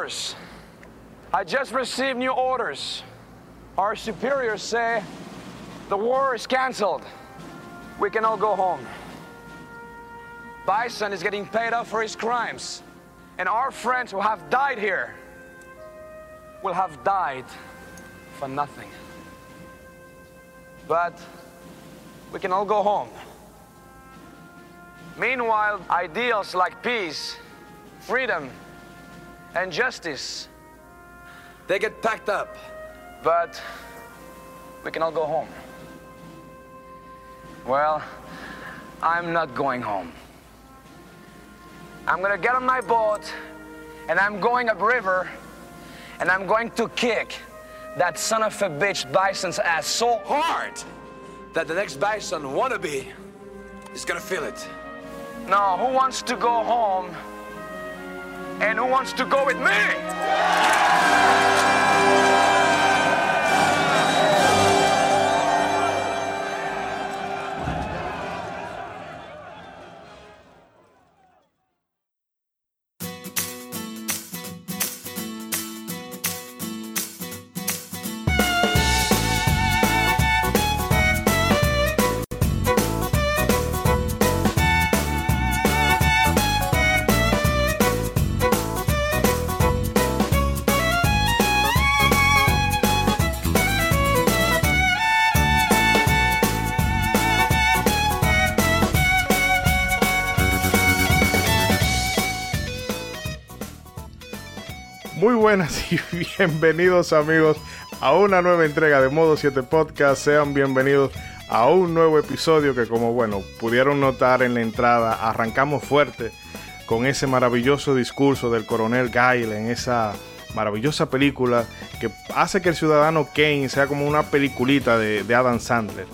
Troopers, I just received new orders. Our superiors say the war is canceled. We can all go home. Bison is getting paid off for his crimes. And our friends who have died here will have died for nothing. But we can all go home. Meanwhile, ideals like peace, freedom, and justice, they get packed up. But we can all go home. Well, I'm not going home. I'm gonna get on my boat and I'm going upriver and I'm going to kick that son of a bitch bison's ass so hard that the next bison wannabe is gonna feel it. Now, who wants to go home and who wants to go with me? Buenas y bienvenidos amigos a una nueva entrega de Modo 7 Podcast. Sean bienvenidos a un nuevo episodio que como bueno pudieron notar en la entrada arrancamos fuerte con ese maravilloso discurso del coronel Gail en esa maravillosa película que hace que el ciudadano Kane sea como una peliculita de, de Adam Sandler.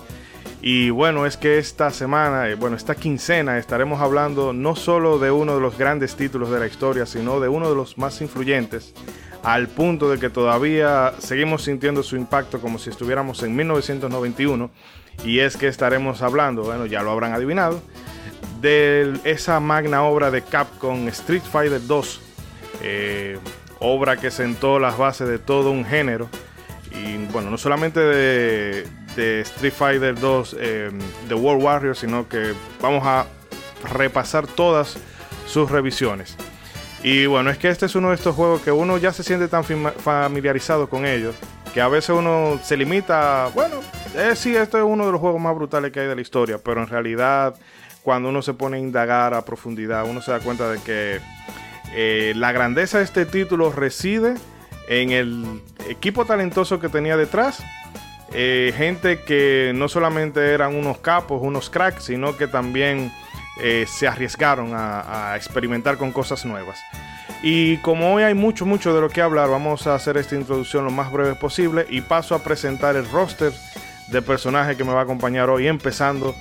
Y bueno, es que esta semana, eh, bueno, esta quincena estaremos hablando no solo de uno de los grandes títulos de la historia, sino de uno de los más influyentes, al punto de que todavía seguimos sintiendo su impacto como si estuviéramos en 1991. Y es que estaremos hablando, bueno, ya lo habrán adivinado, de esa magna obra de Capcom Street Fighter 2, eh, obra que sentó las bases de todo un género. Y bueno, no solamente de, de Street Fighter 2 eh, The World Warrior, sino que vamos a repasar todas sus revisiones. Y bueno, es que este es uno de estos juegos que uno ya se siente tan familiarizado con ellos, que a veces uno se limita, a, bueno, eh, sí, este es uno de los juegos más brutales que hay de la historia, pero en realidad cuando uno se pone a indagar a profundidad, uno se da cuenta de que eh, la grandeza de este título reside en el equipo talentoso que tenía detrás eh, gente que no solamente eran unos capos, unos cracks, sino que también eh, se arriesgaron a, a, experimentar con cosas nuevas. Y como hoy hay mucho, mucho de lo que hablar, vamos a hacer esta introducción lo más breve posible y paso a presentar el roster de personajes que me va a acompañar hoy, empezando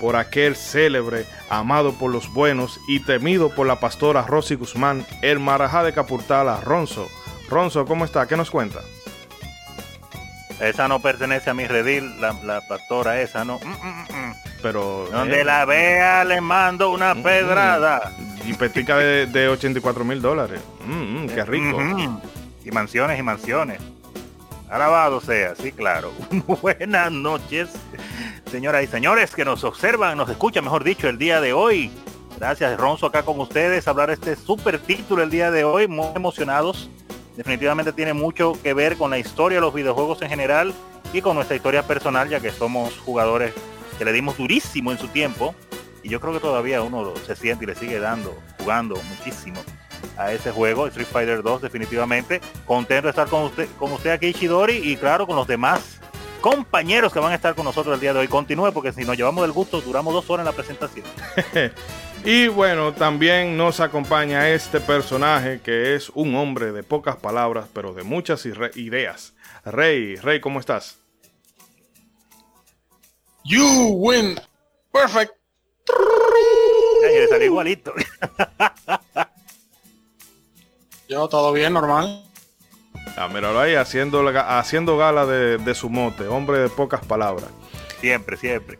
por aquel célebre, amado por los buenos y temido por la pastora Rosy Guzmán, el marajá de Capurtala, Ronzo. Ronzo, ¿cómo está? ¿Qué nos cuenta? Esa no pertenece a mi redil, la, la pastora esa, no. Mm, mm, mm. Pero. Donde eh, la vea le mando una pedrada. Y petica de, de 84 mil dólares. qué rico. Y mansiones y mansiones. Alabado sea, sí, claro. Buenas noches, señoras y señores que nos observan, nos escuchan, mejor dicho, el día de hoy. Gracias, Ronzo, acá con ustedes, hablar este super título el día de hoy, muy emocionados definitivamente tiene mucho que ver con la historia de los videojuegos en general y con nuestra historia personal, ya que somos jugadores que le dimos durísimo en su tiempo y yo creo que todavía uno se siente y le sigue dando, jugando muchísimo a ese juego, Street Fighter 2 definitivamente. Contento de estar con usted, con usted aquí, Chidori, y claro, con los demás compañeros que van a estar con nosotros el día de hoy. Continúe porque si nos llevamos del gusto, duramos dos horas en la presentación. Y bueno, también nos acompaña este personaje que es un hombre de pocas palabras, pero de muchas ideas. Rey, Rey, ¿cómo estás? You win. Perfect. Ya, salió igualito. Yo todo bien, normal. Ah, míralo ahí, haciendo, haciendo gala de, de su mote, hombre de pocas palabras. Siempre, siempre.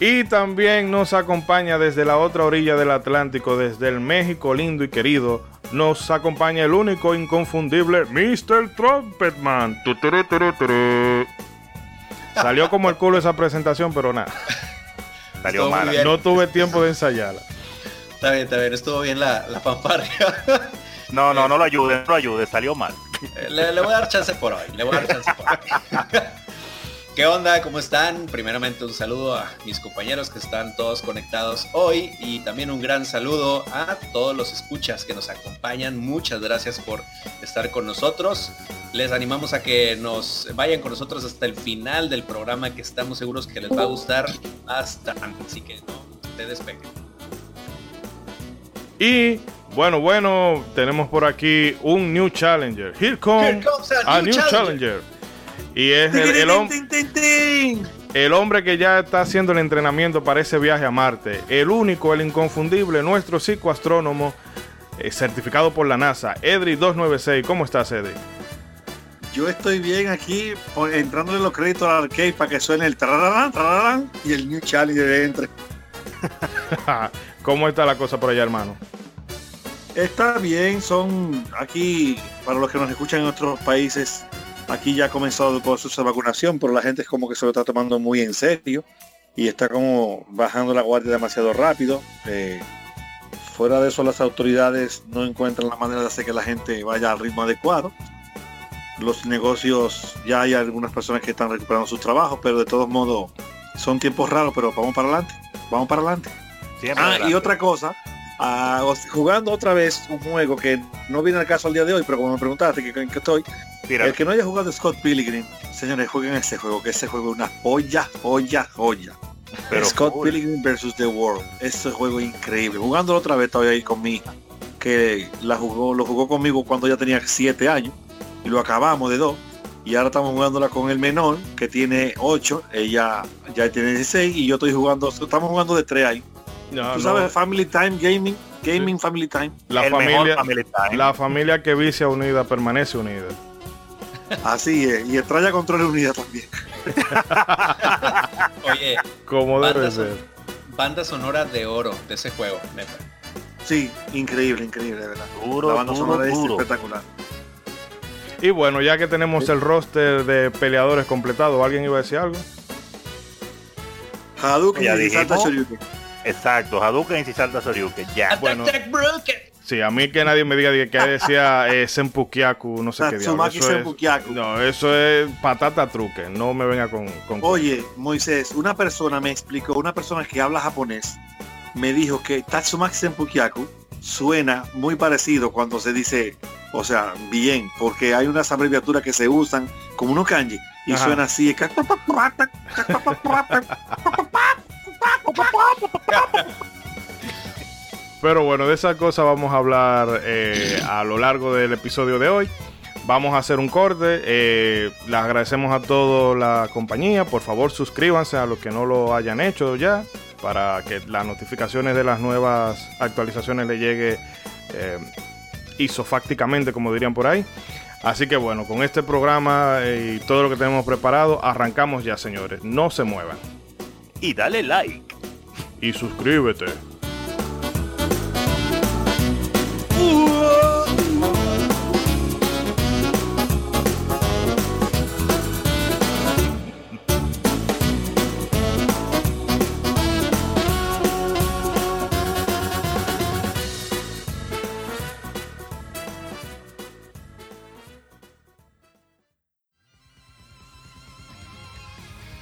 Y también nos acompaña desde la otra orilla del Atlántico, desde el México lindo y querido, nos acompaña el único inconfundible Mr. Trumpetman. Salió como el culo esa presentación, pero nada. Salió mala. bien. No tuve tiempo de ensayarla. Está bien, está bien, estuvo bien la, la fanfarria. No, no, no lo ayude, no lo ayude, salió mal. le, le voy a dar chance por hoy, le voy a dar chance por hoy. ¿Qué onda? ¿Cómo están? Primeramente un saludo a mis compañeros que están todos conectados hoy y también un gran saludo a todos los escuchas que nos acompañan. Muchas gracias por estar con nosotros. Les animamos a que nos vayan con nosotros hasta el final del programa que estamos seguros que les va a gustar bastante. Así que no te despeguen. Y bueno, bueno, tenemos por aquí un new challenger. Here comes, Here comes a a new new challenger. challenger. Y es el, el hom- el hombre que ya está haciendo el entrenamiento para ese viaje a Marte. El único, el inconfundible, nuestro psicoastrónomo eh, certificado por la NASA, Edri296. ¿Cómo estás, Edri? Yo estoy bien aquí entrándole los créditos al arcade para que suene el tararán, tararán y el New Challenger entre. ¿Cómo está la cosa por allá, hermano? Está bien, son aquí, para los que nos escuchan en otros países, aquí ya ha comenzado el proceso de vacunación, pero la gente es como que se lo está tomando muy en serio y está como bajando la guardia demasiado rápido. Eh, fuera de eso, las autoridades no encuentran la manera de hacer que la gente vaya al ritmo adecuado. Los negocios, ya hay algunas personas que están recuperando sus trabajos, pero de todos modos son tiempos raros, pero vamos para adelante, vamos para adelante. Siempre Ah, y otra cosa, ah, jugando otra vez un juego que no viene al caso al día de hoy, pero como me preguntaste que, qué estoy, Tira. el que no haya jugado Scott Pilgrim, señores, jueguen ese juego, que ese juego es una joya, joya, joya. Pero Scott full. Pilgrim versus The World, ese juego es increíble. Jugándolo otra vez todavía ahí con mi hija, que la jugó, lo jugó conmigo cuando ya tenía 7 años, y lo acabamos de dos. Y ahora estamos jugándola con el menor, que tiene 8, ella ya tiene 16, y yo estoy jugando, estamos jugando de 3 ahí. No, Tú no, sabes, Family Time Gaming, Gaming Family Time. la el mejor familia, Family Time. la familia que vicia unida permanece unida. Así es, y el Traya Control Unida también. Oye, Como debe ser. banda sonora de oro de ese juego, neta. Sí, increíble, increíble, de verdad. Duro, la banda duro, sonora es espectacular. Y bueno, ya que tenemos el roster de peleadores completado, ¿alguien iba a decir algo? Hadouken Ya y Salta. Shoryuken. Exacto, Hadouken y Salta Soryuken. Ya. Bueno. Attack Broken. Sí, a mí que nadie me diga que decía eh, Senpukiaku, no sé qué diablo. Eso es, no, eso es patata truque, no me venga con... con Oye, Moisés, una persona me explicó, una persona que habla japonés, me dijo que Tatsumaki Senpukiaku suena muy parecido cuando se dice, o sea, bien, porque hay unas abreviaturas que se usan como unos kanji y Ajá. suena así. Pero bueno, de esa cosa vamos a hablar eh, a lo largo del episodio de hoy. Vamos a hacer un corte. eh, les agradecemos a toda la compañía. Por favor, suscríbanse a los que no lo hayan hecho ya. Para que las notificaciones de las nuevas actualizaciones le llegue eh, isofácticamente, como dirían por ahí. Así que bueno, con este programa eh, y todo lo que tenemos preparado, arrancamos ya, señores. No se muevan. Y dale like. Y suscríbete.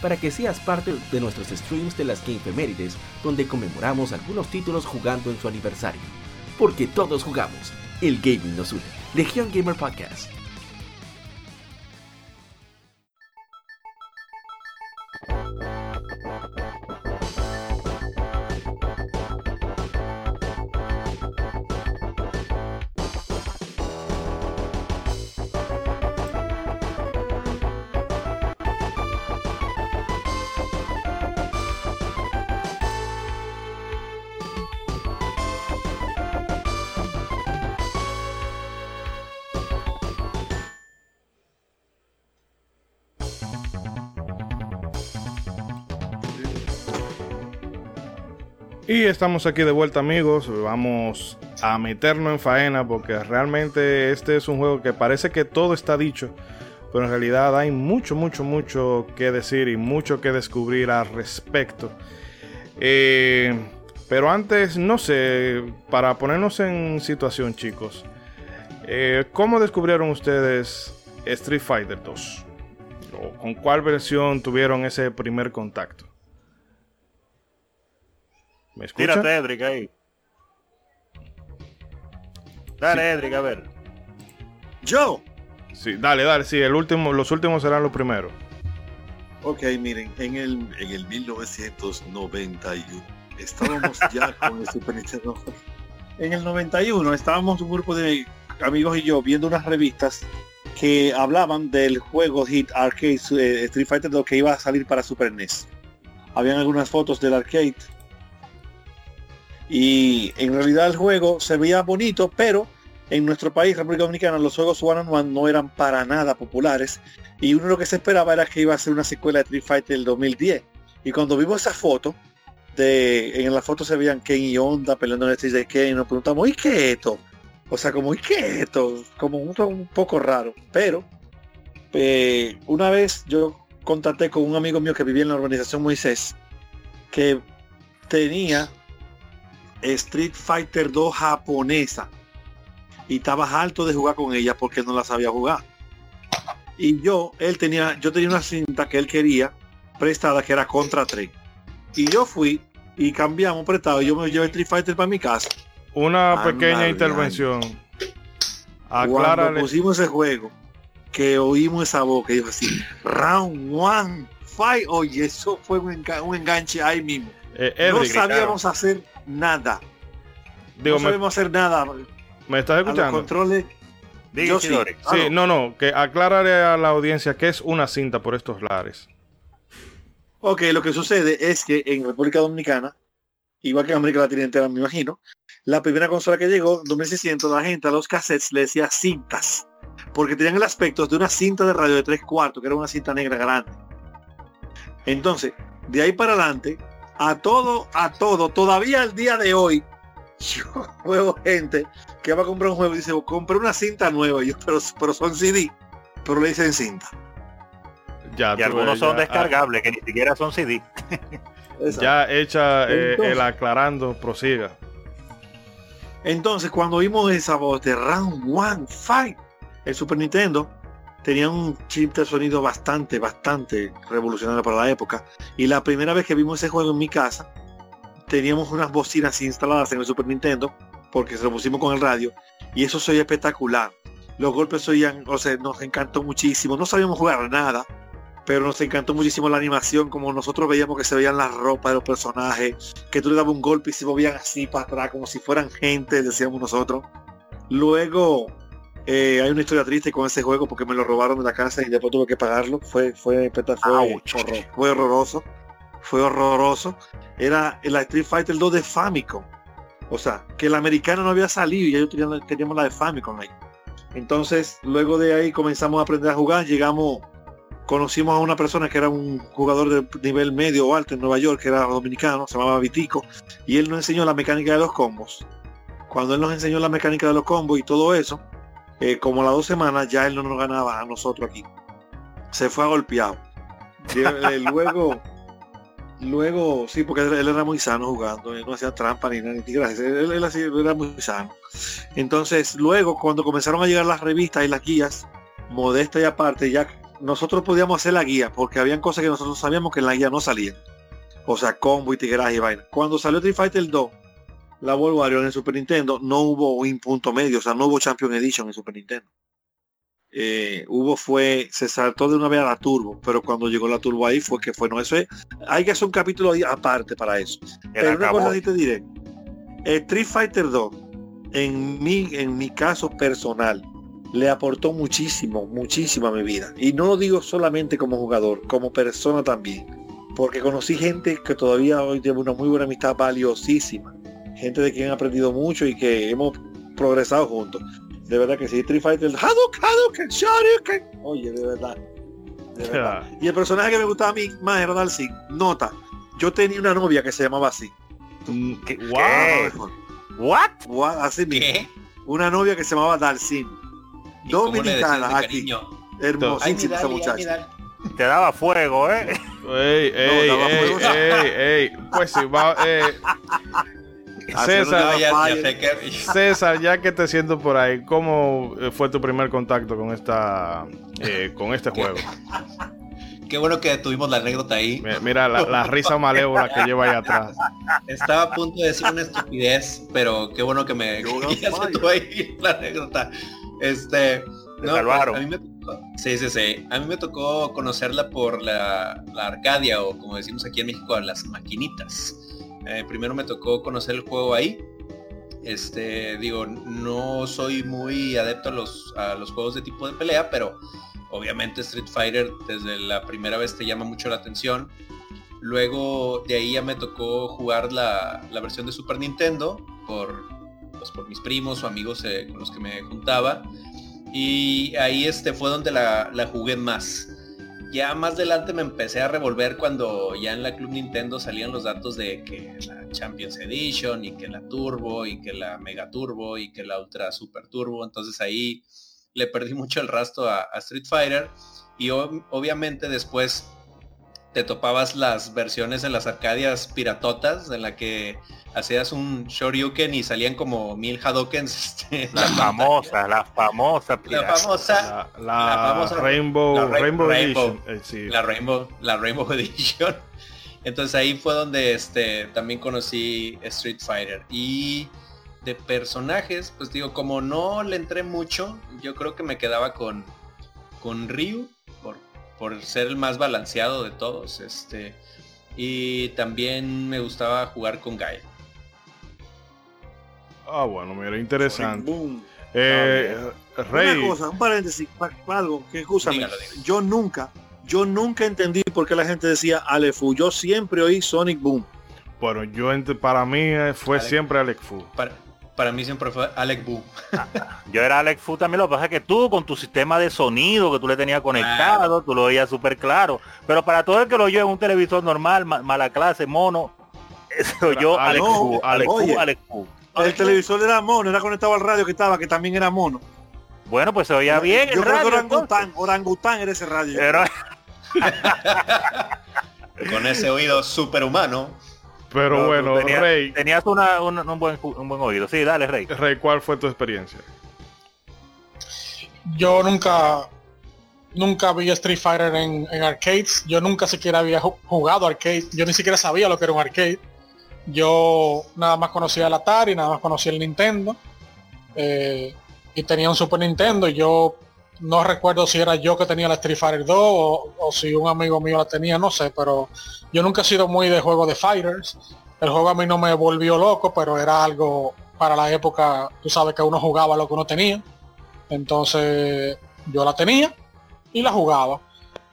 para que seas parte de nuestros streams de las Gamefemérides, donde conmemoramos algunos títulos jugando en su aniversario. Porque todos jugamos. El gaming nos une. Legión Gamer Podcast. Y estamos aquí de vuelta amigos, vamos a meternos en faena porque realmente este es un juego que parece que todo está dicho, pero en realidad hay mucho, mucho, mucho que decir y mucho que descubrir al respecto. Eh, pero antes, no sé, para ponernos en situación chicos, eh, ¿cómo descubrieron ustedes Street Fighter 2? ¿O ¿Con cuál versión tuvieron ese primer contacto? ¿Me escuchan? Tírate, Edric, ahí. Dale, sí. Edric, a ver. Yo. Sí, dale, dale, sí, el último, los últimos serán los primeros. Ok, miren, en el, en el 1991 estábamos ya con el Super Nintendo. En el 91 estábamos un grupo de amigos y yo viendo unas revistas que hablaban del juego Hit Arcade eh, Street Fighter 2 que iba a salir para Super NES. Habían algunas fotos del arcade y en realidad el juego se veía bonito, pero en nuestro país, República Dominicana, los juegos one on one no eran para nada populares. Y uno lo que se esperaba era que iba a ser una secuela de Street Fighter del 2010. Y cuando vimos esa foto, de, en la foto se veían Ken y Honda peleando en el stage de Ken y nos preguntamos, ¿y qué es esto? O sea, como, ¿y qué es esto? Como un, un poco raro. Pero, eh, una vez yo contacté con un amigo mío que vivía en la organización Moisés, que tenía Street Fighter 2 japonesa y estaba alto de jugar con ella porque no la sabía jugar. Y yo, él tenía, yo tenía una cinta que él quería prestada que era contra 3. Y yo fui y cambiamos prestado. Yo me llevé Street Fighter para mi casa. Una pequeña intervención. Cuando pusimos ese juego, que oímos esa voz que dijo así, round one, fight. Oye, eso fue un, enganche ahí mismo. Eh, no sabíamos hacer nada. Digo, no sabemos hacer nada. ¿Me estás escuchando? los controles. Yo sí. sí, no, no, que aclararé a la audiencia que es una cinta por estos lares. Ok, lo que sucede es que en República Dominicana, igual que en América Latina entera, me imagino, la primera consola que llegó, 2600, la gente a los cassettes le decía cintas, porque tenían el aspecto de una cinta de radio de tres cuartos, que era una cinta negra grande. Entonces, de ahí para adelante, a todo, a todo, todavía al día de hoy, yo veo gente que va a comprar un juego y dice, compré una cinta nueva, yo, pero, pero son CD, pero le dicen cinta. Ya, y algunos son descargables, que ni siquiera son CD. ya hecha eh, el aclarando, prosiga. Entonces, cuando vimos esa voz de Round One Fight, el Super Nintendo tenía un chip de sonido bastante, bastante revolucionario para la época. Y la primera vez que vimos ese juego en mi casa, teníamos unas bocinas instaladas en el Super Nintendo, porque se lo pusimos con el radio, y eso soy espectacular. Los golpes oían, o sea, nos encantó muchísimo. No sabíamos jugar nada, pero nos encantó muchísimo la animación, como nosotros veíamos que se veían las ropas de los personajes, que tú le dabas un golpe y se movían así para atrás, como si fueran gente, decíamos nosotros. Luego, eh, hay una historia triste con ese juego porque me lo robaron de la casa y después tuve que pagarlo. Fue, fue, fue, fue horroroso. Fue horroroso. Era el Street Fighter 2 de Famicom. O sea, que el americano no había salido y ya yo teníamos la de Famicom ahí. Entonces, luego de ahí comenzamos a aprender a jugar. Llegamos, conocimos a una persona que era un jugador de nivel medio o alto en Nueva York, que era dominicano, se llamaba Vitico, y él nos enseñó la mecánica de los combos. Cuando él nos enseñó la mecánica de los combos y todo eso, eh, como las dos semanas ya él no nos ganaba a nosotros aquí. Se fue a golpeado. Eh, luego, luego, sí, porque él, era muy sano jugando, él no hacía trampa ni nada, ni gracias, él, él, era muy sano. Entonces, luego, cuando comenzaron a llegar las revistas y las guías, modesta y aparte, ya nosotros podíamos hacer la guía, porque habían cosas que nosotros sabíamos que en la guía no salían. O sea, combo y tigraje y vaina. Cuando salió Street Fighter 2, la World Warrior en Super Nintendo no hubo un punto medio, o sea, no hubo Champion Edition en Super Nintendo. Eh, hubo fue, se saltó de una vez a la Turbo, pero cuando llegó la Turbo ahí fue que fue, no, eso es, hay que hacer un capítulo aparte para eso. pero una cosa sí te diré, Street Fighter 2, en mi, en mi caso personal, le aportó muchísimo, muchísimo a mi vida. Y no lo digo solamente como jugador, como persona también. Porque conocí gente que todavía hoy tiene una muy buena amistad valiosísima gente de quien he aprendido mucho y que hemos progresado juntos. De verdad que sí, Street Fighter, Hadouken, Hadouken, Shoryuken. Oye, de verdad. De verdad. Y el personaje que me gustaba a mí más era Dalsin. Nota, yo tenía una novia que se llamaba así. Mm, ¿Qué? No. What? Gua- Así mismo. ¿Qué? Una novia que se llamaba Dalcin. ¿Y cómo le decías de Dominicana aquí. Hermosísima esa muchacha. Te daba fuego, ¿eh? Ey, ey, daba ey, ey, ey. Pues sí, va, eh, César, No, ya, ya Fire. sé que... César, ya que te siento por ahí, ¿cómo eh, fue tu primer contacto con esta, eh, con este juego? Qué bueno que tuvimos la anécdota ahí. Mi- Mira la, la risa malévola que lleva ahí atrás. Estaba a punto de decir una estupidez, pero qué bueno que me que ahí la anécdota. Este, no, salvaron. a mí me tocó, sí, sí, sí. A mí me tocó conocerla por la, la Arcadia o como decimos aquí en México, las maquinitas. Eh, primero me tocó conocer el juego ahí. Este, digo, no soy muy adepto a los, a los juegos de tipo de pelea, pero obviamente Street Fighter desde la primera vez te llama mucho la atención. Luego de ahí ya me tocó jugar la, la versión de Super Nintendo por, pues, por mis primos o amigos eh, con los que me juntaba. Y ahí este fue donde la, la jugué más. Ya más adelante me empecé a revolver cuando ya en la Club Nintendo salían los datos de que la Champions Edition y que la Turbo y que la Mega Turbo y que la Ultra Super Turbo. Entonces ahí le perdí mucho el rastro a, Street Fighter. Y ob- obviamente después te topabas las versiones en las arcadias piratotas en la que hacías un Shoryuken y salían como mil Hadokens. este, en la La famosa, la famosa. La famosa, La, La la famosa- Rainbow, la Ra- Rainbow, Rainbow. Edition. eh, sí. la Rainbow, la Rainbow Edition. Entonces ahí fue donde este también conocí Street Fighter. Y de personajes, pues digo, como no le entré mucho, yo creo que me quedaba con, con Ryu, por, ser el más balanceado de todos. Este. Y también me gustaba jugar con Guy. Ah, bueno, mira, interesante. Boom. Eh, Rey, Una cosa, un paréntesis, pa- pa- algo que escúchame. Dígalo, dígalo. Yo nunca, yo nunca entendí por qué la gente decía Alefu. Yo siempre oí Sonic Boom. bueno, yo ent- para mí eh, fue siempre Alex Fu. Para, para mí siempre fue Alec Boo. Yo era Alex Fu también, lo que pasa es que tú con tu sistema de sonido que tú le tenías conectado, tú lo oías súper claro. Pero para todo el que lo oyó en un televisor normal, ma- mala clase, mono, se oyó Alex Alex Fu, Fu, Alex Fu. Alex Fu. El televisor era mono, era conectado al radio que estaba, que también era mono. Bueno, pues se oía bien Yo el creo que radio. entonces. orangután, orangután era ese radio. Pero Con ese oído superhumano. Pero no, bueno, tenías, Rey, tenías una- un, un buen, un buen oído. Sí, dale, Rey. Rey, ¿cuál fue tu experiencia? Yo nunca nunca vi Street Fighter en, en arcades. Yo nunca siquiera había ju- jugado arcade. Yo ni siquiera sabía lo que era un arcade. Yo nada más conocía el Atari, nada más conocía el Nintendo. eh, y tenía un Super Nintendo y yo no recuerdo si era yo que tenía la Street Fighter 2 o, si un amigo mío la tenía, no sé, pero yo nunca he sido muy de juego de fighters. El juego a mí no me volvió loco, pero era algo para la época, tú sabes que uno jugaba lo que uno tenía. Entonces yo la tenía y la jugaba.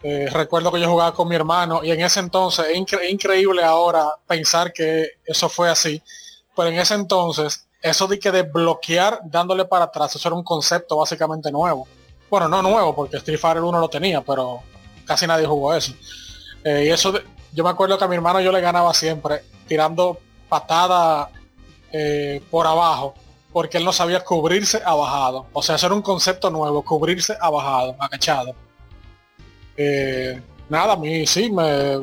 Eh, recuerdo que yo jugaba con mi hermano y en ese entonces, es incre- increíble ahora pensar que eso fue así, pero en ese entonces, eso de que de bloquear dándole para atrás, eso era un concepto básicamente nuevo. Bueno, no nuevo, porque Street Fighter 1 lo tenía, pero casi nadie jugó eso. Eh, y eso, yo me acuerdo que a mi hermano yo le ganaba siempre, tirando patadas eh, por abajo, porque él no sabía cubrirse abajado. O sea, eso era un concepto nuevo, cubrirse abajado, agachado. Eh, nada, a mí sí, me,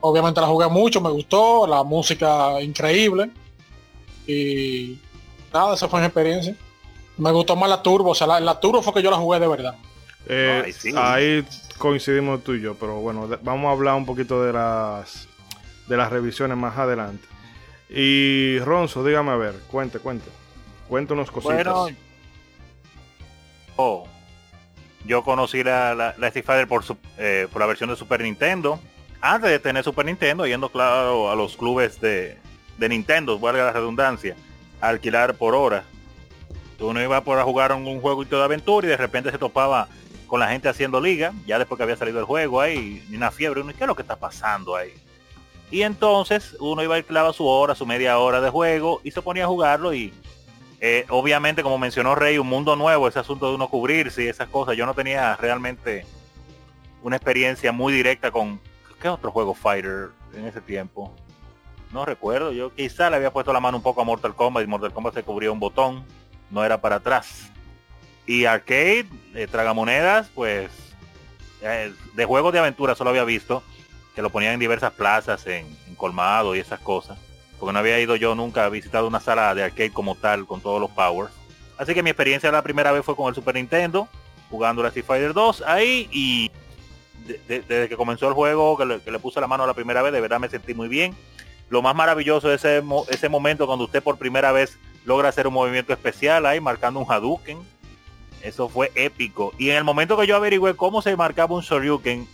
obviamente la jugué mucho, me gustó, la música increíble. Y nada, esa fue mi experiencia. Me gustó más la turbo, o sea, la, la turbo fue que yo la jugué de verdad. Eh, Ay, sí. Ahí coincidimos tú y yo, pero bueno, vamos a hablar un poquito de las de las revisiones más adelante. Y Ronzo, dígame a ver, cuente, cuente. Cuéntanos cositas. Bueno, oh, yo conocí la, la, la Street Fighter por, su- eh, por la versión de Super Nintendo. Antes de tener Super Nintendo, yendo claro a los clubes de, de Nintendo, valga la redundancia, a alquilar por hora. Uno iba por a jugar un, un juego de aventura y de repente se topaba con la gente haciendo liga, ya después que había salido el juego ahí, y una fiebre, uno, ¿qué es lo que está pasando ahí? Y entonces uno iba a alquilar su hora, su media hora de juego y se ponía a jugarlo y eh, obviamente, como mencionó Rey, un mundo nuevo, ese asunto de uno cubrirse y esas cosas. Yo no tenía realmente una experiencia muy directa con... ¿Qué otro juego Fighter en ese tiempo? No recuerdo. Yo quizá le había puesto la mano un poco a Mortal Kombat y Mortal Kombat se cubría un botón. No era para atrás. Y arcade, eh, tragamonedas, pues eh, de juegos de aventura solo había visto que lo ponían en diversas plazas, en, colmado y esas cosas. Porque no había ido yo nunca a visitar una sala de arcade como tal, con todos los powers. Así que mi experiencia la primera vez fue con el Super Nintendo, jugando la Street Fighter 2 ahí y de- de- desde que comenzó el juego, que le, puse la mano la primera vez, de verdad me sentí muy bien. Lo más maravilloso es ese, ese momento cuando usted por primera vez logra hacer un movimiento especial ahí, marcando un Hadouken. Eso fue épico. Y en el momento que yo averigüé cómo se marcaba un Shoryuken,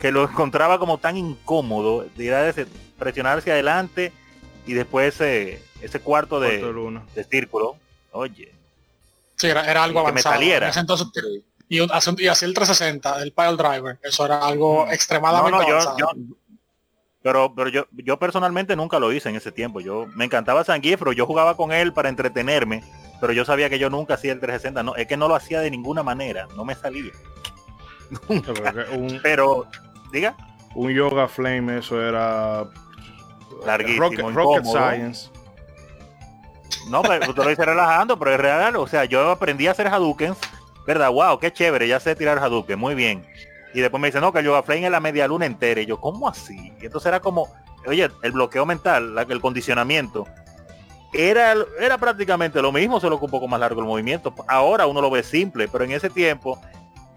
que lo encontraba como tan incómodo, de ir a ese- presionar hacia adelante y después ese, ese cuarto de, Cuarto de luna. de círculo. Oye, Sí, era, era algo Y que me avanzado. saliera. En ese entonces, y, un- hace un- y así el 360, el Pile Driver, eso era algo Mm. extremadamente No, no, yo- avanzado. yo- pero pero yo yo personalmente nunca lo hice en ese tiempo. Yo me encantaba Zangief, yo jugaba con él para entretenerme, pero yo sabía que yo nunca hacía el 360. No, es que no lo hacía de ninguna manera, no me salía. un, Pero diga, un yoga flame, eso era Larguísimo, Rocket. Science. no, pero usted lo dice relajando, pero es real, o sea, yo aprendí a hacer Hadoukens, ¿verdad? Wow, qué chévere, ya sé tirar Hadouken, muy bien. Y después me dice, no, que el Yoga Flame la media luna entera. Y yo, ¿cómo así? Entonces era como, oye, el bloqueo mental, el condicionamiento, era, era prácticamente lo mismo, solo que un poco más largo el movimiento. Ahora uno lo ve simple, pero en ese tiempo,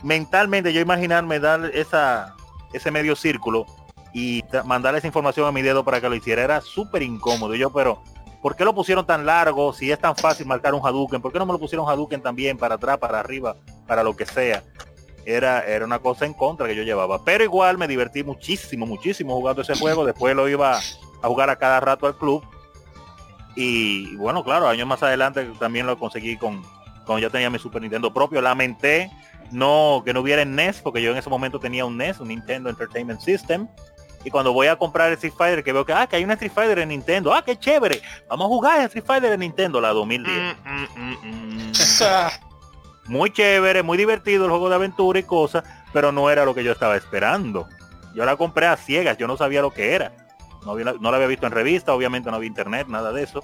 mentalmente yo imaginarme dar esa, ese medio círculo y tra- mandar esa información a mi dedo para que lo hiciera era súper incómodo. Y yo, pero, ¿por qué lo pusieron tan largo? Si es tan fácil marcar un Hadouken, ¿por qué no me lo pusieron Hadouken también para atrás, para arriba, para lo que sea? Era, era una cosa en contra que yo llevaba. Pero igual me divertí muchísimo, muchísimo jugando ese juego. Después lo iba a jugar a cada rato al club. Y bueno, claro, años más adelante también lo conseguí con cuando yo tenía mi Super Nintendo propio. Lamenté no que no hubiera en NES, porque yo en ese momento tenía un NES, un Nintendo Entertainment System. Y cuando voy a comprar el Street Fighter, que veo que, ah, que hay una Street Fighter en Nintendo, ah, qué chévere, vamos a jugar en Street Fighter en Nintendo, la 2010. Mm, O sea, Muy chévere, muy divertido el juego de aventura y cosas, pero no era lo que yo estaba esperando. Yo la compré a ciegas, yo no sabía lo que era. No, había- no la había visto en revista, obviamente no había internet, nada de eso.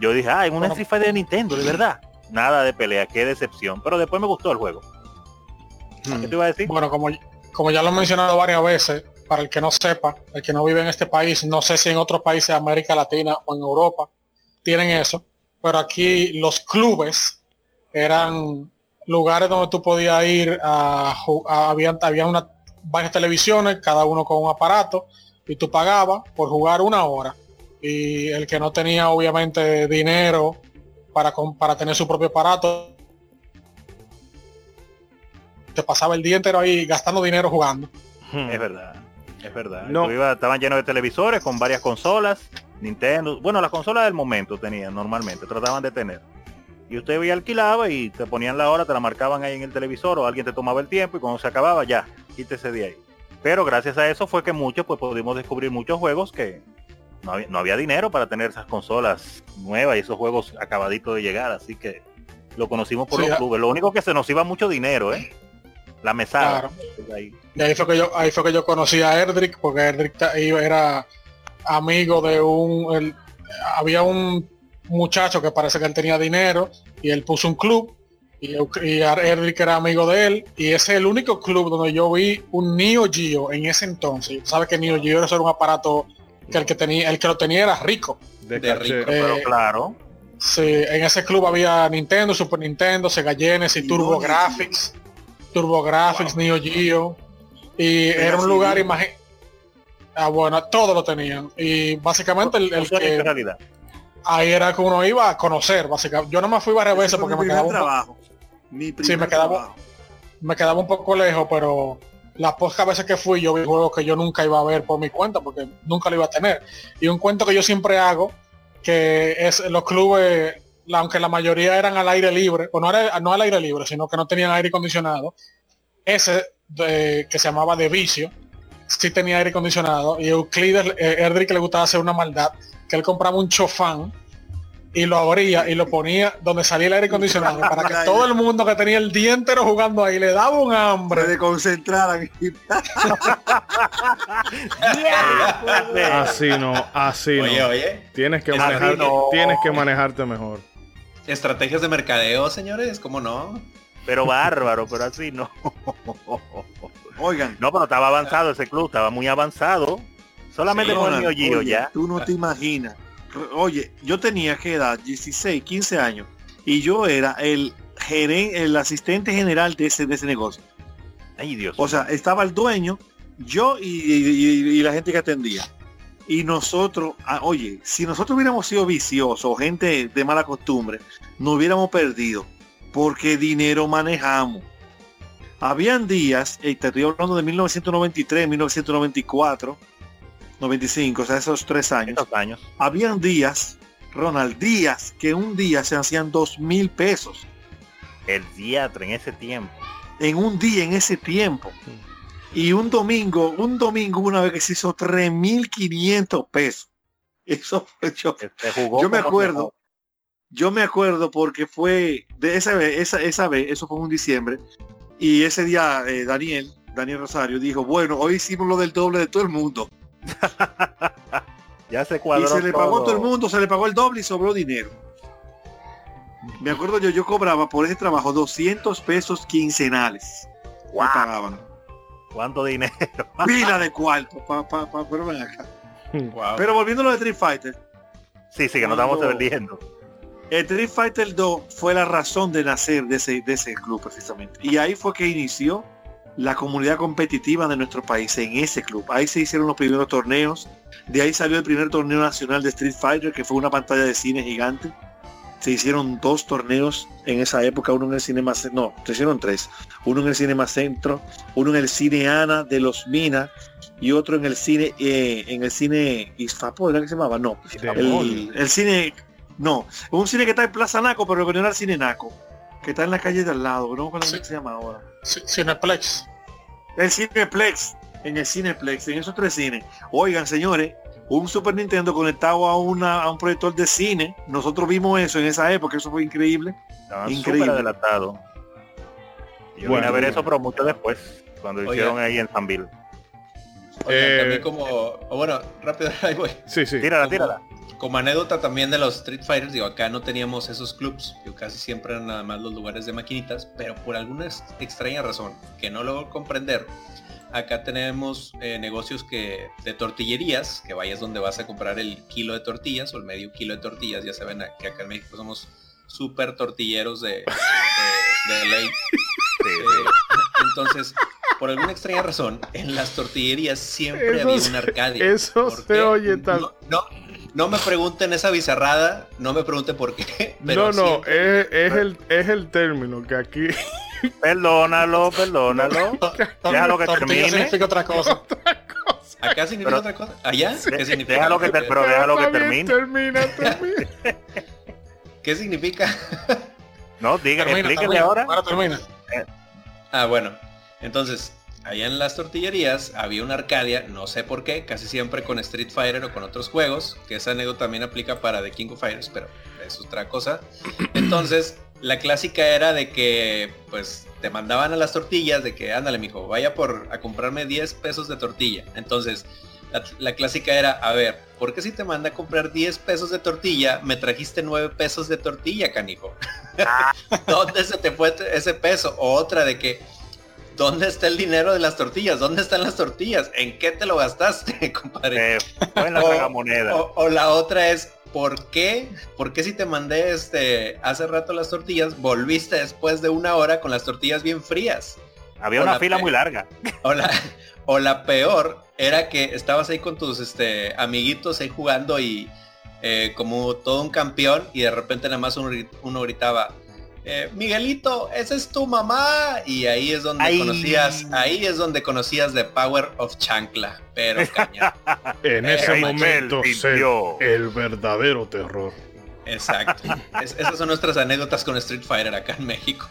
Yo dije, ah, en una. Street Fighter de Nintendo, de verdad. Nada de pelea, qué decepción. Pero después me gustó el juego. ¿Qué te iba a decir? bueno, como, como ya lo he mencionado varias veces, para el que no sepa, el que no vive en este país, no sé si en otros países de América Latina o en Europa tienen eso, pero aquí los clubes eran lugares donde tú podías ir a, a- había, había una, varias televisiones, cada uno con un aparato, y tú pagabas por jugar una hora. Y el que no tenía obviamente dinero para, para tener su propio aparato, te pasaba el día entero ahí gastando dinero jugando. Es verdad, es verdad. No. Tú ibas- estaban llenos de televisores con varias consolas, Nintendo. Bueno, las consolas del momento tenían normalmente, trataban de tener. Y usted y alquilaba y te ponían la hora, te la marcaban ahí en el televisor o alguien te tomaba el tiempo y cuando se acababa ya, quítese de ahí. Pero gracias a eso fue que muchos pues pudimos descubrir muchos juegos que no había, no había dinero para tener esas consolas nuevas y esos juegos acabaditos de llegar, así que lo conocimos por Sí, los clubes. Lo único que se nos iba mucho dinero, ¿eh? La mesada. Ahí. Y ahí fue que yo, ahí fue que yo conocí a Erdrick, porque Erdrick era amigo de un el- había un muchacho que parece que él tenía dinero y él puso un club y, y Erdrick era amigo de él y ese es el único club donde yo vi un Neo Geo en ese entonces. Sabes que Neo Geo era un aparato que el que tenía, el que lo tenía era rico. De De rico. Pero Eh, claro, Sí, en ese club había Nintendo, Super Nintendo, Sega Genesis, Y Turbo Graphics, Turbo Graphics, Neo Geo. Y Sega era un lugar, imagi- Ah, bueno, todo lo tenían. Y básicamente el, el que realidad. Ahí era que uno iba a conocer, básicamente. Yo no me fui veces fue porque me quedaba, un, po- trabajo. Mi primer me quedaba- trabajo. me quedaba un poco lejos, pero las pocas veces que fui yo vi juegos que yo nunca iba a ver por mi cuenta porque nunca lo iba a tener. Y un cuento que yo siempre hago, que es los clubes, aunque la mayoría eran al aire libre, o no, era, no al aire libre, sino que no tenían aire acondicionado, ese de- que se llamaba de vicio, sí tenía aire acondicionado y Euclides, eh, Erdrich le gustaba hacer una maldad, que él compraba un chofán y lo abría y lo ponía donde salía el aire acondicionado para que todo el mundo que tenía el día entero jugando ahí le daba un hambre. de concentrar. Así no, así Oye, no. oye. Tienes que Así manejar, no. tienes que manejarte mejor. Estrategias de mercadeo, señores, ¿cómo no? Pero bárbaro, pero así no. Oigan, No, pero estaba avanzado ese club, estaba muy avanzado. Solamente Sí, con el Neo Geo oye, ya. Tú no te imaginas. Oye, yo tenía que edad, 16, 15 años, y yo era el gerente, el asistente general de ese, de ese negocio. Ay, Dios. O sea, estaba el dueño, yo y, y- y la gente que atendía. Y nosotros, ah, oye, si nosotros hubiéramos sido viciosos gente de mala costumbre, nos hubiéramos perdido. Porque dinero manejamos. Habían días, y te estoy hablando de 1993, 1994, 95, o sea, esos tres años. estos años. Habían días, Ronald, días, que un día se hacían dos mil pesos. El diatre en ese tiempo. en un día en ese tiempo. Y un domingo, un domingo una vez que se hizo 3.500 pesos. Eso fue yo. Jugó Yo me acuerdo, yo me acuerdo porque fue de esa vez, esa, esa vez, eso fue en un diciembre, y ese día eh, Daniel, Daniel Rosario dijo, bueno, hoy hicimos lo del doble de todo el mundo. Ya se Y cuadró se le pagó a todo el todo. mundo, se le pagó el doble y sobró dinero. Me acuerdo yo, yo cobraba por ese trabajo 200 pesos quincenales. Me Guau. pagaban. ¿Cuánto dinero? Pila de cuarto. pa- pa- pa- pero, acá. Wow. pero volviendo a lo de Street Fighter, Sí, sí, que nos estamos perdiendo. el Street Fighter 2 fue la razón de nacer de ese, de ese club precisamente. Y ahí fue que inició la comunidad competitiva de nuestro país, en ese club. Ahí se hicieron los primeros torneos. De ahí salió el primer torneo nacional de Street Fighter, que fue una pantalla de cine gigante. Se hicieron dos torneos en esa época, uno en el Cinema no, se hicieron tres. Uno en el Cinema Centro, uno en el Cine Ana de los Minas y otro en el cine, eh, en el cine Isfapo, ¿era que se llamaba? No, el, el cine, no, un cine que está en Plaza Naco, pero que no era el cine Naco, que está en la calle de al lado, no me acuerdo Sí. cómo se llama ahora. Cineplex. El Cineplex, en el Cineplex, en esos tres cines. Oigan, señores, un Super Nintendo conectado a, una, a un proyector de cine, nosotros vimos eso en esa época, eso fue increíble. Estaban Increíble. súper adelantados. Yo Bueno, vine a ver eso, pero mucho después, cuando lo Oye. hicieron ahí en Sanville. Oigan, Eh, también como, o bueno, rápido, ahí voy. Sí, sí. Tírala, Como- tírala. Como anécdota también de los Street Fighters, digo, acá no teníamos esos clubs, yo casi siempre eran nada más los lugares de maquinitas, pero por alguna ex- extraña razón que no logro comprender, acá tenemos eh, negocios que de tortillerías, que vayas donde vas a comprar el kilo de tortillas o el medio kilo de tortillas, ya saben que acá en México somos súper tortilleros de, de, de ley. Sí, Eh, entonces, por alguna extraña razón, en las tortillerías siempre Eso había una Arcadia. eso ¿Por se oye No, no, no me pregunten esa bizarrada, no me pregunten por qué. no, Pero no, siempre- es, es el, es el término que aquí Perdónalo, perdónalo. Déjalo que termine. significa otra cosa. acá significa pero- otra cosa. ¿Allá? ¿Qué significa? déjalo que te- pero déjalo que termine. Termina, termina. ¿Qué significa? No, explíquele termina. ahora. Ahora termina. Ah, bueno. Entonces, allá en las tortillerías había una Arcadia, no sé por qué, casi siempre con Street Fighter o con otros juegos, que esa anécdota también aplica para The King of Fighters, pero es otra cosa. Entonces, la clásica era de que, pues, te mandaban a las tortillas, de que, ándale, mijo, vaya por a comprarme 10 pesos de tortilla. Entonces, la, la clásica era, a ver, ¿por qué si te manda a comprar 10 pesos de tortilla, me trajiste 9 pesos de tortilla, canijo? ¿Dónde se te fue ese peso? O otra de que, ¿dónde está el dinero de las tortillas? ¿Dónde están las tortillas? ¿En qué te lo gastaste, compadre? Eh, en la O- tragamoneda. O, o la otra es, ¿por qué? ¿Por qué si te mandé este hace rato las tortillas, volviste después de una hora con las tortillas bien frías? Había o una la fila muy larga. O la, o la peor era que estabas ahí con tus este, amiguitos ahí jugando y eh, como todo un campeón y de repente nada más uno gritaba, eh, Miguelito, esa es tu mamá. Y ahí es donde conocías, ahí es donde conocías The Power of Chancla. Pero caña. En ese momento sintió. el verdadero terror. Exacto. Es- esas son nuestras anécdotas con Street Fighter acá en México.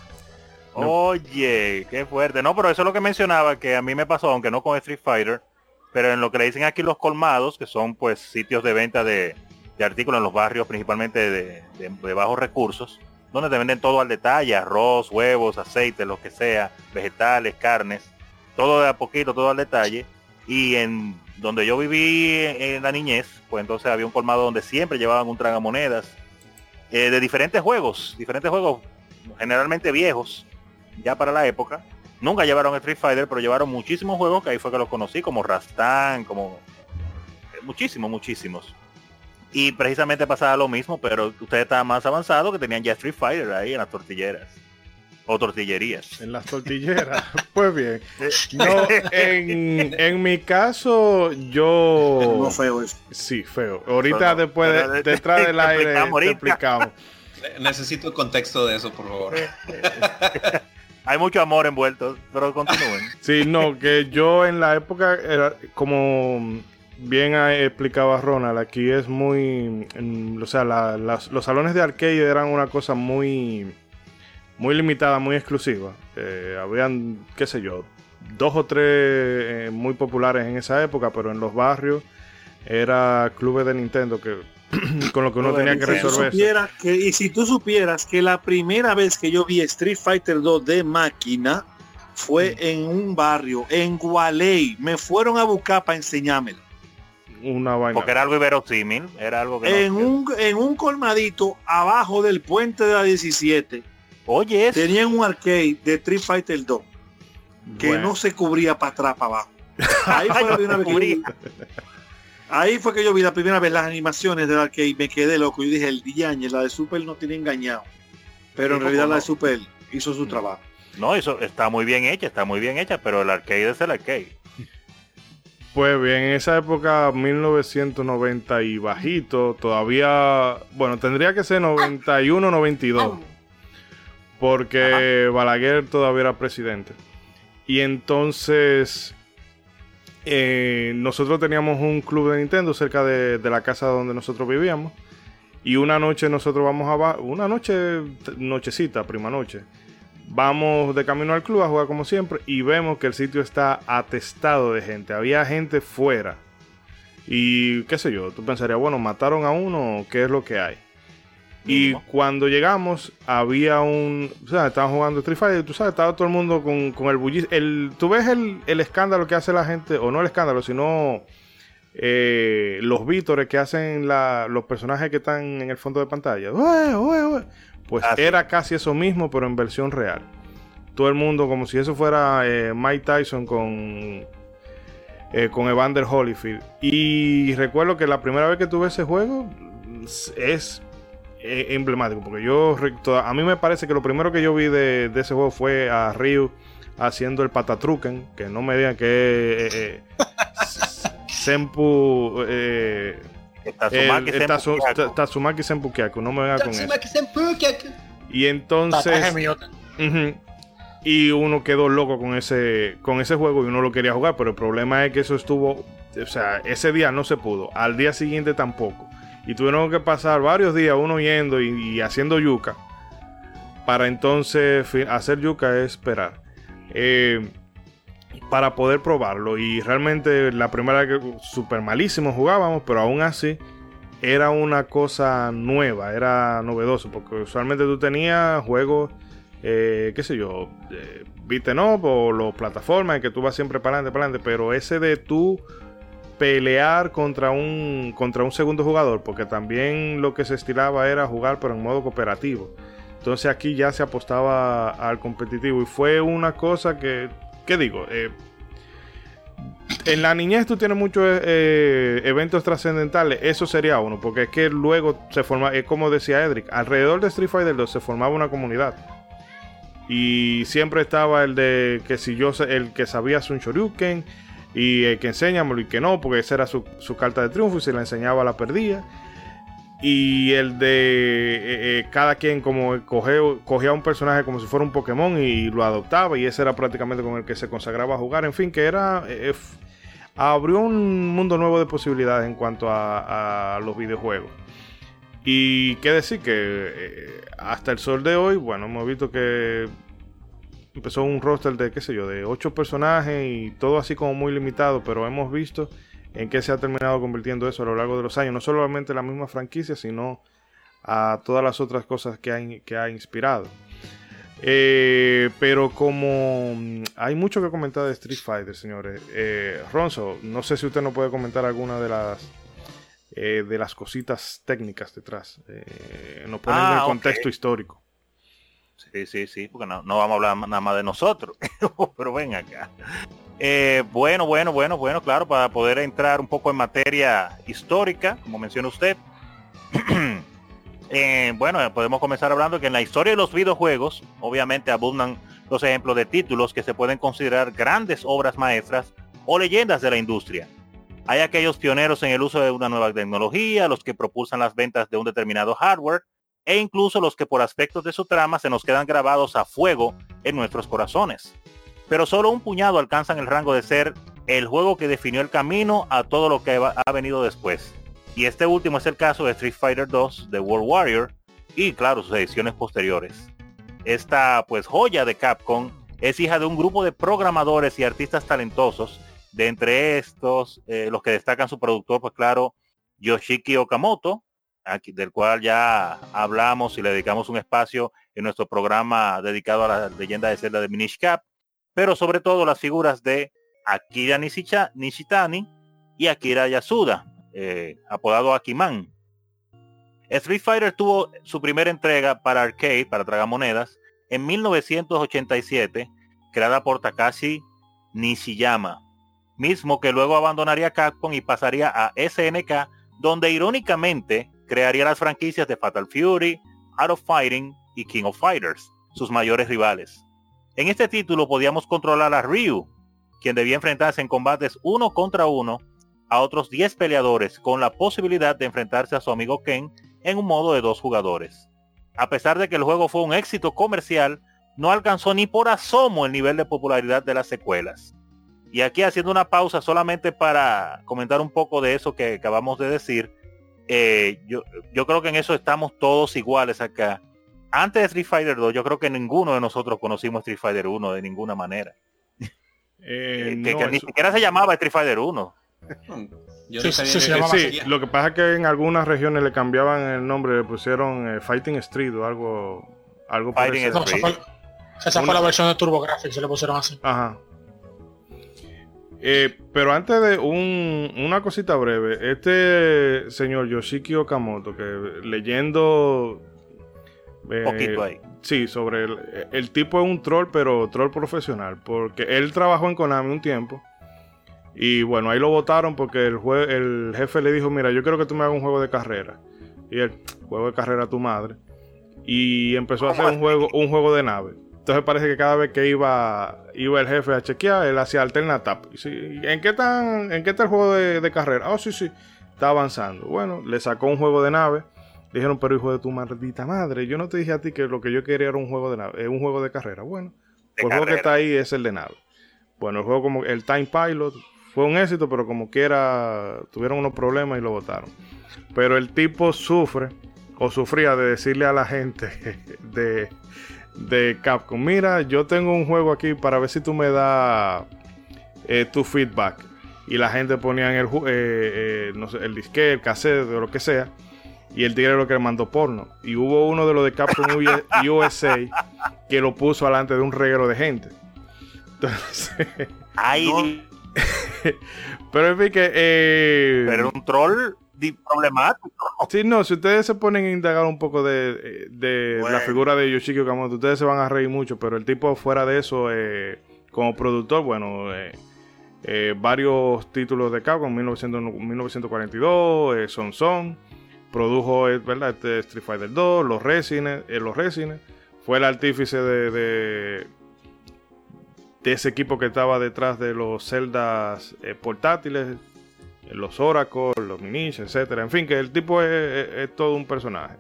Oye, qué fuerte. No, pero eso es lo que mencionaba, que a mí me pasó, aunque no con Street Fighter, pero en lo que le dicen aquí los colmados, que son pues sitios de venta de, de artículos en los barrios principalmente de, de- de bajos recursos, donde te venden todo al detalle, arroz, huevos, aceite, lo que sea, vegetales, carnes, todo de a poquito, todo al detalle. Y en donde yo viví en, la niñez, pues entonces había un colmado donde siempre llevaban un tragamonedas eh, de diferentes juegos, diferentes juegos generalmente viejos, ya para la época. Nunca llevaron Street Fighter, pero llevaron muchísimos juegos que ahí fue que los conocí, como Rastan, como eh, muchísimos, muchísimos. Y precisamente pasaba lo mismo, pero ustedes estaban más avanzados que tenían ya Street Fighter ahí en las tortilleras. O tortillerías. En las tortilleras. pues bien. No, en, en mi caso, yo... No feo eso. Sí, feo. Ahorita No, después, de- detrás del aire, explicamos te explicamos. Necesito el contexto de eso, por favor. Hay mucho amor envuelto, pero continúen. Sí, no, que yo en la época, era, como bien ha explicaba Ronald, aquí es muy, mm, o sea, la- las- los salones de arcade eran una cosa muy, muy limitada, muy exclusiva. Eh, habían, qué sé yo, dos o tres eh, muy populares en esa época, pero en los barrios era clubes de Nintendo que con lo que uno tenía que Si resolver. que, y si tú supieras que la primera vez que yo vi Street Fighter 2 de máquina fue en un barrio, en Gualey. Me fueron a buscar para enseñármelo. Una vaina. Porque era algo inverosímil, era algo que no- En un, en un colmadito abajo del puente de la 17 Oye, eso. tenían un arcade de Street Fighter 2 que Bueno. no se cubría para atrás, para abajo. Ahí fue, la primera vez que yo vi- ahí fue que yo vi la primera vez las animaciones del arcade y me quedé loco. Yo dije, el diañe, la de Super no tiene engañado. Pero en realidad ¿cómo la de? Super hizo su trabajo. No, eso está muy bien hecha, está muy bien hecha, pero el arcade es el arcade. Pues bien, en esa época, 1990 y bajito, todavía, bueno, tendría que ser 91, 92, porque Balaguer todavía era presidente. Y entonces, eh, nosotros teníamos un club de Nintendo cerca de, de la casa donde nosotros vivíamos. Y una noche nosotros vamos a... Una noche, nochecita, prima noche. Vamos de camino al club a jugar como siempre y vemos que el sitio está atestado de gente. Había gente fuera. Y qué sé yo, tú pensarías, bueno, mataron a uno, ¿qué es lo que hay? Y cuando llegamos, había un. O sea, estaban jugando Street Fighter, tú sabes, estaba todo el mundo con, con el bullicio. El, tú ves el, el escándalo que hace la gente, o no el escándalo, sino eh, los vítores que hacen la- los personajes que están en el fondo de pantalla. ¡Ué, ué, ué! Pues era casi eso mismo, pero en versión real. Todo el mundo, como si eso fuera eh, Mike Tyson con, eh, con Evander Holyfield. Y recuerdo que la primera vez que tuve ese juego es eh, emblemático, porque yo, a mí me parece que lo primero que yo vi de, de ese juego fue a Ryu haciendo el patatruken, que no me digan que eh, eh, Eh, Tatsumaki Senpu Kyaku, no me venga con eso. Y entonces... Y uno quedó loco con ese, con ese juego y uno lo quería jugar, pero el problema es que eso estuvo, o sea, ese día no se pudo, al día siguiente tampoco. Y tuvieron que pasar varios días uno yendo y, y haciendo yuca. Para entonces hacer yuca es esperar. Eh, para poder probarlo. Y realmente la primera que super malísimo jugábamos, pero aún así era una cosa nueva, era novedoso, porque usualmente tú tenías juegos, eh, qué sé yo, eh, up o los plataformas en que tú vas siempre para adelante, para adelante, pero ese de tú pelear contra un, contra un segundo jugador, porque también lo que se estilaba era jugar pero en modo cooperativo. Entonces aquí ya se apostaba al competitivo y fue una cosa que, ¿qué digo? Eh, en la niñez tú tienes muchos eh, eventos trascendentales, eso sería uno, porque es que luego se forma, es como decía Edric, alrededor de Street Fighter 2 se formaba una comunidad. Y siempre estaba el de que si yo el que sabía un Shoryuken y el que enséñamelo y que no, porque esa era su, su carta de triunfo y si la enseñaba la perdía. Y el de eh, eh, cada quien como coge- cogía un personaje como si fuera un Pokémon y lo adoptaba y ese era prácticamente con el que se consagraba a jugar. En fin, que era... eh, abrió un mundo nuevo de posibilidades en cuanto a, los videojuegos. Y qué decir que hasta el sol de hoy, bueno, hemos visto que empezó un roster de, qué sé yo, de ocho personajes y todo así como muy limitado, pero hemos visto en qué se ha terminado convirtiendo eso a lo largo de los años. No solamente la misma franquicia, sino a todas las otras cosas que ha, que ha inspirado. Eh, pero como mm, hay mucho que comentar de Street Fighter, señores. Eh, Ronzo, no sé si usted nos puede comentar alguna de las eh, de las cositas técnicas detrás. nos ponen en el ah, contexto histórico. Sí, sí, sí, porque no, no, vamos a hablar nada más de nosotros. pero ven acá. Bueno, bueno, bueno, bueno, claro, para poder entrar un poco en materia histórica, como menciona usted. Eh, bueno, podemos comenzar hablando que en la historia de los videojuegos, obviamente abundan los ejemplos de títulos que se pueden considerar grandes obras maestras o leyendas de la industria. Hay aquellos pioneros en el uso de una nueva tecnología, los que propulsan las ventas de un determinado hardware, e incluso los que por aspectos de su trama se nos quedan grabados a fuego en nuestros corazones. Pero solo un puñado alcanzan el rango de ser el juego que definió el camino a todo lo que ha venido después. Y este último es el caso de Street Fighter 2 de World Warrior y claro sus ediciones posteriores. Esta pues joya de Capcom es hija de un grupo de programadores y artistas talentosos. De entre estos, eh, los que destacan su productor, pues claro, Yoshiki Okamoto, del cual ya hablamos y le dedicamos un espacio en nuestro programa dedicado a la leyenda de Zelda de Minish Cap, pero sobre todo las figuras de Akira Nishitani y Akira Yasuda, eh, apodado Akiman. Street Fighter tuvo su primera entrega para arcade, para tragamonedas, en 1987, creada por Takashi Nishiyama, mismo que luego abandonaría Capcom y pasaría a SNK, donde irónicamente crearía las franquicias de Fatal Fury, Art of Fighting y King of Fighters, sus mayores rivales. En este título podíamos controlar a Ryu, quien debía enfrentarse en combates uno contra uno a otros 10 peleadores con la posibilidad de enfrentarse a su amigo Ken en un modo de dos jugadores. A pesar de que el juego fue un éxito comercial, no alcanzó ni por asomo el nivel de popularidad de las secuelas. Y aquí haciendo una pausa solamente para comentar un poco de eso que acabamos de decir, eh, yo, yo creo que en eso estamos todos iguales acá. Antes de Street Fighter 2, yo creo que ninguno de nosotros conocimos Street Fighter 1 de ninguna manera. Eh, que, ni siquiera se llamaba Street Fighter 1 sí, lo que pasa es que en algunas regiones le cambiaban el nombre, le pusieron eh, Fighting Street o algo, algo Fighting esa, fue, la versión de TurboGrafx, se le pusieron así. Ajá. Eh, pero antes de una cosita breve, este señor Yoshiki Okamoto, que leyendo... Eh, poquito ahí. Sí, sobre el, el tipo es un troll, pero troll profesional, porque él trabajó en Konami un tiempo y bueno, ahí lo votaron porque el, el jefe le dijo, mira, yo quiero que tú me hagas un juego de carrera. Y el juego de carrera a tu madre. Y empezó a hacer un juego, un juego de nave. Entonces parece que cada vez que iba, iba el jefe a chequear, él hacía alternatap. ¿En qué, tan, ¿En qué está el juego de, carrera? Oh, sí, sí, está avanzando. Bueno, le sacó un juego de nave. Dijeron, pero hijo de tu maldita madre, yo no te dije a ti que lo que yo quería era un juego de nave, un juego de carrera. Bueno, el juego que está ahí es el de nave. Bueno, el juego como el Time Pilot fue un éxito, pero como quiera tuvieron unos problemas y lo votaron. Pero el tipo sufre o sufría de decirle a la gente de, de Capcom, mira, yo tengo un juego aquí para ver si tú me das eh, tu feedback. Y la gente ponía en el, eh, eh, no sé, el disque, el cassette o lo que sea. Y el tigre lo que le mandó porno. Y hubo uno de los de Capcom USA que lo puso delante de un reguero de gente. Entonces, Ay, Pero en fin que... Eh, Pero un troll problemático. Sí, no, si ustedes se ponen a indagar un poco de, la figura de Yoshiki Okamoto, ustedes se van a reír mucho, pero el tipo fuera de eso, eh, como productor, bueno, eh, varios títulos de Capcom, 1942, Son Son, produjo, ¿verdad? Este Street Fighter 2, los Resines, los Resines, fue el artífice de de ese equipo que estaba detrás de los celdas eh, portátiles, los Oracle, los Minish, etcétera. En fin, que el tipo es, todo un personaje.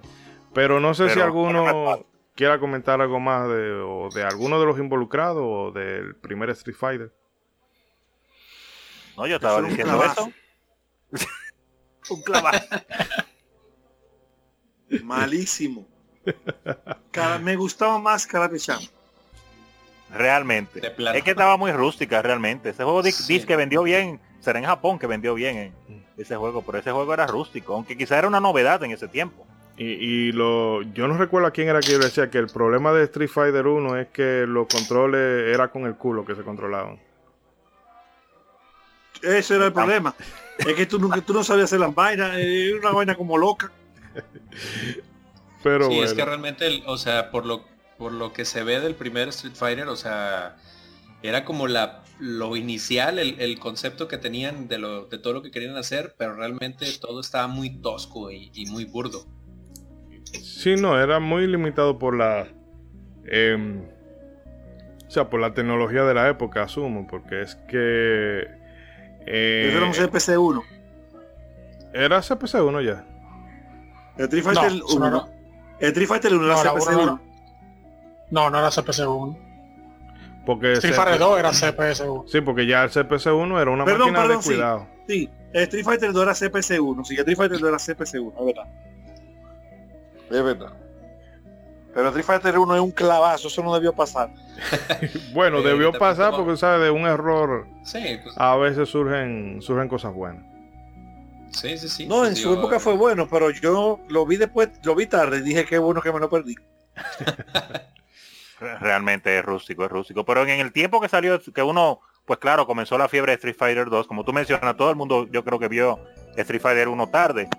Pero no sé si alguno quiera comentar algo más de, o de alguno de los involucrados o del primer Street Fighter. No, yo estaba diciendo eso. un clavazo. Malísimo. me gustaba más Champ. Realmente. Es que estaba muy rústica realmente. Ese juego dice que vendió bien será en Japón que vendió bien eh, ese juego, pero ese juego era rústico, aunque quizá era una novedad en ese tiempo. Y, y lo, yo no recuerdo a quién era que yo decía que el problema de Street Fighter 1 es que los controles era con el culo que se controlaban. Ese era el problema. Es que tú, nunca, tú no sabías hacer las vainas, eh, era una vaina como loca. Pero Sí, bueno. es que realmente, el- o sea, por lo, por lo que se ve del primer Street Fighter, o sea, era como la, lo inicial, el, el concepto que tenían de, lo, de todo lo que querían hacer, pero realmente todo estaba muy tosco y, y muy burdo. Sí, no, era muy limitado por la... em, o sea, por la tecnología de la época, asumo, porque es que... eh, era un CPC-1. era CPC-1 ya. El Street No, Fighter eso 1. no No, era- El Street Fighter 1 era No, la uno CPC-1. no No, no era CPC-1. Porque Street Fighter 2 era CPS-1. Sí, porque ya el CPC-1 era una Perdón, máquina perdón, de sí. cuidado. Sí, el Street Fighter 2 era CPC-1. Sí, el Street Fighter 2 era CPC-1, es verdad. Es verdad. Pero Street Fighter 1 es un clavazo, eso no debió pasar. Bueno, Eh, debió pasar porque, ¿sabes? De un error Sí, pues, a veces surgen, surgen cosas buenas. Sí, sí, sí. No, pues en su época fue bueno, pero yo lo vi después, lo vi tarde y dije qué bueno que me lo perdí. Re- Realmente es rústico, es rústico. Pero en el tiempo que salió, que uno, pues claro, comenzó la fiebre de Street Fighter 2, como tú mencionas, todo el mundo yo creo que vio Street Fighter 1 tarde.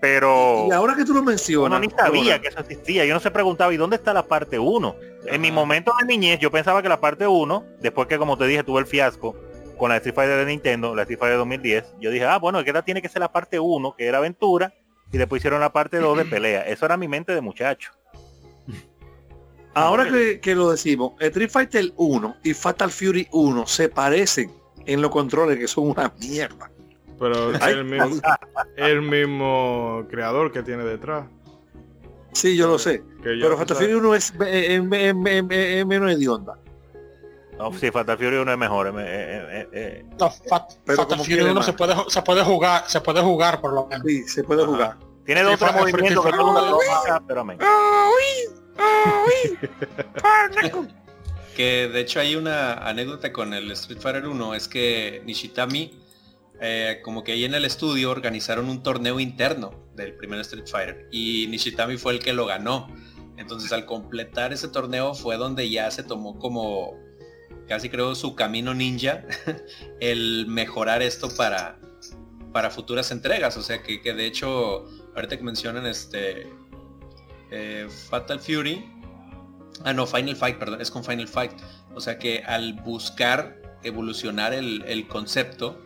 Pero Y ahora que tú lo uno mencionas, ni sabía ahora, que eso existía. Yo no se preguntaba, ¿y dónde está la parte 1? En mi momento de niñez yo pensaba que la parte 1, después que como te dije tuve el fiasco con la Street Fighter de Nintendo, la Street Fighter 2010, yo dije, ah, bueno, que esta tiene que ser la parte 1, que era aventura, y después hicieron la parte 2 de pelea. Eso era mi mente de muchacho. ahora que, que lo decimos, Street Fighter 1 y Fatal Fury 1 se parecen en los controles que son una mierda. Pero Ay, el mismo, el mismo creador que tiene detrás. Sí, yo lo sé. Pero Fatal Fury 1 es, es- es- es- es menos hedionda. No, sí, Fatal Fury 1 es mejor. eh, eh, eh, eh. No, Fat- Pero Fatal Fury quiere 1 más. se puede, se puede jugar, se puede jugar por lo menos. Sí, se puede Ajá. jugar. Tiene dos o tres Street Fighter- movimientos que todo el mundo pero amén. Que de hecho hay una anécdota con el Street Fighter 1, es que Nishitami, eh, como que ahí en el estudio organizaron un torneo interno del primer Street Fighter y Nishitami fue el que lo ganó. Entonces al completar ese torneo fue donde ya se tomó como casi creo su camino ninja el mejorar esto para, para futuras entregas. O sea que, que de hecho, ahorita que mencionan este eh, Fatal Fury, Ah, no, Final Fight, perdón, es con Final Fight. O sea que al buscar evolucionar el, el concepto,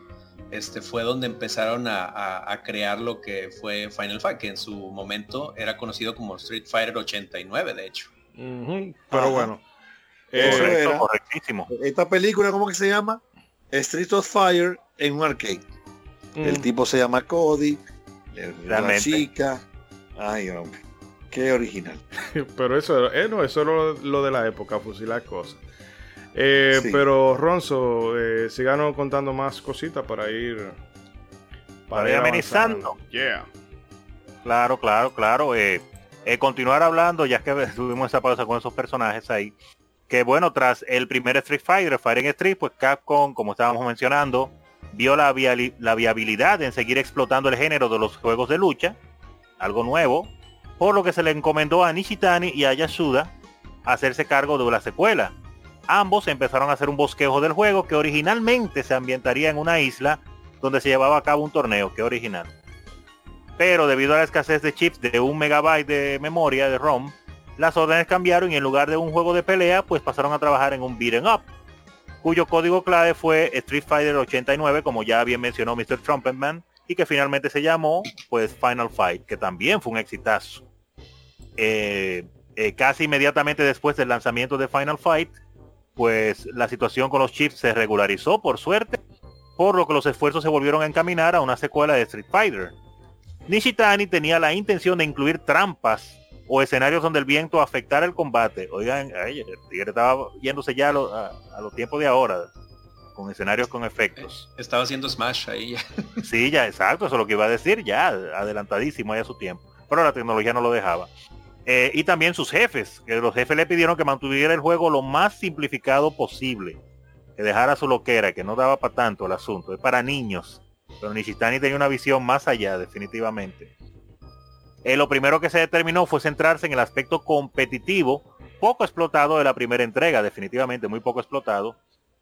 este fue donde empezaron a, a- a crear lo que fue Final Fight, que en su momento era conocido como Street Fighter 89, de hecho. Pero Ajá. bueno. Eh, Correcto, era. correctísimo. Esta película, ¿cómo que se llama? Street of Fire en un arcade. El mm, tipo se llama Cody, la chica. Ay, hombre. Qué original. Pero eso, eh, no, eso era lo, lo de la época, fusilar cosas. Eh, Sí. Pero Ronzo, eh, síganos contando más cositas para ir. Para ir amenizando. Yeah. Claro, claro, claro. eh, eh, continuar hablando, ya que tuvimos esa pausa con esos personajes ahí. Que bueno, tras el primer Street Fighter, Fighting Street, pues Capcom, como estábamos mencionando, vio la, la viabilidad en seguir explotando el género de los juegos de lucha, algo nuevo, por lo que se le encomendó a Nishitani y a Yasuda hacerse cargo de la secuela. Ambos empezaron a hacer un bosquejo del juego que originalmente se ambientaría en una isla donde se llevaba a cabo un torneo, que original pero debido a la escasez de chips de un megabyte de memoria de ROM, las órdenes cambiaron y en lugar de un juego de pelea, pues pasaron a trabajar en un beat'em up, cuyo código clave fue Street Fighter 89, como ya bien mencionó Mr. Trumpetman, y que finalmente se llamó pues Final Fight, que también fue un exitazo. Eh, eh, casi inmediatamente después del lanzamiento de Final Fight, pues la situación con los chips se regularizó por suerte, por lo que los esfuerzos se volvieron a encaminar a una secuela de Street Fighter. Nishitani tenía la intención de incluir trampas o escenarios donde el viento afectara el combate. Oigan, ay, el tigre estaba yéndose ya a, lo- a- a los tiempos de ahora, con escenarios con efectos. Estaba haciendo Smash ahí. Sí, ya, exacto, eso es lo que iba a decir, ya, adelantadísimo ahí a su tiempo. Pero la tecnología no lo dejaba. Eh, y también sus jefes, que los jefes le pidieron que mantuviera el juego lo más simplificado posible. que dejara su loquera, que no daba para tanto el asunto, es para niños. Pero Nishitani tenía una visión más allá, definitivamente. Eh, lo primero que se determinó fue centrarse en el aspecto competitivo, poco explotado de la primera entrega, definitivamente muy poco explotado,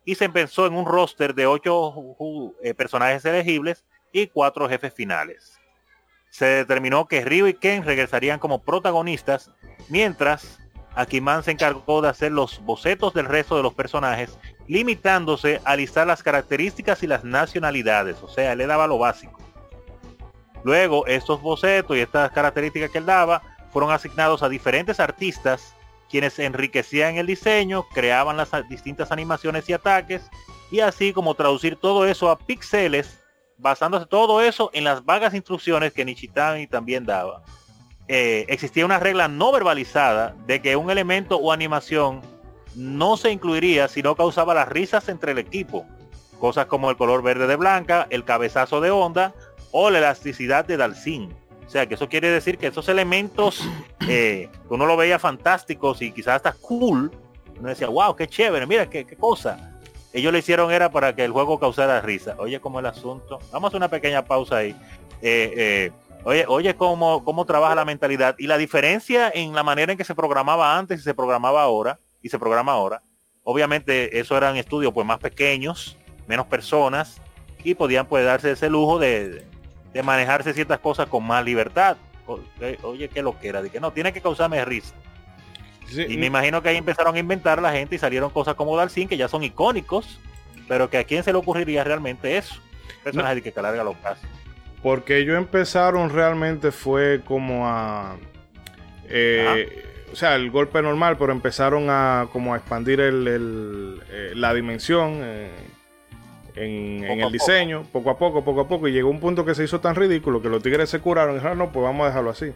y se pensó en un roster de ocho eh, personajes elegibles y cuatro jefes finales. Se determinó que Ryu y Ken regresarían como protagonistas, mientras Akiman se encargó de hacer los bocetos del resto de los personajes, limitándose a listar las características y las nacionalidades, o sea, le daba lo básico. Luego, estos bocetos y estas características que él daba fueron asignados a diferentes artistas, quienes enriquecían el diseño, creaban las distintas animaciones y ataques, y así como traducir todo eso a píxeles, basándose todo eso en las vagas instrucciones que Nichitani también daba. Eh, existía una regla no verbalizada de que un elemento o animación no se incluiría si no causaba las risas entre el equipo. Cosas como el color verde de Blanca, el cabezazo de onda o la elasticidad de Dalsin. O sea, que eso quiere decir que esos elementos eh, uno lo veía fantásticos y quizás hasta cool, uno decía, wow, qué chévere, mira qué, cosa. Ellos lo hicieron era para que el juego causara risa. Oye, como el asunto. Vamos a hacer una pequeña pausa ahí. Eh, eh, oye, oye cómo, cómo trabaja la mentalidad y la diferencia en la manera en que se programaba antes y se programaba ahora y se programa ahora. Obviamente eso eran estudios pues más pequeños, menos personas y podían pues darse ese lujo de, de manejarse ciertas cosas con más libertad. Oye, qué lo que era, de que no, tiene que causarme risa. y me imagino que ahí empezaron a inventar la gente y salieron cosas como Dalsin que ya son icónicos, pero que a quién se le ocurriría realmente eso. Personaje de que carga los casos. Porque ellos empezaron realmente fue como a eh, o sea, el golpe normal, pero empezaron a como a expandir el, eh, la dimensión. Eh, en, el diseño, poco a poco, poco a poco, y llegó un punto que se hizo tan ridículo que los tigres se curaron y dijeron, no, pues vamos a dejarlo así.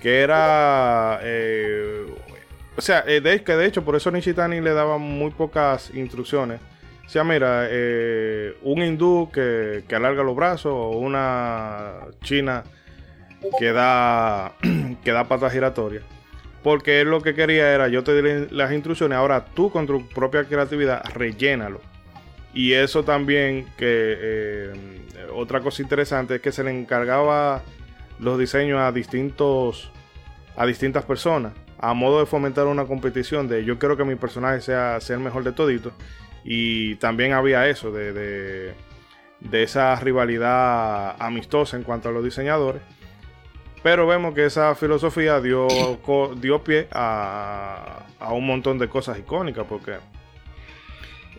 Que era, eh, o sea, eh, de, que de hecho por eso Nishitani le daba muy pocas instrucciones. O sea, mira, eh, un hindú que, que, alarga los brazos o una china que da, que da patas giratorias. Porque él lo que quería era, yo te di las instrucciones, ahora tú con tu propia creatividad rellénalo. Y eso también, que eh, otra cosa interesante es que se le encargaba los diseños a distintos a distintas personas a modo de fomentar una competición de yo quiero que mi personaje sea, sea el mejor de todito y también había eso de, de, esa rivalidad amistosa en cuanto a los diseñadores. Pero vemos que esa filosofía dio, dio pie a, a un montón de cosas icónicas porque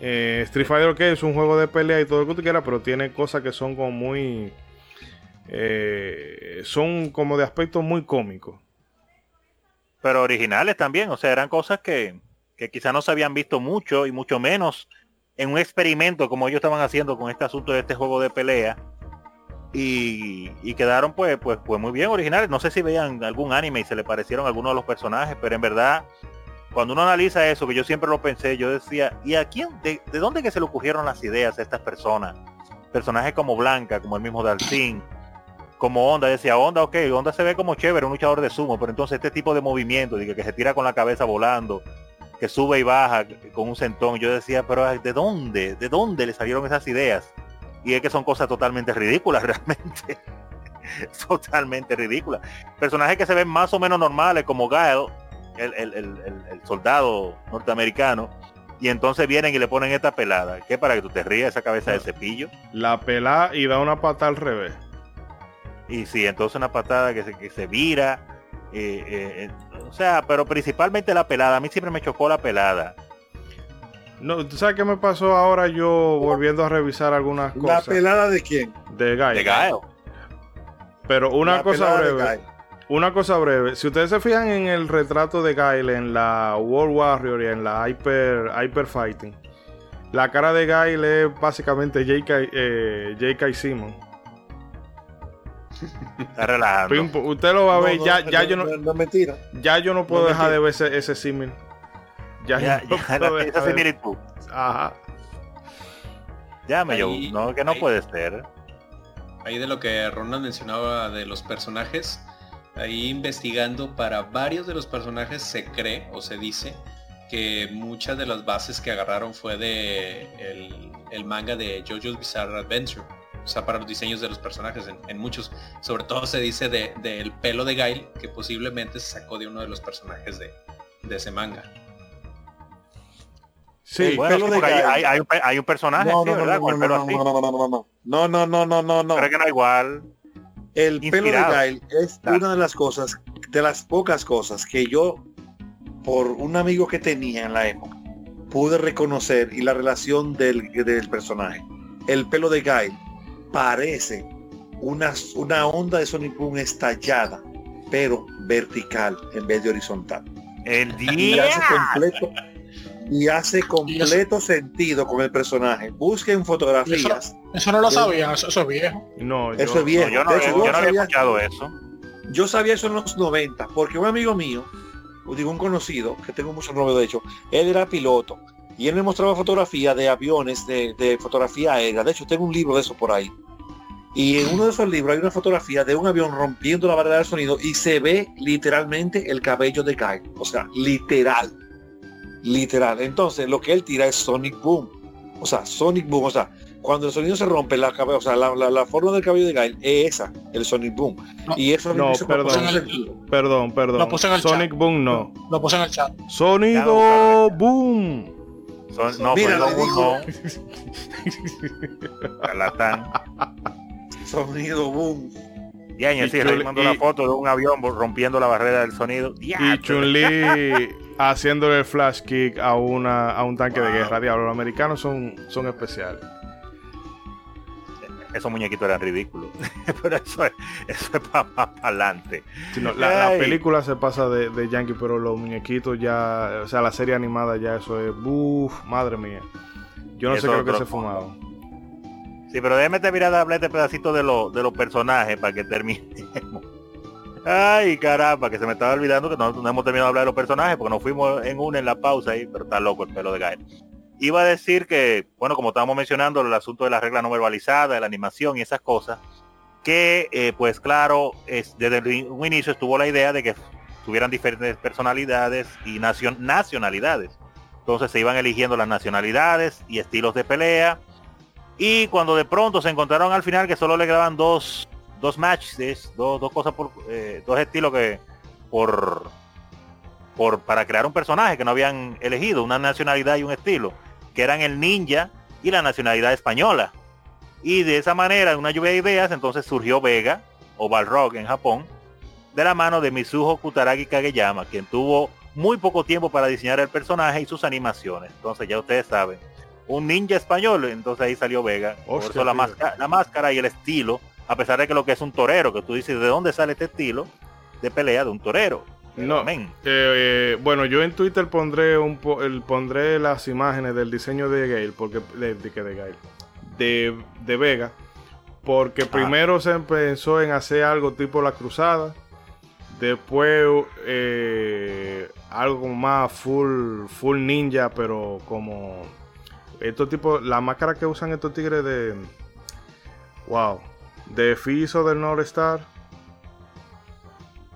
eh, Street Fighter que es un juego de pelea y todo lo que tú quieras, pero tiene cosas que son como muy. Eh, son como de aspecto muy cómico. Pero originales también, o sea, eran cosas que, que quizás no se habían visto mucho y mucho menos en un experimento como ellos estaban haciendo con este asunto de este juego de pelea. Y, y, quedaron pues, pues, pues muy bien originales. No sé si veían algún anime y se le parecieron algunos de los personajes, pero en verdad cuando uno analiza eso, que yo siempre lo pensé, yo decía, ¿y a quién, de, dónde que se le ocurrieron las ideas a estas personas? Personajes como Blanca, como el mismo Dalcin, como Onda, decía, Onda, ok, Onda se ve como chévere, un luchador de sumo, pero entonces este tipo de movimiento, que, que se tira con la cabeza volando, que sube y baja con un centón, yo decía, pero ¿de dónde? ¿De dónde le salieron esas ideas? Y es que son cosas totalmente ridículas realmente. totalmente ridículas. Personajes que se ven más o menos normales como Gael, el, soldado norteamericano, y entonces vienen y le ponen esta pelada. ¿Qué para que tú te rías esa cabeza de cepillo? La pelada y da una patada al revés. Y sí, entonces una patada que se, que se vira. Eh, eh, eh, o sea, pero principalmente la pelada. A mí siempre me chocó la pelada. No, ¿tú sabes qué me pasó ahora yo volviendo a revisar algunas cosas? ¿La pelada de quién? De Gael. De Gael. Pero una cosa breve. Una cosa breve, si ustedes se fijan en el retrato de Gail en la World Warrior y en la Hyper, Hyper Fighting, la cara de Gail es básicamente J.K. Eh, Simon. Está relajando. Usted lo va a ver, ya, ya yo no. No mentira. Ya yo no puedo dejar de ver ese, ese símil. Ya, ya, no ya puedo esa similitud. Ajá. Ya yo, no, que no puede ser. Ahí de lo que Ronald mencionaba de los personajes, ahí investigando para varios de los personajes se cree o se dice que muchas de las bases que agarraron fue de el, manga de JoJo's Bizarre Adventure. O sea, para los diseños de los personajes, en, muchos, sobre todo se dice del de, pelo de Gail, que posiblemente se sacó de uno de los personajes de, ese manga. Sí, pelo de hay, hay, un, hay, un, personaje, no, no, ¿verdad? No, no, no, no, no, no, no, no, no, no, no, Creo que no igual. El pelo de Gail es una de las cosas, de las pocas cosas que yo por un amigo que tenía en la época, pude reconocer y la relación del, del personaje. El pelo de Guy parece una, una onda de Sonic Boom estallada, pero vertical en vez de horizontal. El día. Y hace completo, y sentido con el personaje. Busquen fotografías. Eso, no lo sabía, eso, es viejo. No, eso es viejo. yo no, había escuchado eso. Yo sabía eso en los 90, porque un amigo mío digo un conocido, que tengo mucho novio de hecho, él era piloto y él me mostraba fotografías de aviones, de, fotografía aérea. De hecho, tengo un libro de eso por ahí. Y en uno de esos libros hay una fotografía de un avión rompiendo la barrera del sonido y se ve literalmente el cabello de Kyle. O sea, literal. Literal. Entonces, lo que él tira es Sonic Boom. O sea, Sonic Boom. O sea, cuando el sonido se rompe, la, o sea, la, forma del cabello de Gail es esa, el Sonic Boom. y eso no, perdón, perdón, perdón. Sonic Boom no. Lo puse en el chat. Sonido Boom. no, Mira, Boom Sonido Boom. Y año, sí, mandó una foto de un avión rompiendo la barrera del sonido. Y Chun-Li haciéndole el flash kick a, una, a un tanque de guerra. Diablo, los americanos son, son especiales esos muñequitos eran ridículos. pero eso es, eso es para adelante. la, película se pasa de, de, Yankee, pero los muñequitos ya, o sea, la serie animada ya eso es, uff, madre mía. Yo no sé qué que se fumaba. Sí, pero déjeme terminar de hablar este pedacito de, de los personajes para que terminemos. Ay, caramba, que se me estaba olvidando que no, hemos terminado de hablar de los personajes porque nos fuimos en una en la pausa ahí, pero está loco el pelo de Gael iba a decir que, bueno, como estábamos mencionando, el asunto de la regla no verbalizada, de la animación y esas cosas, que eh, pues claro, es, desde un inicio estuvo la idea de que tuvieran diferentes personalidades y nacionalidades. Entonces se iban eligiendo las nacionalidades y estilos de pelea. Y cuando de pronto se encontraron al final que solo le graban dos, dos matches, dos, dos cosas por, eh, dos estilos que por, por, para crear un personaje que no habían elegido, una nacionalidad y un estilo que eran el ninja y la nacionalidad española. Y de esa manera, una lluvia de ideas, entonces surgió Vega, o Balrog en Japón, de la mano de Mizuho Kutaragi Kageyama, quien tuvo muy poco tiempo para diseñar el personaje y sus animaciones. Entonces ya ustedes saben, un ninja español, entonces ahí salió Vega. Por eso la máscara, la máscara y el estilo, a pesar de que lo que es un torero, que tú dices, ¿de dónde sale este estilo de pelea de un torero? No. Eh, bueno, yo en Twitter pondré un pondré las imágenes del diseño de Gale, porque de, de, de, de, de Vega, porque ah. primero se empezó en hacer algo tipo la cruzada, después eh, algo más full full ninja, pero como estos tipos, la máscara que usan estos tigres de wow, de Fiso del North Star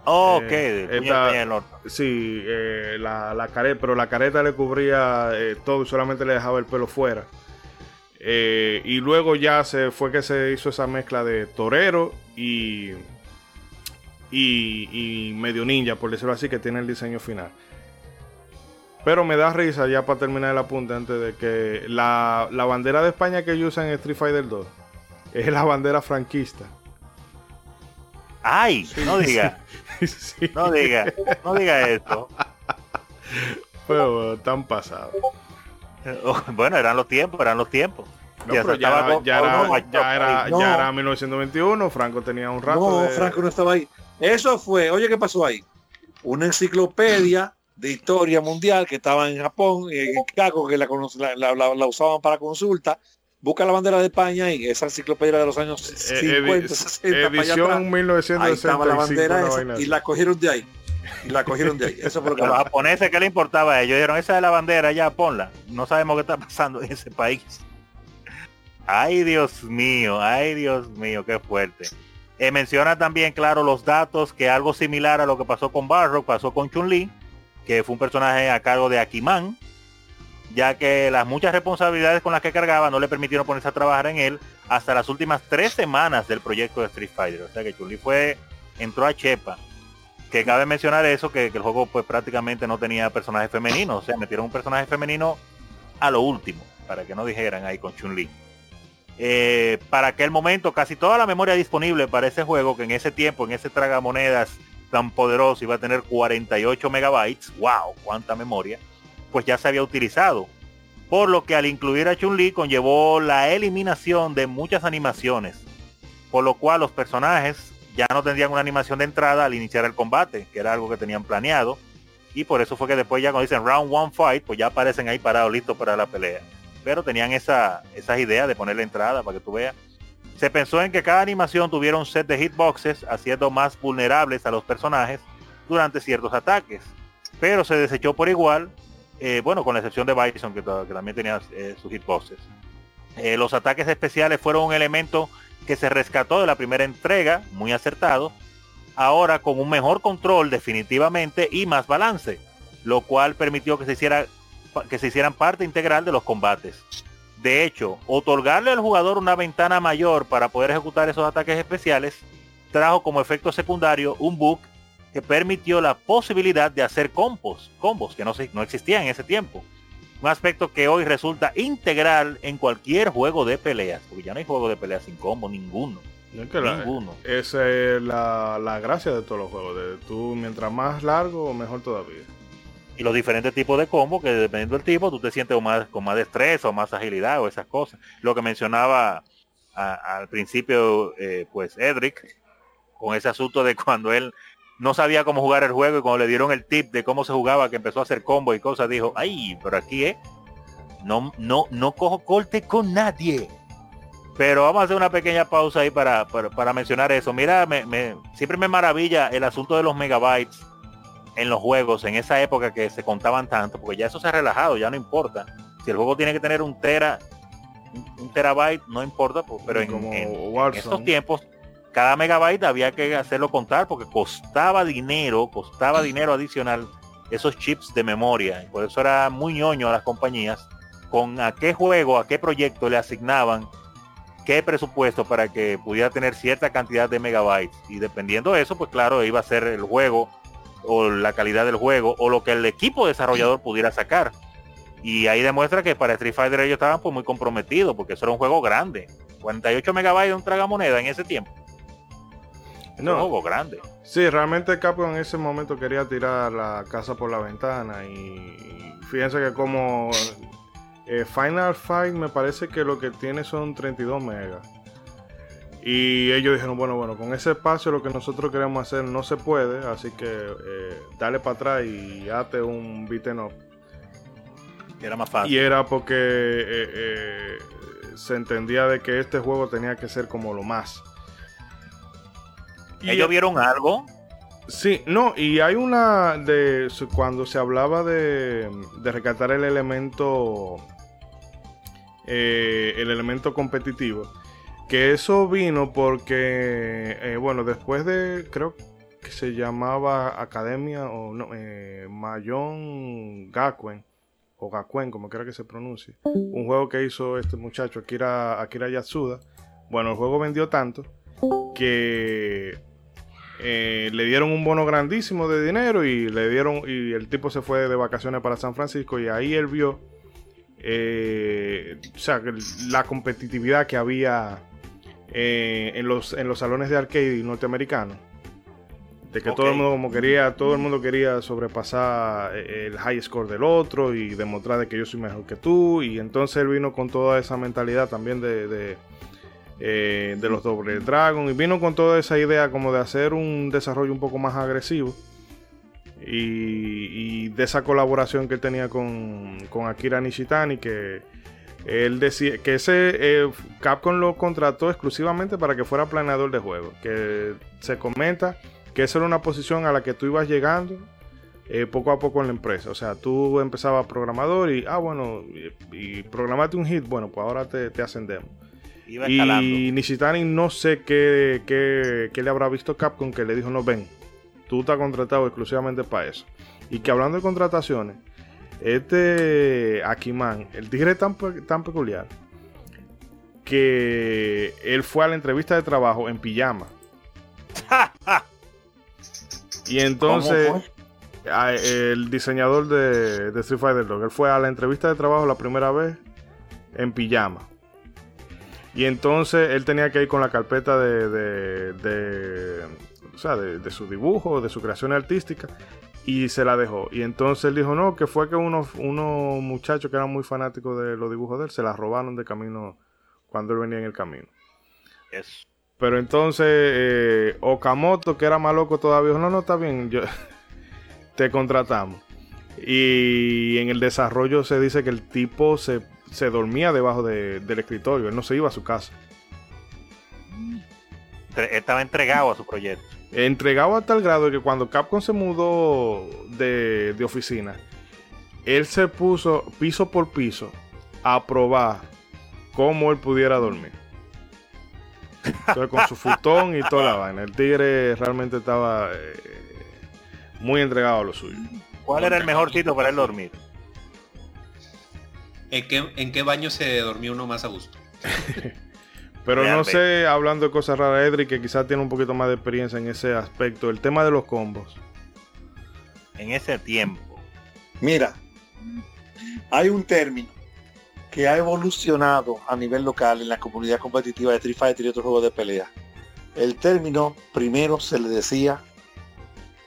ok, eh, sí, eh, la, careta, pero la careta le cubría eh, todo y solamente le dejaba el pelo fuera. y luego ya se fue que se hizo esa mezcla de torero y, y, medio ninja, por decirlo así, que tiene el diseño final. Pero me da risa ya para terminar el apunte antes de que la, la bandera de España que ellos usan en Street Fighter 2 es la bandera franquista. Ay, no diga. No diga, no diga esto. Pero tan pasado. Bueno, eran los tiempos, eran los tiempos. ya, era, ya, era, 1921, Franco tenía un rato. No, Franco no estaba ahí. Eso fue, oye, ¿qué pasó ahí? Una enciclopedia de historia mundial que estaba en Japón, en Chicago, que la, la, la usaban para consulta, Busca la bandera de España y esa enciclopedia de los años 50, 60, edición 1965. la bandera y la cogieron de ahí. Y la cogieron de ahí. Eso fue lo que los japoneses, ¿qué le importaba a ellos? Dijeron, esa es la bandera, ya ponla. No sabemos qué está pasando en ese país. Ay, Dios mío, ay, Dios mío, qué fuerte. Eh, menciona también, claro, los datos que algo similar a lo que pasó con Barrock, pasó con Chun-Li, que fue un personaje a cargo de Akiman, ya que las muchas responsabilidades con las que cargaba no le permitieron ponerse a trabajar en él hasta las últimas tres semanas del proyecto de Street Fighter. O sea que Chun-Li fue, entró a Chepa. Que cabe mencionar eso, que, el juego pues prácticamente no tenía personajes femeninos. O sea, metieron un personaje femenino a lo último, para que no dijeran ahí con Chun-Li. Eh, para aquel momento, casi toda la memoria disponible para ese juego, que en ese tiempo, en ese tragamonedas tan poderoso, iba a tener 48 megabytes. ¡Wow! ¡Cuánta memoria! Pues ya se había utilizado. Por lo que al incluir a Chun-Li conllevó la eliminación de muchas animaciones. Por lo cual los personajes ya no tendrían una animación de entrada al iniciar el combate, que era algo que tenían planeado. Y por eso fue que después ya cuando dicen round one fight, pues ya aparecen ahí parados listos para la pelea pero tenían esa, esas ideas de poner la entrada para que tú veas. Se pensó en que cada animación tuviera un set de hitboxes, haciendo más vulnerables a los personajes durante ciertos ataques. Pero se desechó por igual, eh, bueno, con la excepción de Bison, que, también tenía eh, sus hitboxes. Eh, los ataques especiales fueron un elemento que se rescató de la primera entrega, muy acertado, ahora con un mejor control definitivamente y más balance, lo cual permitió que se hiciera que se hicieran parte integral de los combates. De hecho, otorgarle al jugador una ventana mayor para poder ejecutar esos ataques especiales trajo como efecto secundario un bug que permitió la posibilidad de hacer combos, combos que no, no existían en ese tiempo. Un aspecto que hoy resulta integral en cualquier juego de peleas, porque ya no hay juego de peleas sin combo, ninguno. ninguno. esa es la, la, gracia de todos los juegos, de tú mientras más largo, mejor todavía y los diferentes tipos de combos que dependiendo del tipo tú te sientes con más, con más destreza o más agilidad o esas cosas. Lo que mencionaba al principio eh, pues Edric con ese asunto de cuando él no sabía cómo jugar el juego y cuando le dieron el tip de cómo se jugaba que empezó a hacer combo y cosas dijo ay pero aquí eh no no no cojo corte con nadie pero vamos a hacer una pequeña pausa ahí para, para, mencionar eso. Mira me, siempre me maravilla el asunto de los megabytes en los juegos en esa época que se contaban tanto, porque ya eso se ha relajado, ya no importa. Si el juego tiene que tener un tera, un, terabyte, no importa, pues, pero en, estos tiempos cada megabyte había que hacerlo contar porque costaba dinero, costaba dinero adicional esos chips de memoria. Y por eso era muy ñoño a las compañías con a qué juego, a qué proyecto le asignaban qué presupuesto para que pudiera tener cierta cantidad de megabytes. Y dependiendo de eso, pues claro, iba a ser el juego o la calidad del juego o lo que el equipo desarrollador pudiera sacar. Y ahí demuestra que para Street Fighter ellos estaban pues muy comprometidos porque eso era un juego grande. 48 megabytes de un tragamoneda en ese tiempo. No. Un juego grande. Sí, realmente Capcom en ese momento quería tirar la casa por la ventana y fíjense que como eh, Final Fight me parece que lo que tiene son 32 megas. Y ellos dijeron, bueno, bueno, con ese espacio lo que nosotros queremos hacer no se puede, así que eh, dale para atrás y hazte un beaten up. Era más fácil. Y era porque eh, se entendía de que este juego tenía que ser como lo más. ¿Ellos vieron algo? Sí, no, y hay una de cuando se hablaba de, de rescatar el elemento el elemento competitivo que eso vino porque, eh, bueno, después de, creo que se llamaba Academia o no, eh, Mayon Gakuen, o Gakuen, como quiera que se pronuncie, un juego que hizo este muchacho, Akira, Akira Yatsuda. Bueno, el juego vendió tanto que eh, le dieron un bono grandísimo de dinero y le dieron, y el tipo se fue de vacaciones para San Francisco y ahí él vio, o sea, la competitividad que había eh, en, los, en los salones de arcade norteamericanos. De que todo el mundo como quería, todo el mundo quería sobrepasar eh, el high score del otro y demostrar de que yo soy mejor que tú. Y entonces él vino con toda esa mentalidad también de, de, eh, de los Double Dragon. Y vino con toda esa idea como de hacer un desarrollo un poco más agresivo. Y, y de esa colaboración que él tenía con, con Akira Nishitani que él decía que ese eh, Capcom lo contrató exclusivamente para que fuera planeador de juegos. Que se comenta que esa era una posición a la que tú ibas llegando eh, poco a poco en la empresa. O sea, tú empezabas programador y, ah, bueno, y, programaste un hit, bueno, pues ahora te, ascendemos. Y Nishitani no sé qué, qué, qué, le habrá visto Capcom que le dijo, no, ven, tú estás contratado exclusivamente para eso. Y que hablando de contrataciones, este Akiman, el tigre es tan, tan peculiar que él fue a la entrevista de trabajo en pijama. Y entonces ¿Cómo a- el diseñador de, de Street Fighter 2, él fue a la entrevista de trabajo la primera vez en pijama. Y entonces él tenía que ir con la carpeta de, de, de- o sea, de, de su dibujo, de su creación artística, y se la dejó. Y entonces él dijo, no, que fue que unos, unos muchachos que eran muy fanáticos de los dibujos de él, se la robaron de camino cuando él venía en el camino. Es- Pero entonces eh, Okamoto, que era más loco todavía, dijo, no, no, está bien, yo, te contratamos. Y en el desarrollo se dice que el tipo se, se dormía debajo de- del escritorio, él no se iba a su casa. estaba entregado a su proyecto. Entregado a tal grado que cuando Capcom se mudó de, de oficina, él se puso piso por piso a probar cómo él pudiera dormir. Entonces, con su futón y toda la vaina. El tigre realmente estaba eh, muy entregado a lo suyo. ¿Cuál era el mejor sitio para él dormir? ¿En qué, en qué baño se dormía uno más a gusto? Pero no sé, hablando de cosas raras, Edric, que quizás tiene un poquito más de experiencia en ese aspecto. El tema de los combos. En ese tiempo. Mira, hay un término que ha evolucionado a nivel local en la comunidad competitiva de Street Fighter y otros juegos de pelea. El término primero se le decía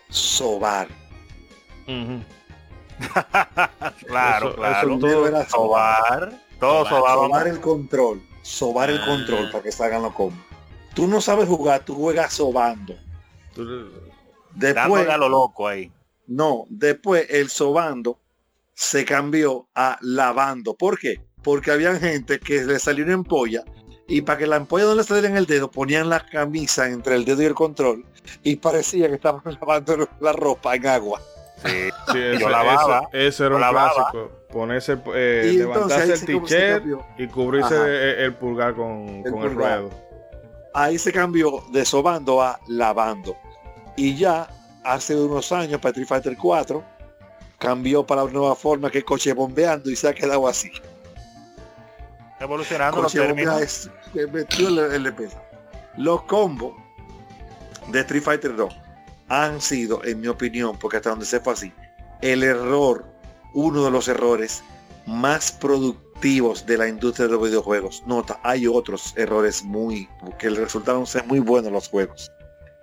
sobar. claro, Eso- claro. eso era Sobar. Todo Sobar. Sobar el control. Sobar el Ah. control para que salgan los combos. Tú no sabes jugar, tú juegas sobando. Tú- Después, a lo loco ahí. no, después el sobando se cambió a lavando. ¿Por qué? Porque había gente que le salió una empolla y para que la empolla no le saliera en el dedo ponían la camisa entre el dedo y el control y parecía que estaban lavando la ropa en agua. Sí. Sí, ese, Yo lavaba, ese- ese era yo un lavaba. clásico. Ponerse, eh, levantarse se, el t-shirt cambió. y cubrirse el, el pulgar con, El con el ruedo. Ahí se cambió de sobando a lavando. Y ya hace unos años para Street Fighter 4 cambió para una nueva forma que es coche bombeando y se ha quedado así. Evolucionando los Coche bombea términos. es que metió el, el EPS. Los combos de Street Fighter 2 han sido, en mi opinión, porque hasta donde sepa así, el error, uno de los errores más productivos de la industria de los videojuegos. Nota, hay otros errores muy que resultaron ser muy buenos los juegos.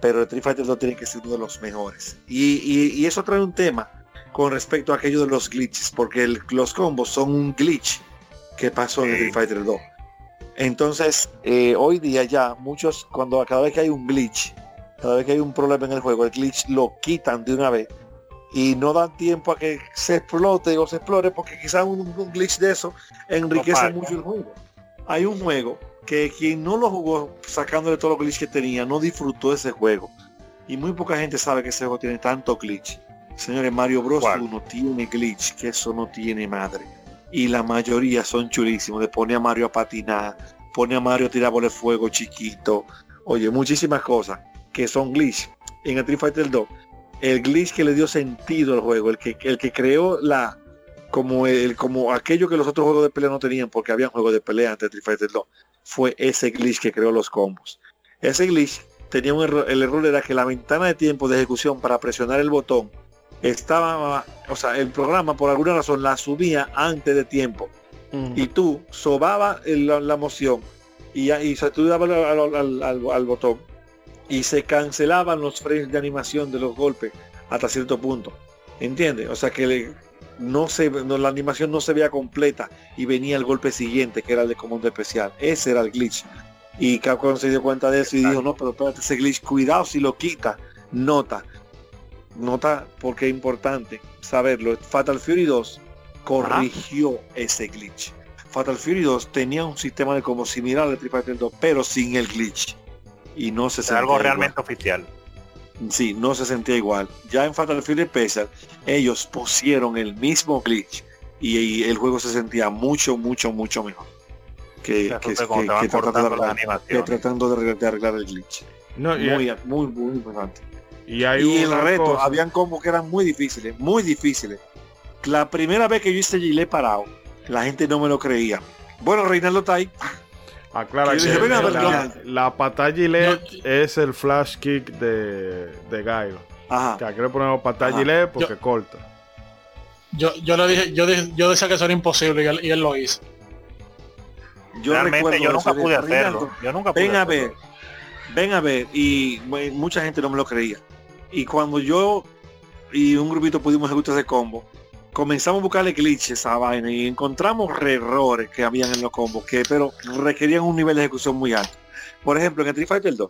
Pero Street Fighter 2 tiene que ser uno de los mejores. Y, y- y eso trae un tema con respecto a aquello de los glitches, porque el- los combos son un glitch que pasó en. Street Fighter 2. Entonces, eh, hoy día ya muchos, cuando cada vez que hay un glitch, cada vez que hay un problema en el juego, el glitch lo quitan de una vez y no dan tiempo a que se explote o se explore porque quizás un, un glitch de eso enriquece mucho el juego. Hay un juego que quien no lo jugó sacándole todos los glitches que tenía no disfrutó ese juego. Y muy poca gente sabe que ese juego tiene tanto glitch. Señores, Mario Bros. ¿Cuál? 1 tiene glitch, que eso no tiene madre. Y la mayoría son chulísimos. Le pone a Mario a patinar, pone a Mario a tirar por el fuego chiquito. Oye, muchísimas cosas que son glitch. En Street Fighter 2, el glitch que le dio sentido al juego, el que, el que creó la como el como aquello que los otros juegos de pelea no tenían porque habían juegos de pelea antes de Street Fighter 2, fue ese glitch que creó los combos. Ese glitch tenía un error, el error era que la ventana de tiempo de ejecución para presionar el botón estaba, o sea, el programa por alguna razón la subía antes de tiempo y tú sobaba el- la, la moción y, y se- tú dabas al, al- al- al- al botón y se cancelaban los frames de animación de los golpes hasta cierto punto. ¿Entiendes? O sea que le- no se la animación no se veía completa y venía el golpe siguiente que era el de comando especial. Ese era el glitch. Y Capcom se dio cuenta de eso y dijo, no, pero espérate, ese glitch, cuidado si lo quita. Nota. Nota porque es importante saberlo. Fatal Fury 2 corrigió ese glitch. Fatal Fury 2 tenía un sistema de como similar al Fighter 2, pero sin el glitch. Y no se sentía algo igual. realmente oficial. Sí, no se sentía igual. Ya en Fatal Fury Special, ellos pusieron el mismo glitch y, y el juego se sentía mucho, mucho, mucho mejor. Que, que- que- que tratando, de arreglar, que tratando de arreglar, de arreglar el glitch. No, y, Muy, muy, muy importante. Y hay Y el reto, cosa- habían combos que eran muy difíciles, muy difíciles. La primera vez que yo hice gilet parado, la gente no me lo creía. Bueno, Reinaldo está ahí. Aclara que dije, venga, la, la patada gilet es el flash kick de, de Gaio. Ajá. Que aquí le ponemos Ajá. gilet porque corta. Yo, yo le dije, yo, dije- yo decía que eso era imposible y él, y él lo hizo. Yo Realmente recuerdo yo nunca de pude hacerlo. Yo nunca pude Ven a ver, ven a ver. Y bueno, mucha gente no me lo creía. Y cuando yo y un grupito pudimos ejecutar ese combo, comenzamos a buscarle glitches a esa vaina y encontramos errores que habían en los combos, que pero requerían un nivel de ejecución muy alto. Por ejemplo, en Street Fighter 2,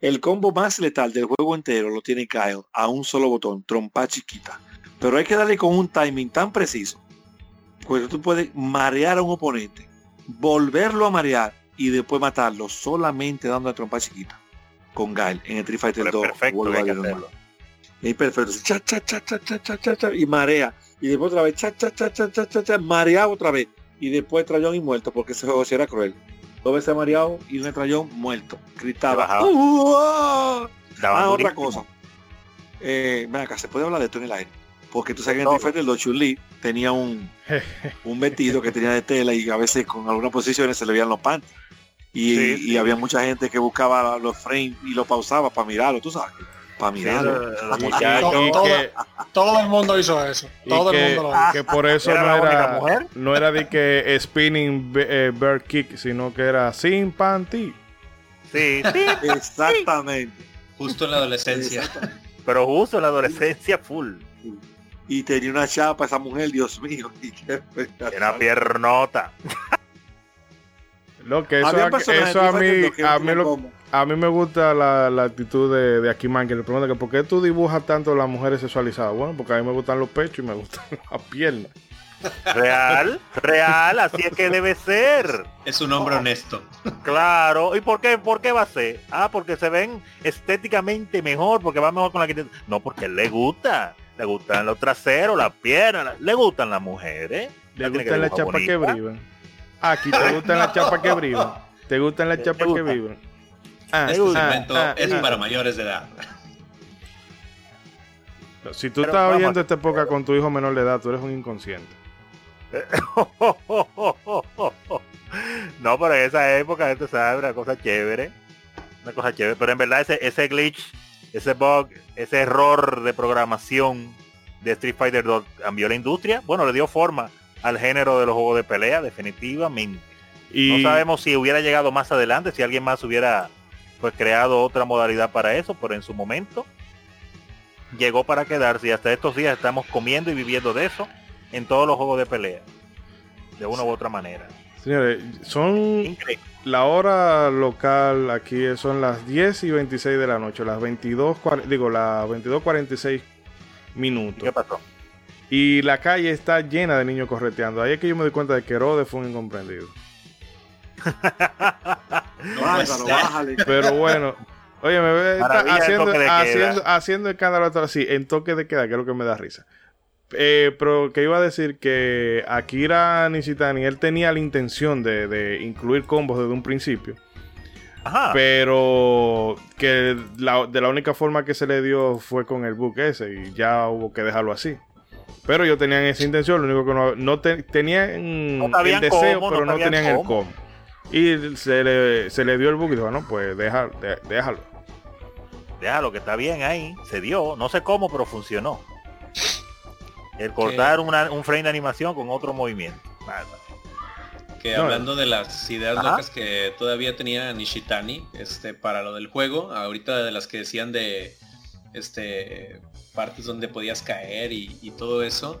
el combo más letal del juego entero lo tiene Kyle a un solo botón, trompa chiquita. Pero hay que darle con un timing tan preciso, pues tú puedes marear a un oponente, volverlo a marear y después matarlo solamente dando la trompa chiquita con Gael en Street Fighter Pero 2. es perfecto es perfecto. Cha, cha, cha, cha, cha, cha, cha, cha, y marea. Y después otra vez, cha, cha, cha, cha, cha, cha, cha, mareado otra vez. Y después trayón y muerto, porque ese juego sí era cruel. Dos veces mareado y un trayón muerto. Gritaba. Ah, otra cosa. Eh, ven acá, se puede hablar de esto en el aire. Porque tú sabes que en Street Fighter 2 Chun-Li tenía un, un vestido que tenía de tela y a veces con algunas posiciones se le veían los panties. Y, Sí, y sí. había mucha gente que buscaba los frames y lo pausaba para mirarlo, tú sabes. Para y todo- Todo el mundo hizo eso. y Todo que- el mundo lo hizo. que por eso ¿Era no era, mujer? no era de que spinning be- eh, bird kick, sino que era sin panty. Sí, sí, Exactamente. Justo en la adolescencia. pero justo en la adolescencia full. Y tenía una chapa esa mujer, Dios mío. y qué Era piernota. Lo que eso, a- eso a mí, a mí, lo-. A mí me gusta la, la actitud de, de Akiman, que le pregunta que por qué tú dibujas tanto las mujeres sexualizadas. Bueno, porque a mí me gustan los pechos y me gustan las piernas. Real, real, así es que debe ser. Es un hombre honesto. Claro. ¿Y por qué? ¿Por qué va a ser? Ah, porque se ven estéticamente mejor, porque va mejor con la que... No, porque le gusta. Le gustan los traseros, las piernas, la- le gustan las mujeres. ¿Te La tiene que gustan las chapas que brillan? Aquí, ¿te gustan las chapas que brillan? ¿Te gustan las ¿Te chapas que vibran? Ah, Este ah, segmento ah, es ah. para mayores de edad. Si tú Pero estás vamos oyendo a- esta época con tu hijo menor de edad, tú eres un inconsciente. no, pero en esa época esto sabe una cosa chévere. Una cosa chévere. Pero en verdad ese, ese glitch, ese bug, ese error de programación de Street Fighter 2 cambió la industria. Bueno, le dio forma al género de los juegos de pelea, definitivamente. Y No sabemos si hubiera llegado más adelante, si alguien más hubiera pues creado otra modalidad para eso, pero en su momento llegó para quedarse y hasta estos días estamos comiendo y viviendo de eso en todos los juegos de pelea. De una u otra manera. señores, son Increíble. la hora local aquí son las 10 y 26 de la noche, las 22, cuar- digo, las 22.46 ¿Y minutos. ¿Qué pasó? Y la calle está llena de niños correteando. Ahí es que yo me doy cuenta de que Herodes fue un incomprendido. No Bárbaro, bájale. Pero bueno, oye, me ve el haciendo, haciendo, haciendo escándalo atrás, así, en toque de queda, que es lo que me da risa. Eh, pero que iba a decir que Akira Nishitani, él tenía la intención de, de incluir combos desde un principio. Ajá. Pero que la, de la única forma que se le dio fue con el book ese y ya hubo que dejarlo así. Pero ellos tenían esa intención, lo único que no, no te- tenían No el deseo, cómo, pero no no, tenían el cómo. Y se le, se le dio el book y dijo, no, pues deja, de- déjalo. Déjalo que está bien ahí. Se dio. No sé cómo, pero funcionó. El cortar una- un frame de animación con otro movimiento. Nada. Que No, hablando de las ideas Ajá. locas que todavía tenía Nishitani, este, para lo del juego, ahorita de las que decían de este partes donde podías caer y, y todo eso.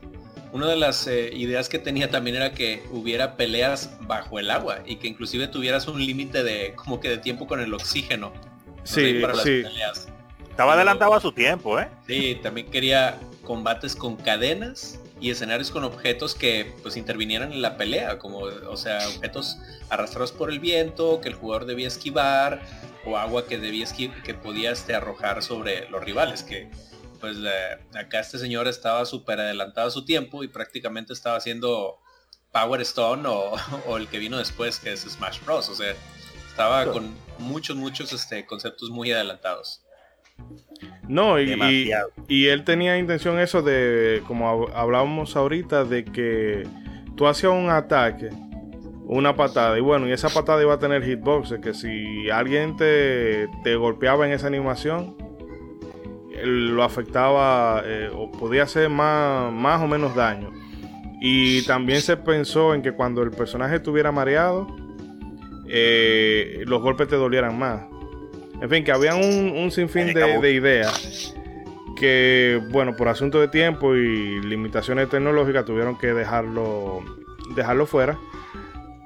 Una de las eh, ideas que tenía también era que hubiera peleas bajo el agua y que inclusive tuvieras un límite de como que de tiempo con el oxígeno. ¿no? Sí, para las sí. peleas. Estaba adelantado a su tiempo, ¿eh? Sí, también quería combates con cadenas y escenarios con objetos que pues intervinieran en la pelea, como o sea, objetos arrastrados por el viento, que el jugador debía esquivar, o agua que debía esqui- que podía este, arrojar sobre los rivales, que pues acá este señor estaba súper adelantado a su tiempo y prácticamente estaba haciendo Power Stone o, o el que vino después, que es Smash Bros. O sea, estaba con muchos, muchos este, conceptos muy adelantados. No, y, y, y él tenía intención eso de, como hab- hablábamos ahorita, de que tú hacías un ataque, una patada, y bueno, y esa patada iba a tener hitboxes, que si alguien te, te golpeaba en esa animación, lo afectaba eh, o podía hacer más, más o menos daño. Y también se pensó en que cuando el personaje estuviera mareado, eh, los golpes te dolieran más. En fin, que habían un, un sinfín de, de ideas que, bueno, por asunto de tiempo y limitaciones tecnológicas tuvieron que dejarlo, dejarlo fuera.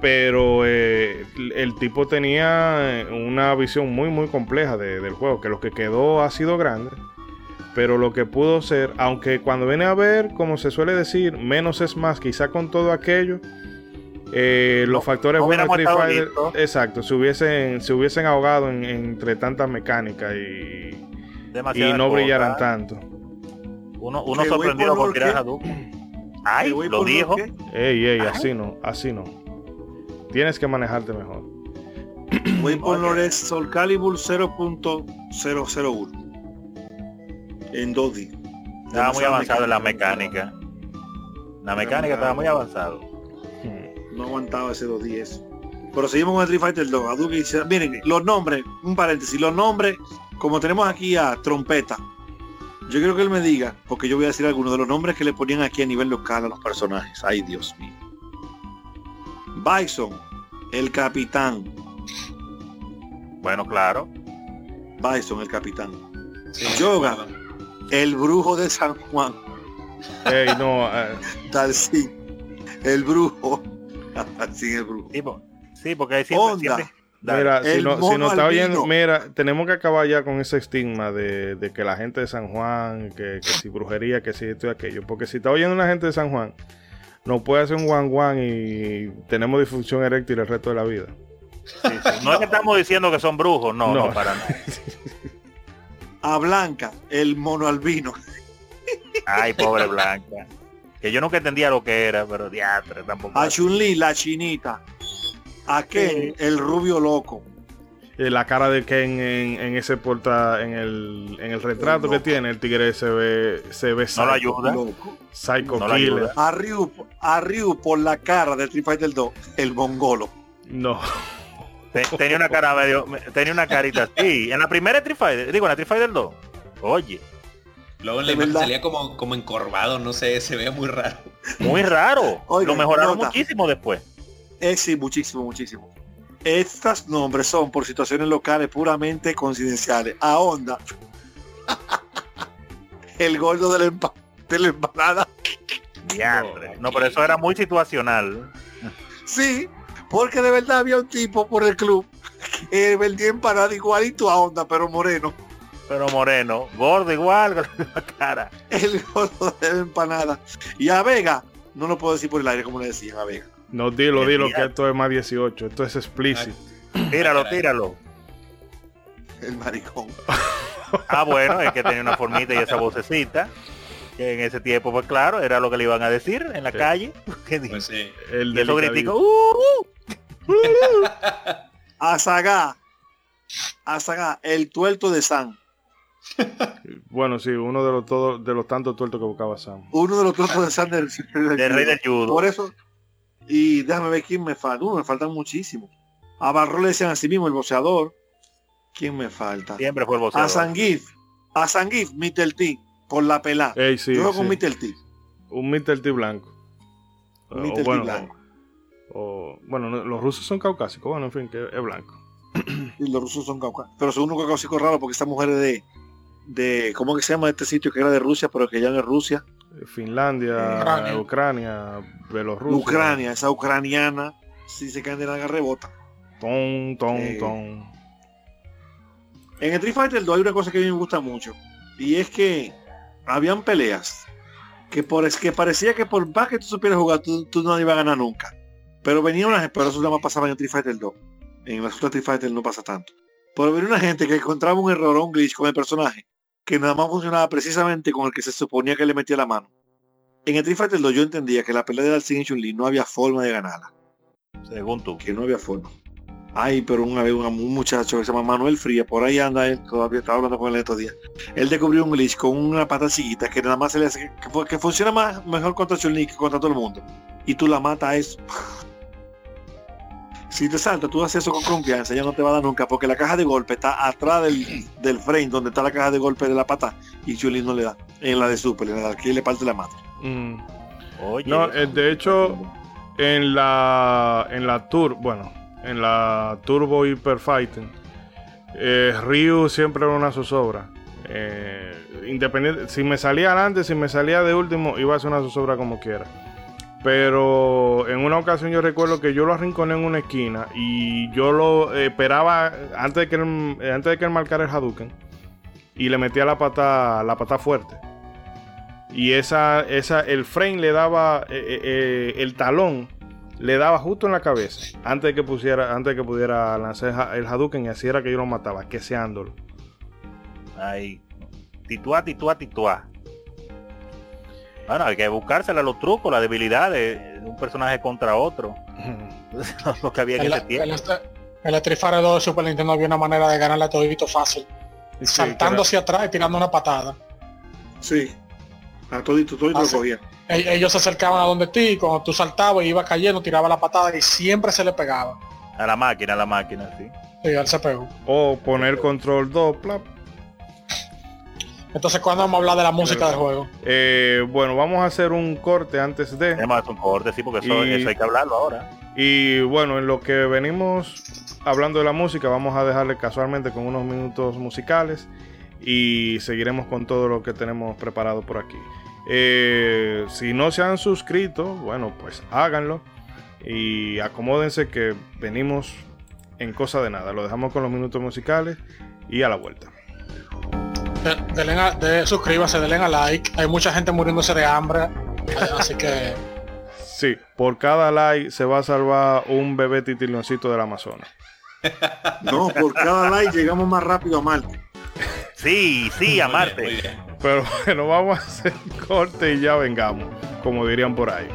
Pero eh, el tipo tenía una visión muy, muy compleja de- del juego, que lo que quedó ha sido grande. Pero lo que pudo ser, aunque cuando viene a ver, como se suele decir, menos es más, quizá con todo aquello, eh, los No- factores no buenos de Street Fighter, exacto, se hubiesen, se hubiesen ahogado en- entre tantas mecánicas y, y no brillaran tanto. Uno, uno sorprendido por por tirar Hadouken. Ay, lo dijo. Ey, ey, así no, así no. Tienes que manejarte mejor. Voy por Ok. Lores Soul Calibur 0.001 en 2D. Estaba muy avanzado en la mecánica. La mecánica estaba muy avanzado. No aguantaba ese 2D eso. Pero seguimos con Street Fighter 2. Hadouken y se- Miren, los nombres, un paréntesis, los nombres, como tenemos aquí a Trompeta, yo quiero que él me diga, porque yo voy a decir algunos de los nombres que le ponían aquí a nivel local a los personajes. Ay, Dios mío. Bison, el capitán. Bueno, claro. Bison, el capitán. Sí, Yoga. El brujo de San Juan. Ey, no, eh, Dalcin. El brujo. Dalcin el brujo. Sí, po- sí, porque siempre, Onda. siempre- mira, si no, si no está oyendo, albino. mira, tenemos que acabar ya con ese estigma de, de que la gente de San Juan, que, que si brujería, que si esto y aquello. Porque si está oyendo una gente de San Juan, no puede hacer un guan guan y tenemos disfunción eréctil el resto de la vida. Sí, sí. No es que estamos diciendo que son brujos, no, no, No. para nada. A Blanca, el mono albino. Ay, pobre Blanca. Que yo nunca entendía lo que era, pero diatre, tampoco. A Chun-Li, la chinita. A Ken, el rubio loco. Eh, la cara de Ken en, en ese porta, en el, en el retrato que tiene, el tigre se ve, se ve No lo ayuda. Loco. psycho No killer. ayuda. A Ryu, a Ryu por la cara de Street Fighter 2, el mongolo. No, Tenía una cara medio, me- tenía una carita así. En la primera Street Fighter, digo, en la Street Fighter 2. Oye, Luego en la imagen salía como, como encorvado, no sé, se veía muy raro. muy raro. Oiga, lo mejoraron nota. muchísimo después. Eh, sí, muchísimo, muchísimo. Estos nombres son por situaciones locales puramente coincidenciales. A Honda. el gordo de la, empa- de la empanada. Diatre. No, pero eso era muy situacional. Sí, porque de verdad había un tipo por el club que vendía empanada igualito a Honda, pero moreno. Pero moreno, gordo igual, con la misma cara. El gordo de la empanada. Y a Vega, no lo puedo decir por el aire como le decían a Vega. no dilo, dilo que esto es más 18, esto es explícito. Tíralo, tíralo. El maricón. Ah, bueno, es que tenía una formita y esa vocecita. Que en ese tiempo, pues claro, era lo que le iban a decir en la Sí. calle. Pues sí. El y eso gritico, "Uh, uh". Azaga. Azaga, el tuerto de San. Bueno, sí, uno de los todos de los tantos tuertos que buscaba Sam. Uno de los tuertos de San del, del del rey del judo. Por eso. Y déjame ver quién me falta. Uh, me faltan muchísimos. A Barro le decían a sí mismo el boxeador. ¿Quién me falta? Siempre fue el A boxeador. Sangif. A Sangif, Mr. T. Por la pelá. Ey, sí, Yo juego sí. con Mr. T. Un Mr. T blanco. Un Mr. T bueno, blanco. O- bueno, no, los rusos son caucásicos, bueno, en fin, que es blanco. Y los rusos son caucásicos. Pero son unos caucásicos raros porque esta mujer es de, de. ¿Cómo que se llama este sitio que era de Rusia, pero que ya no es Rusia? Finlandia, Ucrania. Ucrania, Bielorrusia. Ucrania, esa ucraniana. Si se caen de la rebota. Ton, ton, Eh, ton. En Street Fighter 2 hay una cosa que a mí me gusta mucho. Y es que habían peleas que por es que parecía que por más que tú supieras jugar, tú, tú no ibas a ganar nunca. Pero venía una pero eso nada más pasaba en Street Fighter 2. En las otras Street Fighter no pasa tanto. Pero venía una gente que encontraba un error o un glitch con el personaje que nada más funcionaba precisamente con el que se suponía que le metía la mano. En Street Fighter 2 yo entendía que la pelea de Dalsin y Chun-Li no había forma de ganarla. Según tú. Que no había forma. Ay, pero una vez un, muchacho que se llama Manuel Fría, por ahí anda él, todavía estaba hablando con él estos días. Él descubrió un glitch con una pata chiquita que nada más se le hace, que, fu- que funciona más, mejor contra chun que contra todo el mundo. Y tú la matas a eso. Si te salta, tú haces eso con confianza, ya no te va a dar nunca, porque la caja de golpe está atrás del, del frame, donde está la caja de golpe de la pata, y Chun no le da. En la de Super, en la de aquí le parte la mata. Mm. Oye, No, eh, de hecho, en la en la Tour, bueno, en la Turbo Hyper Fighting, eh, Ryu siempre era una zozobra. Eh, independiente, si me salía adelante, si me salía de último, iba a ser una zozobra como quiera. Pero en una ocasión yo recuerdo que yo lo arrinconé en una esquina y yo lo eh, esperaba antes de que él, eh, antes de que él marcara el Hadouken y le metía la pata la pata fuerte. Y esa, esa, el frame le daba, eh, el talón le daba justo en la cabeza antes de que pusiera, antes de que pudiera lanzar el ha- el Hadouken y así era que yo lo mataba, queseándolo. Ay, tituá, tituá, tituá. Bueno, hay que buscársela los trucos, la debilidad de, de un personaje contra otro. lo que había en En la, ese tiempo. en la- en la Street Fighter 2 de Super Nintendo había una manera de ganarle a todito fácil. Sí, saltando hacia atrás y tirando una patada. Sí. A todito, todito Ah, lo sí. cogían. Ellos se acercaban a donde ti y cuando tú saltabas y iba cayendo, tiraba la patada y siempre se le pegaba. A la máquina, a la máquina, sí. Se pegó. era- O poner control 2, plap. Entonces cuando vamos a hablar de la música del juego. Eh, bueno, vamos a hacer un corte antes de. Tenemos que hacer un corte, sí, porque eso, Y- eso hay que hablarlo ahora. Y bueno, en lo que venimos hablando de la música, vamos a dejarle casualmente con unos minutos musicales y seguiremos con todo lo que tenemos preparado por aquí. Eh, si no se han suscrito, bueno, pues háganlo y acomódense que venimos en cosa de nada. Lo dejamos con los minutos musicales y a la vuelta. De, denle a- de- suscríbase, denle a like. Hay mucha gente muriéndose de hambre. Así que Sí, por cada like se va a salvar un bebé titiloncito del Amazonas. No, por cada like llegamos más rápido a Marte. Sí, sí, a Muy Marte. bien, muy bien. Pero bueno, vamos a hacer corte y ya vengamos, como dirían por ahí.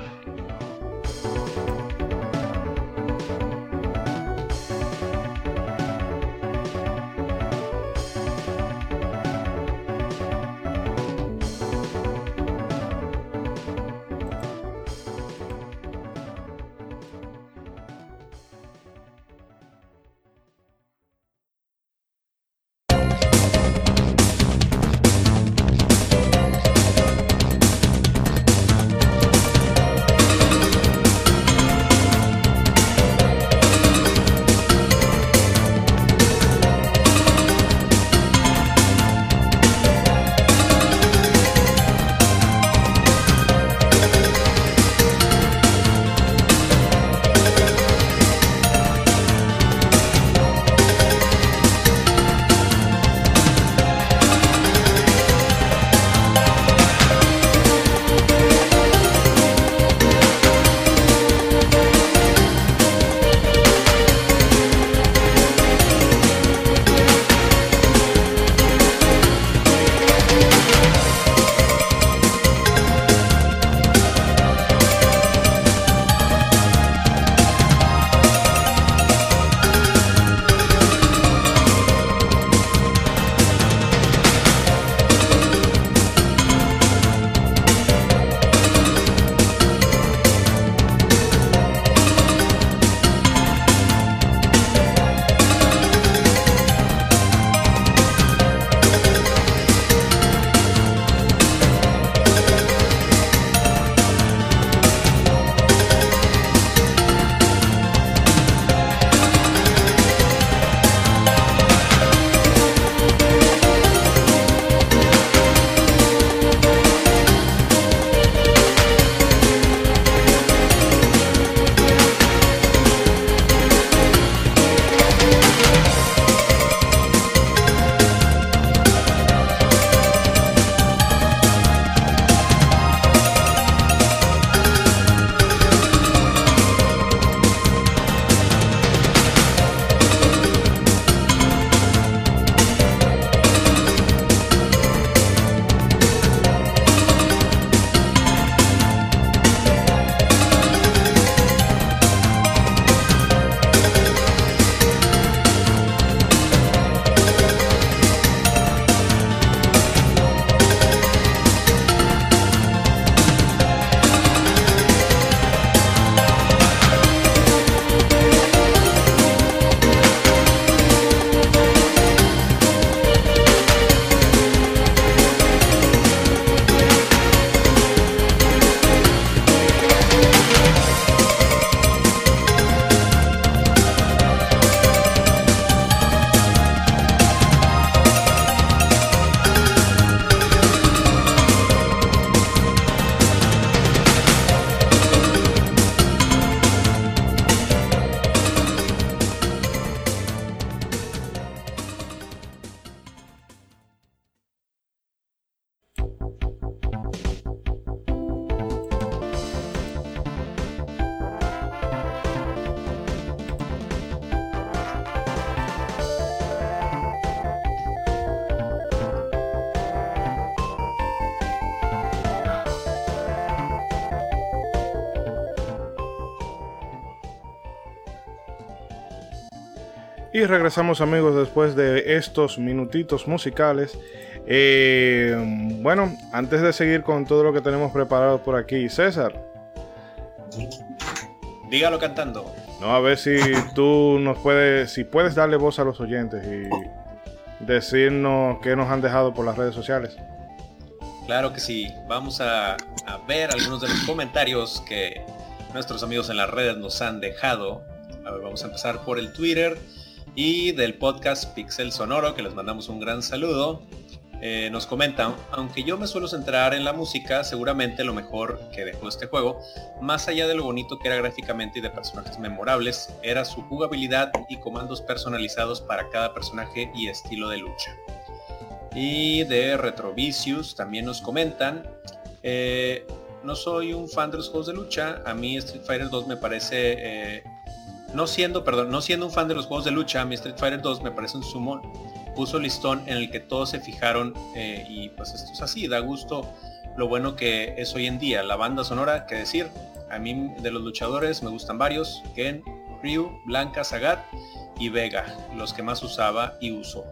Y regresamos amigos después de estos minutitos musicales. Eh, bueno, antes de seguir con todo lo que tenemos preparado por aquí, César. Dígalo cantando. No, a ver si tú nos puedes, si puedes darle voz a los oyentes y decirnos qué nos han dejado por las redes sociales. Claro que sí. Vamos a, a ver algunos de los comentarios que nuestros amigos en las redes nos han dejado. A ver, vamos a empezar por el Twitter y del podcast Pixel Sonoro, que les mandamos un gran saludo. Eh, nos comentan, aunque yo me suelo centrar en la música, seguramente lo mejor que dejó este juego, más allá de lo bonito que era gráficamente y de personajes memorables, era su jugabilidad y comandos personalizados para cada personaje y estilo de lucha. Y de Retrovicius también nos comentan, eh, no soy un fan de los juegos de lucha, a mí Street Fighter 2 me parece... Eh, no siendo, perdón, no siendo un fan de los juegos de lucha, mí Street Fighter 2 me parece un sumo puso listón en el que todos se fijaron eh, y pues esto es así, da gusto lo bueno que es hoy en día. La banda sonora, que decir, a mí de los luchadores me gustan varios, Ken, Ryu, Blanca, Sagat y Vega, los que más usaba y uso.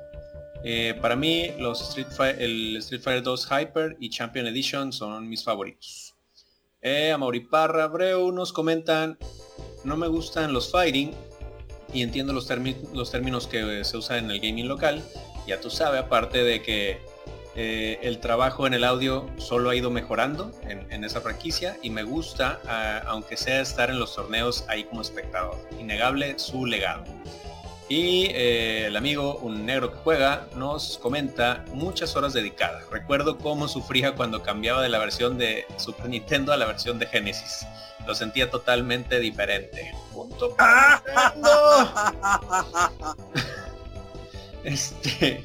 Eh, para mí los Street Fighter, el Street Fighter 2 Hyper y Champion Edition son mis favoritos. Eh, Parra, Breu nos comentan, no me gustan los fighting, y entiendo los, los términos que se usan en el gaming local. Ya tú sabes, aparte de que eh, el trabajo en el audio solo ha ido mejorando en, esa franquicia y me gusta, aunque sea estar en los torneos ahí como espectador. Innegable su legado. Y eh, el amigo, un negro que juega, nos comenta muchas horas dedicadas. Recuerdo cómo sufría cuando cambiaba de la versión de Super Nintendo a la versión de Genesis lo sentía totalmente diferente. Punto este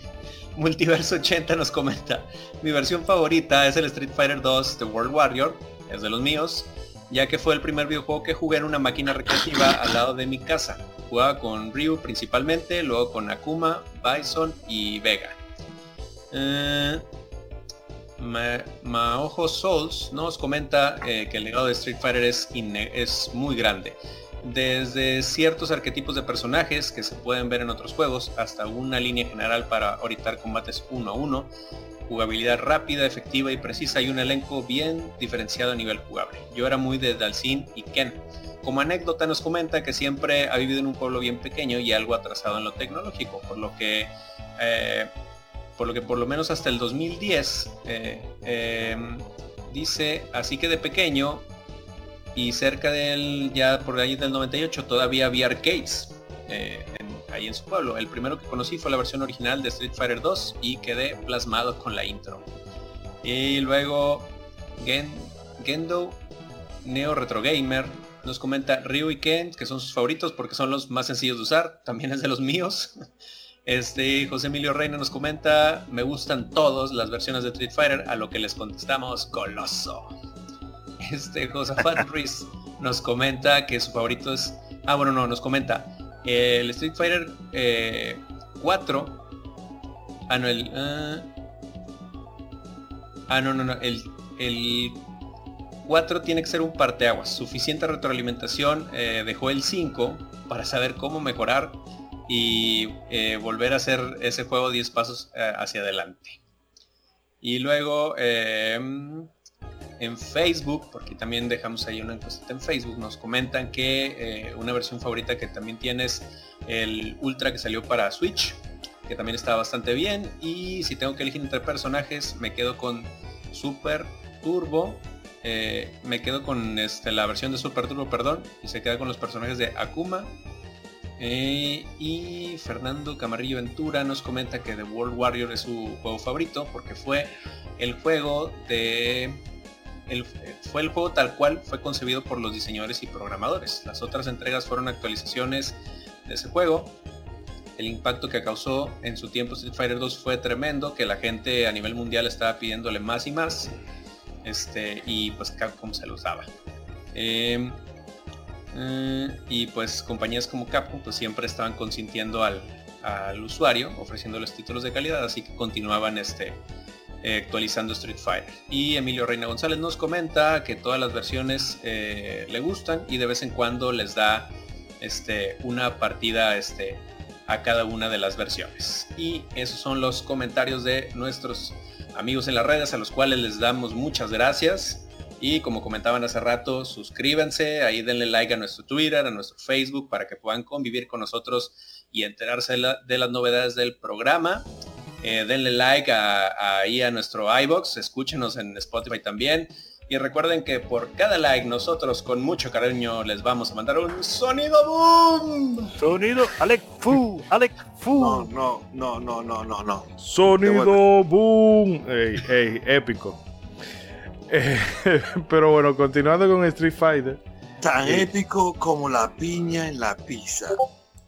Multiverso 80 nos comenta, mi versión favorita es el Street Fighter 2 The World Warrior, es de los míos, ya que fue el primer videojuego que jugué en una máquina recreativa al lado de mi casa. Jugaba con Ryu principalmente, luego con Akuma, Bison y Vega. Eh, Maojo Souls nos comenta eh, que el legado de Street Fighter es, muy grande. Desde ciertos arquetipos de personajes que se pueden ver en otros juegos hasta una línea general para orientar combates uno a uno, jugabilidad rápida, efectiva y precisa y un elenco bien diferenciado a nivel jugable. Yo era muy de Dalsin y Ken. Como anécdota nos comenta que siempre ha vivido en un pueblo bien pequeño y algo atrasado en lo tecnológico, por lo que eh, por lo que por lo menos hasta el 2010 eh, em, dice, así que de pequeño y cerca del, ya por ahí del 98 todavía había arcades eh, ahí en su pueblo. El primero que conocí fue la versión original de Street Fighter 2 y quedé plasmado con la intro. Y luego Gendo Neo Retro Gamer nos comenta Ryu y Ken, que son sus favoritos porque son los más sencillos de usar, también es de los míos. Este José Emilio Reina nos comenta, me gustan todos las versiones de Street Fighter, a lo que les contestamos, Coloso. Este Josafat Ruiz nos comenta que su favorito es, ah bueno no, nos comenta, el Street Fighter 4, eh, ah no, el, ah, ah no, no, no, el, el 4 tiene que ser un parteaguas, suficiente retroalimentación, eh, dejó el 5 para saber cómo mejorar y eh, volver a hacer ese juego 10 pasos hacia adelante. Y luego en Facebook, porque también dejamos ahí una encuesta en Facebook, nos comentan que eh, una versión favorita que también tienes el Ultra que salió para Switch, que también está bastante bien. Y si tengo que elegir entre personajes, me quedo con Super Turbo. me quedo con este, la versión de Super Turbo, perdón, y se queda con los personajes de Akuma, eh, y Fernando Camarillo Ventura nos comenta que The World Warrior es su juego favorito porque fue el juego de fue el juego tal cual fue concebido por los diseñadores y programadores. Las otras entregas fueron actualizaciones de ese juego. El impacto que causó en su tiempo Street Fighter 2 fue tremendo, que la gente a nivel mundial estaba pidiéndole más y más. Este, y pues Capcom se lo usaba. Eh, eh, y pues compañías como Capcom pues siempre estaban consintiendo al, usuario, ofreciéndoles títulos de calidad, así que continuaban este, eh, actualizando Street Fighter. Y Emilio Reina González nos comenta que todas las versiones eh, le gustan y de vez en cuando les da este, una partida este, a cada una de las versiones. Y esos son los comentarios de nuestros amigos en las redes a los cuales les damos muchas gracias. Y como comentaban hace rato, suscríbanse, ahí denle like a nuestro Twitter, a nuestro Facebook, para que puedan convivir con nosotros y enterarse de, las novedades del programa. Eh, denle like ahí a nuestro iBox, escúchenos en Spotify también. Y recuerden que por cada like nosotros con mucho cariño les vamos a mandar un sonido boom. Sonido Alec Fu, Alec Fu. No, no, no, no, no, no, Sonido boom. Ey, ey, épico. Eh, pero bueno, continuando con Street Fighter. Tan épico como la piña en la pizza.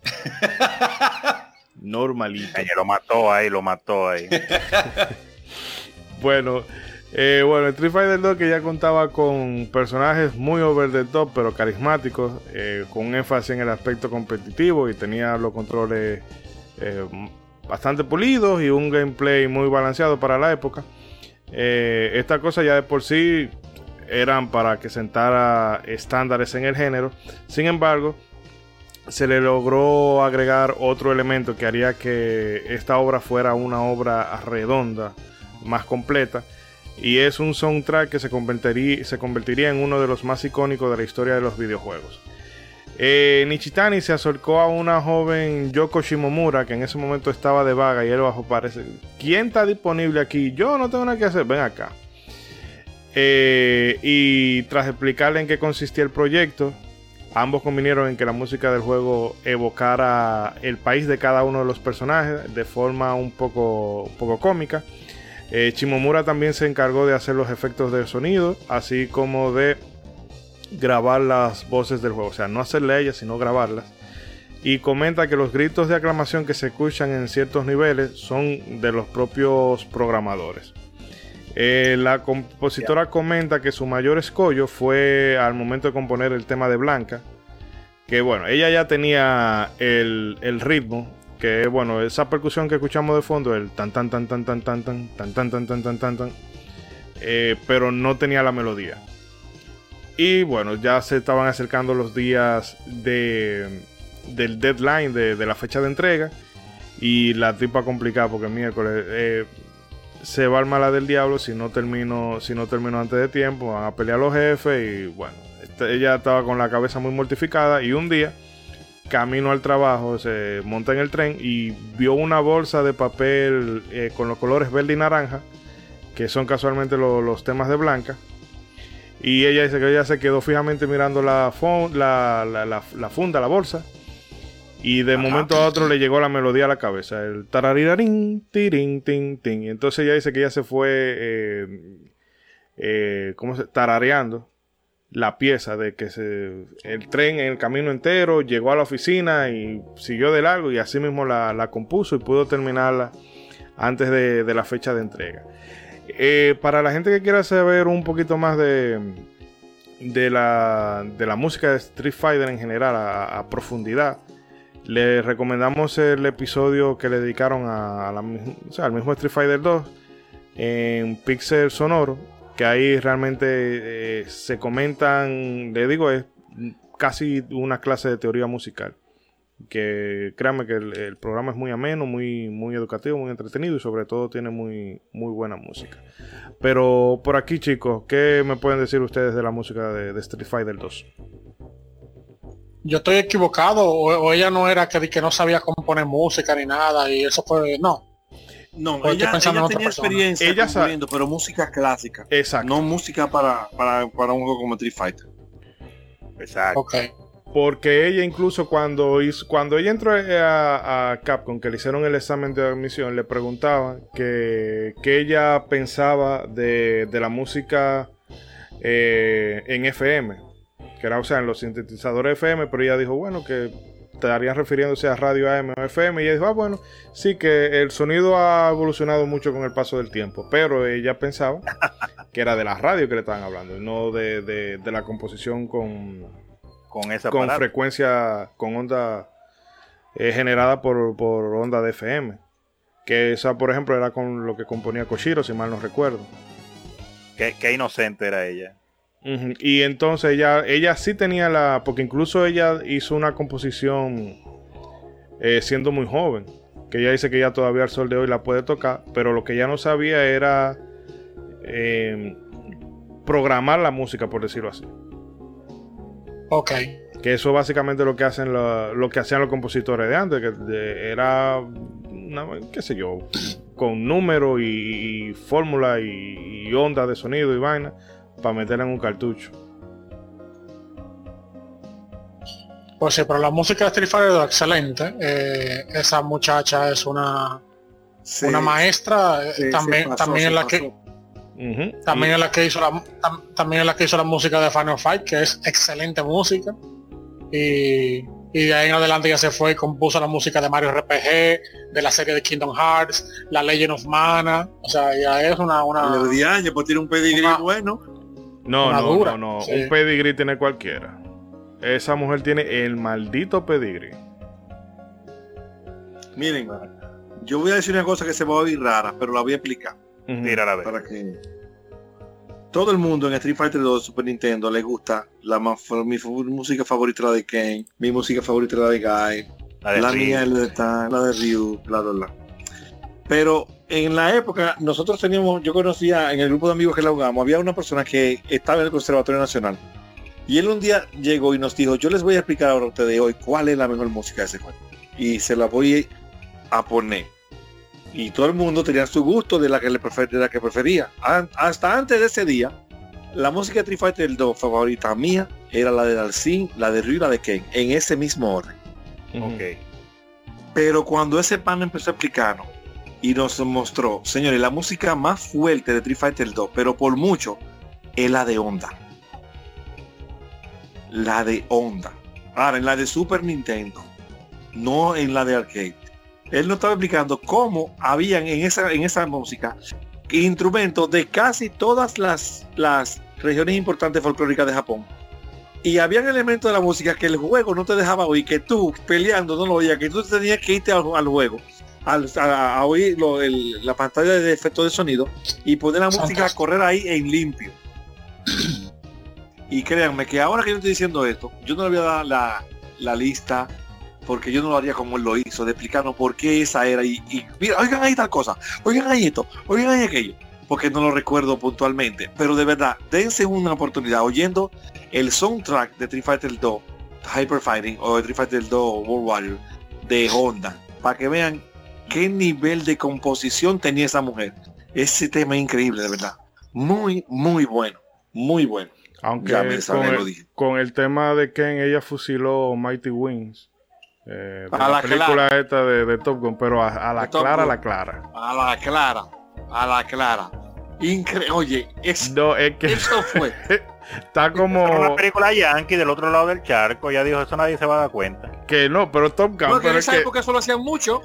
Normalito. lo mató ahí, lo mató ahí. bueno, eh, bueno, Street Fighter 2 que ya contaba con personajes muy over the top, pero carismáticos, eh, con énfasis en el aspecto competitivo y tenía los controles eh, bastante pulidos y un gameplay muy balanceado para la época. Estas cosas ya de por sí eran para que sentara estándares en el género. Sin embargo, se le logró agregar otro elemento que haría que esta obra fuera una obra redonda, más completa. Y es un soundtrack que se convertiría, se convertiría en uno de los más icónicos de la historia de los videojuegos. Eh, Nichitani se acercó a una joven Yoko Shimomura que en ese momento estaba de vaga y él bajo parece, ¿quién está disponible aquí? Yo no tengo nada que hacer, ven acá. Eh, y tras explicarle en qué consistía el proyecto, Ambos convinieron en que la música del juego evocara el país de cada uno de los personajes de forma un poco, poco cómica. Eh, Chimomura también se encargó de hacer los efectos de sonido, así como de grabar las voces del juego. O sea, no hacerle ellas, sino grabarlas. Y comenta que los gritos de aclamación que se escuchan en ciertos niveles son de los propios programadores. Eh, la compositora comenta que su mayor escollo fue al momento de componer el tema de Blanca. Que bueno, ella ya tenía el, ritmo. Que bueno, esa percusión que escuchamos de fondo, el tan tan tan tan tan tan tan tan tan tan tan tan tan tan. pero no tenía la melodía. Y bueno, ya se estaban acercando los días de, del deadline de, la fecha de entrega. Y la tipa complicada porque miércoles. Eh, se va al mala del diablo si no termino si no termino antes de tiempo van a pelear los jefes y bueno este, ella estaba con la cabeza muy mortificada y un día camino al trabajo se monta en el tren y vio una bolsa de papel eh, con los colores verde y naranja que son casualmente los temas de Blanca y ella dice que ella se quedó fijamente mirando la, la, la funda, la bolsa y de momento a otro le llegó la melodía a la cabeza, el tararirarín, tirin, tin, tin. Y entonces ella dice que ella se fue, eh, eh, ¿cómo se? Tarareando la pieza de que se, el tren en el camino entero llegó a la oficina y siguió de largo y así mismo la, compuso y pudo terminarla antes de, la fecha de entrega. Eh, para la gente que quiera saber un poquito más de, de, la, de la música de Street Fighter en general a profundidad, le recomendamos el episodio que le dedicaron a al mismo Street Fighter 2 en Pixel Sonoro, que ahí realmente eh, se comentan, le digo, es casi una clase de teoría musical. Que créanme que el, programa es muy ameno, muy, muy educativo, muy entretenido y sobre todo tiene muy, muy buena música. Pero por aquí chicos, ¿qué me pueden decir ustedes de la música de, de Street Fighter 2? Yo estoy equivocado o, ella no era que, que no sabía componer música ni nada y eso fue no. No ella, tenía experiencia ella componiendo, pero música clásica exacto. no música para, para, para un juego como Street Fighter. Exacto. Okay. porque ella incluso cuando hizo, cuando ella entró a, Capcom que le hicieron el examen de admisión le preguntaban que, que ella pensaba de, de la música eh, en FM que era, o sea, en los sintetizadores FM, pero ella dijo, bueno, que estarían refiriéndose a radio AM o FM, y ella dijo, ah, bueno, sí que el sonido ha evolucionado mucho con el paso del tiempo, pero ella pensaba que era de la radio que le estaban hablando, no de, la composición con, con, esa con frecuencia, con onda eh, generada por, por onda de FM. Que esa, por ejemplo, era con lo que componía Koshiro, si mal no recuerdo. qué inocente era ella. Y entonces ella, ella sí tenía la. Porque incluso ella hizo una composición eh, siendo muy joven. Que ella dice que ya todavía al sol de hoy la puede tocar, pero lo que ella no sabía era eh, programar la música, por decirlo así. Ok. Que eso básicamente lo que hacen lo que hacían los compositores de antes, que de- era una- qué sé yo, con números y, y fórmula y, y ondas de sonido y vaina para meter en un cartucho. Pues sí, pero la música de Street Fighter es excelente. Eh, esa muchacha es una, Sí, una maestra. eh, sí, también pasó, también es la pasó. que también es la que hizo la tam- también es la que hizo la música de Final Fight, que es excelente música. Y, y de ahí en adelante ya se fue y compuso la música de Mario RPG, de la serie de Kingdom Hearts, la Legend of Mana. O sea, ya es una, una de años, pues tiene un pedigrí Una- bueno. No, no, no, no, sí. un pedigrí tiene cualquiera. Esa mujer tiene el maldito pedigrí. Miren, yo voy a decir una cosa que se va a oír rara, pero la voy a explicar. Ujú. Tírala a ver. Para que todo el mundo en Street Fighter 2 Super Nintendo le gusta la más, mi música favorita la de Ken, mi música favorita la de Guy, La de la Ryu. mía la de Tan, la de Ryu, bla bla bla. Pero en la época nosotros teníamos, yo conocía en el grupo de amigos que la jugamos, había una persona que estaba en el Conservatorio Nacional. Y él un día llegó y nos dijo, yo les voy a explicar ahora a ustedes hoy cuál es la mejor música de ese juego. Y se la voy a poner. Y todo el mundo tenía su gusto de la que le prefer- de la que prefería. An- hasta antes de ese día, la música de Street Fighter 2 favorita mía era la de Dalsin, la de Ryu y la de Ken, en ese mismo orden. Ok. Pero cuando ese pan empezó a explicarnos y nos mostró, señores, la música más fuerte de Street Fighter 2, pero por mucho, es la de Honda. La de Honda. Ahora, en la de Super Nintendo, no en la de arcade. Él nos estaba explicando cómo habían en esa, en esa música instrumentos de casi todas las, las regiones importantes folclóricas de Japón. Y habían elementos de la música que el juego no te dejaba oír, que tú peleando no lo oías, que tú tenías que irte al juego, al- a, a oír lo- el- la pantalla de efectos de sonido y poner la música a correr ahí en limpio. y créanme que ahora que yo estoy diciendo esto, yo no le voy a dar la, la lista porque yo no lo haría como él lo hizo, de explicarnos por qué esa era y, y mira, oigan ahí tal cosa, oigan ahí esto, oigan ahí aquello, porque no lo recuerdo puntualmente, pero de verdad, dense una oportunidad oyendo el soundtrack de Street Fighter 2 Hyper Fighting o de Street Fighter 2 World Warrior de Honda, para que vean qué nivel de composición tenía esa mujer. Ese tema es increíble, de verdad. Muy, muy bueno, muy bueno. Aunque Ya me con, el, dije. con el tema de Ken, ella fusiló Mighty Wings. eh, de A la, la película esta de, de Top Gun, pero a, a la clara, a la clara. A la clara, a la clara. Increíble. Oye, es- No, es que eso fue. está Era una como película yankee del otro lado del charco. Ya dijo, eso nadie se va a dar cuenta. que no, pero Top Gun, Porque en es esa que- época eso lo hacían mucho.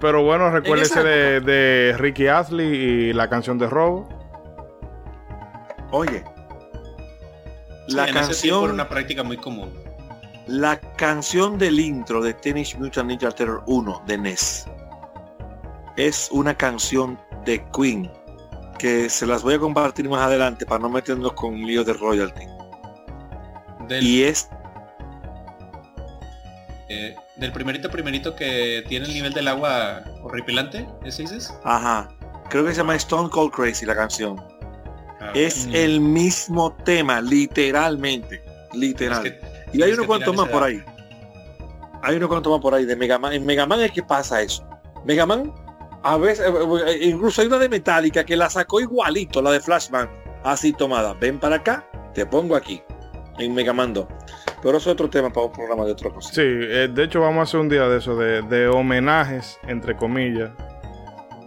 Pero bueno, recuérdese de, de Ricky Astley y la canción de Robo. Oye. Sí, La en ese tiempo canción, era una práctica muy común. la canción del intro de Teenage Mutant Ninja Terror 1 de NES es una canción de Queen que se las voy a compartir más adelante para no meternos con líos de royalty. Del, Y es eh, del primerito primerito que tiene el nivel del agua horripilante, ¿ese dices? Ajá. Creo que se llama Stone Cold Crazy la canción. Ah, Es Mm. el mismo tema, literalmente. Literal. es que- y hay unos cuantos más por ahí. Hay unos cuantos más por ahí de Mega Man. En Mega Man es que pasa eso. Mega Man, a veces, eh, eh, incluso hay una de Metallica que la sacó igualito, la de Flashman. Así tomada. Ven para acá, te pongo aquí. En Mega Man 2. Pero eso es otro tema para un programa de otra cosa. Sí, eh, de hecho vamos a hacer un día de eso, de, de homenajes, entre comillas,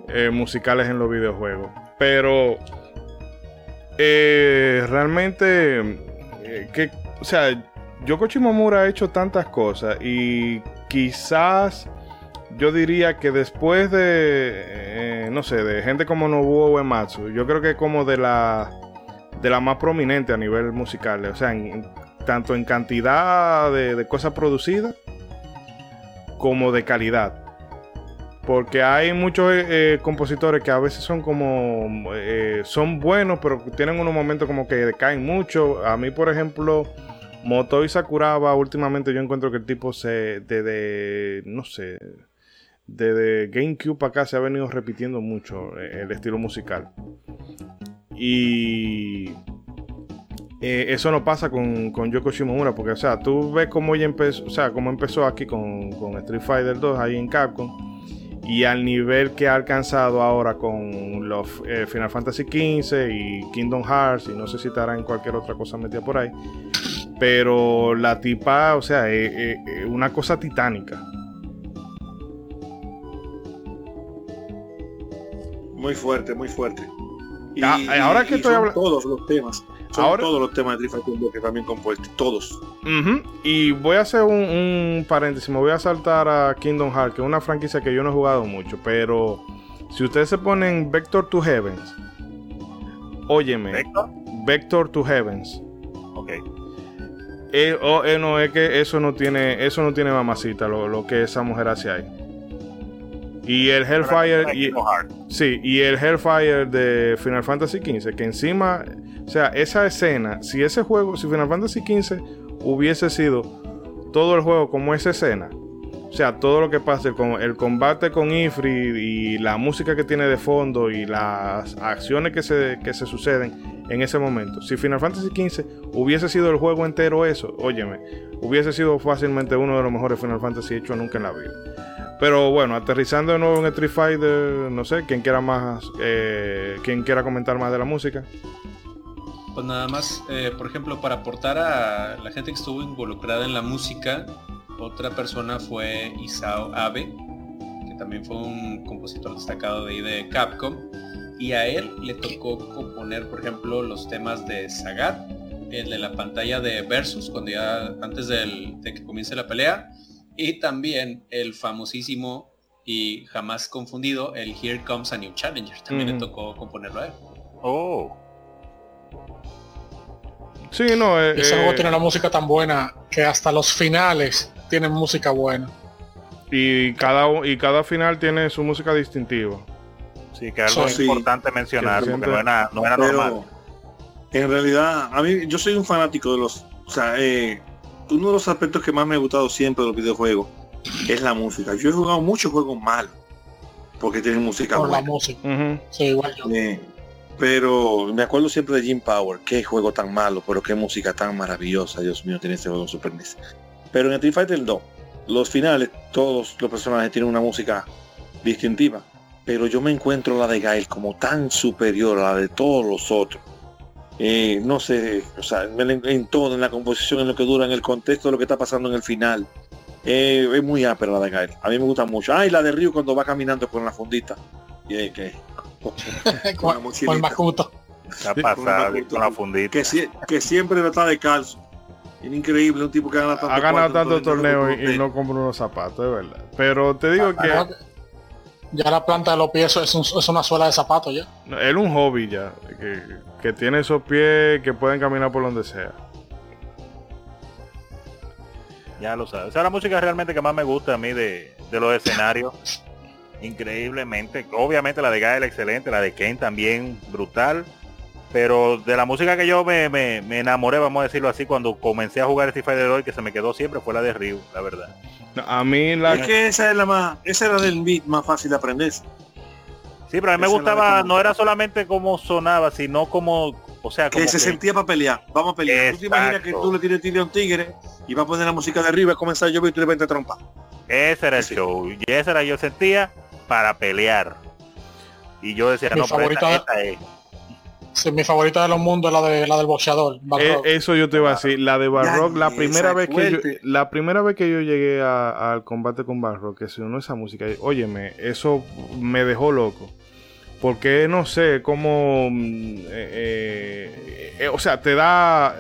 eh, musicales en los videojuegos. Pero eh, realmente, que, o sea, Yoko Shimomura ha hecho tantas cosas y quizás yo diría que después de, no sé, de gente como Nobuo Uematsu, yo creo que como de la, de la más prominente a nivel musical, o sea, en- tanto en cantidad de, de cosas producidas como de calidad. Porque hay muchos eh, eh, compositores que a veces son como, eh, son buenos, pero tienen unos momentos como que decaen mucho. A mí, por ejemplo, Motoi Sakuraba, últimamente yo encuentro que el tipo se. Desde. No sé. Desde GameCube acá se ha venido repitiendo mucho el estilo musical. Y. eh, eso no pasa con, con Yoko Shimomura, porque, o sea, tú ves cómo ella empezó, o sea, cómo empezó aquí con, con Street Fighter 2 ahí en Capcom y al nivel que ha alcanzado ahora con los eh, Final Fantasy XV y Kingdom Hearts y no sé si estará en cualquier otra cosa metida por ahí pero la tipa o sea es, es una cosa titánica Muy fuerte, muy fuerte. Y, Ah, y- ahora que y estoy son habla- todos los temas. Son Ahora- todos los temas de 2 que también compuestos. Todos. Y voy a hacer un, un paréntesis me voy a saltar a Kingdom Hearts que es una franquicia que yo no he jugado mucho pero si ustedes se ponen Vector to Heavens óyeme ¿Vector? Vector to Heavens Ok. Eh, oh, eh, no, es que eso no tiene, eso no tiene mamacita lo, lo que esa mujer hace ahí. Y el Hellfire, y, sí, y el Hellfire de Final Fantasy XV, que encima, o sea, esa escena, si ese juego, si Final Fantasy XV hubiese sido todo el juego como esa escena, o sea, todo lo que pasa, el, el combate con Ifrit y la música que tiene de fondo y las acciones que se, que se suceden en ese momento. Si Final Fantasy XV hubiese sido el juego entero eso, óyeme, hubiese sido fácilmente uno de los mejores Final Fantasy hechos nunca en la vida. Pero bueno, aterrizando de nuevo en Street Fighter, no sé, quien quiera más, eh, quien quiera comentar más de la música. Pues nada más, eh, por ejemplo, para aportar a la gente que estuvo involucrada en la música, otra persona fue Isao Abe, que también fue un compositor destacado de ahí de Capcom, y a él le tocó componer, por ejemplo, los temas de Sagat, el de la pantalla de Versus, cuando ya antes del- de que comience la pelea, y también el famosísimo y jamás confundido, el Here Comes a New Challenger, también le tocó componerlo a él. Oh. Sí, no, eh, ese eh, juego tiene una música tan buena que hasta los finales tienen música buena. y cada y cada final tiene su música distintiva. Sí, que algo Sí. importante mencionar, Que porque no era, no era normal. En realidad, a mí, yo soy un fanático de los, o sea, eh, uno de los aspectos que más me ha gustado siempre de los videojuegos es la música. Yo he jugado muchos juegos malos porque tienen música Por la música. Sí, igual yo. Eh, pero me acuerdo siempre de Jim Power, qué juego tan malo, pero qué música tan maravillosa, Dios mío, tiene este juego en Super NES. Pero en Street Fighter 2, los finales, todos los personajes tienen una música distintiva. Pero yo me encuentro la de Gail como tan superior a la de todos los otros. Eh, no sé, o sea, en, todo, en la composición, en lo que dura, en el contexto de lo que está pasando en el final. Eh, es muy ápera la de Gail. A mí me gusta mucho. Ah, y la de Ryu cuando va caminando con la fundita. Y, eh, que, con la con mochilita. con la fundita. que, que siempre está de calzo. Es increíble, un tipo que gana tanto Ha ganado entonces, torneos y, no compra unos zapatos, es verdad. Pero te digo que Ya, ya la planta de los pies es, un- es una suela de zapato ya. él es un hobby ya, que, que tiene esos pies que pueden caminar por donde sea. Ya lo sabes. Esa es la música realmente que más me gusta a mí de, de los escenarios. Increíblemente. Obviamente la de Gael excelente, la de Ken también brutal. Pero de la música que yo me, me- me enamoré, vamos a decirlo así, cuando comencé a jugar Street Fighter 2 y que se me quedó siempre fue la de Ryu, la verdad. No, A mí la... Es que esa es la más, esa era del beat más fácil de aprender. Sí, pero a mí me Esa gustaba, como- no era solamente como sonaba, sino como, o sea, como Que se que- sentía para pelear. Vamos a pelear. ¿Tú te imaginas que Exacto. tú le tienes tiro a un tigre y va a poner la música de arriba y comenzar a llover y tú le vas a trompar? ese era el Sí. show. Y ese era yo sentía para pelear. Y yo decía, Mi no, pero esta, favorita- esta es. Sí, mi favorita de los mundos es la de la del boxeador. Eh, eso yo te iba a decir, la de Barrock, la esa primera vez que yo, la primera vez que yo llegué a- al combate con Barrock, que sonó esa música, óyeme, eso me dejó loco. Porque no sé cómo, mm, eh, eh, eh, o sea, te da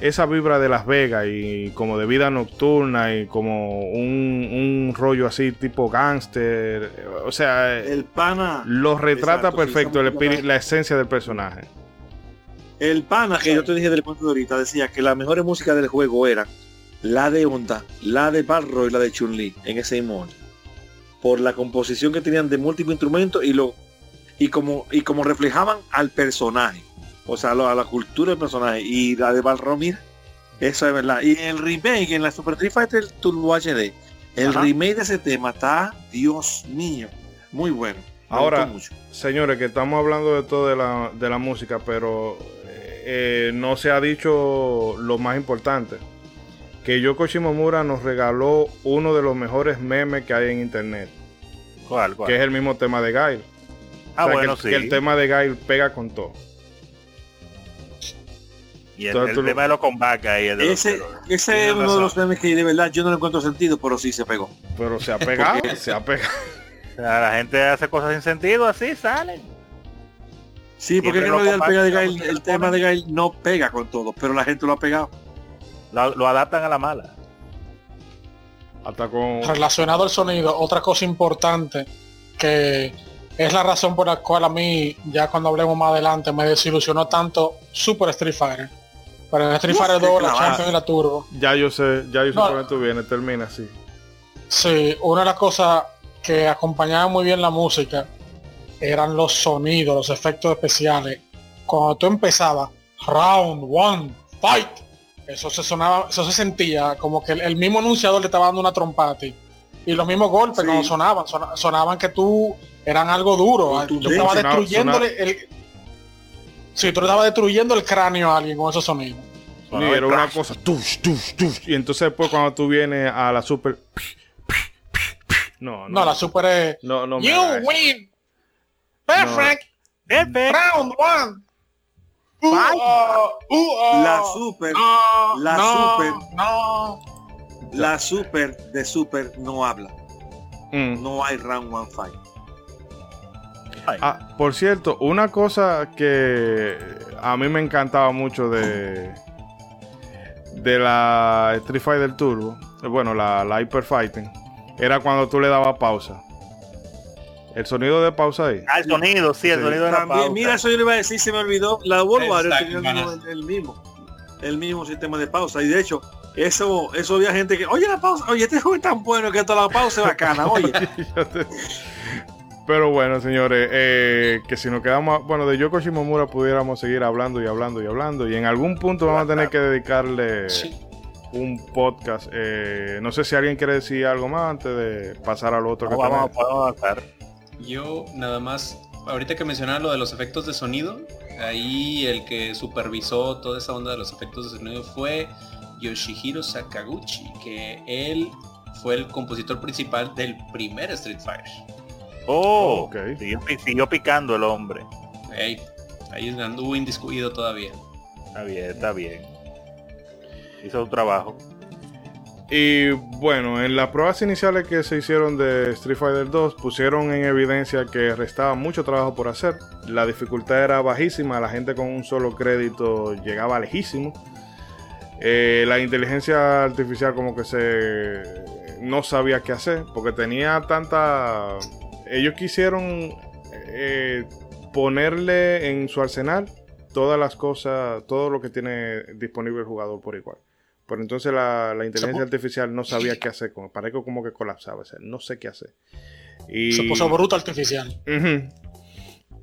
esa vibra de Las Vegas y como de vida nocturna y como un, un rollo así tipo gángster, o sea, El pana, lo retrata Exacto, sí, perfecto el música la esencia del personaje. el pana que yo te dije del cuento de ahorita decía que las mejores músicas del juego eran la de Honda, la de Barro y la de Chun-Li en ese mismo. Por la composición que tenían de múltiples instrumentos y lo y como y como reflejaban al personaje. O sea, lo- a la cultura del personaje. Y la de Balrog, mira, Eso es verdad. Y el remake en la Super Street Fighter Turbo HD, el Ajá. remake de ese tema está, Dios mío, muy bueno. Me Ahora, señores, que estamos hablando de todo de la, de la música, pero eh, no se ha dicho lo más importante. Que Yoko Shimomura nos regaló uno de los mejores memes que hay en internet, ¿Cuál, cuál? que es el mismo tema de Gail. Ah, O sea, bueno, que, sí. que el tema de Gail pega con todo. y el, Entonces el tú lo- tema de los combates ahí. el de Ese, los- ese es uno de los memes que de verdad yo no le encuentro sentido, pero sí se pegó. Pero se ha pegado, se ha pegado. o sea, la gente hace cosas sin sentido, así salen. Sí, porque en realidad el, pega de Gail- el tema de Gail no pega con todo, pero la gente lo ha pegado. Lo, lo adaptan a la mala. Hasta con... Relacionado al sonido, otra cosa importante que es la razón por la cual a mí, ya cuando hablemos más adelante, me desilusionó tanto Super Street Fighter. Pero en Street Fighter qué 2, la clavada. Champion y la Turbo. Ya yo sé, ya yo sé No. por dónde tú vienes, termina así. Sí, una de las cosas que acompañaba muy bien la música eran los sonidos, los efectos especiales. Cuando tú empezabas, round one, fight, eso se sonaba, eso se sentía como que el, el mismo anunciador le estaba dando una trompa a ti. Y los mismos golpes Sí. cuando sonaban, sona- sonaban que tú eran algo duro. Tú estabas Sonaba- destruyéndole el. Sí, tú le estabas destruyendo el cráneo a alguien con esos sonidos. Sí, era una crash. cosa, tush, tush, tush, y entonces después cuando tú vienes a la super... No, no, No, la super es. no, no me you eso. win. Perfect. Jefe, Round one. Uh, Fight. uh, uh, uh. La super, No, la no, super. No. la super de super no habla. Mm. No hay round one fight. Ah, por cierto, una cosa que a mí me encantaba mucho de de la Street Fighter Turbo, bueno, la, la Hyper Fighting, era cuando tú le dabas pausa. El sonido de pausa ahí. Ah, el sonido, sí, el Sí. sonido de la pausa. mira, eso yo le iba a decir, se me olvidó. La World tenía el el mismo, el mismo sistema de pausa. Y de hecho, eso, eso había gente que, oye la pausa, oye, este juego es tan bueno que toda la pausa es bacana, oye. Pero bueno, señores, eh, que si nos quedamos, bueno, de Yoko Shimomura pudiéramos seguir hablando y hablando y hablando. Y en algún punto vamos a tener que dedicarle Sí. un podcast. Eh, no sé si alguien quiere decir algo más antes de pasar al otro No, que vamos, podemos avanzar. Yo nada más, ahorita que mencionaba lo de los efectos de sonido, ahí el que supervisó toda esa onda de los efectos de sonido fue Yoshihiro Sakaguchi, que él fue el compositor principal del primer Street Fighter. Oh, siguió, siguió picando el hombre. Ahí, ahí anduvo indiscutido todavía. Está bien, está bien. Hizo un trabajo. Y bueno, en las pruebas iniciales que se hicieron de Street Fighter 2 pusieron en evidencia que restaba mucho trabajo por hacer. La dificultad era bajísima, la gente con un solo crédito llegaba lejísimo. Eh, la inteligencia artificial como que se no sabía qué hacer porque tenía tanta... Ellos quisieron eh, ponerle en su arsenal todas las cosas, todo lo que tiene disponible el jugador por igual. Pero entonces la, la inteligencia artificial no sabía qué hacer, como, parece como que colapsaba, o sea, no sé qué hacer. Y, Se puso bruto artificial.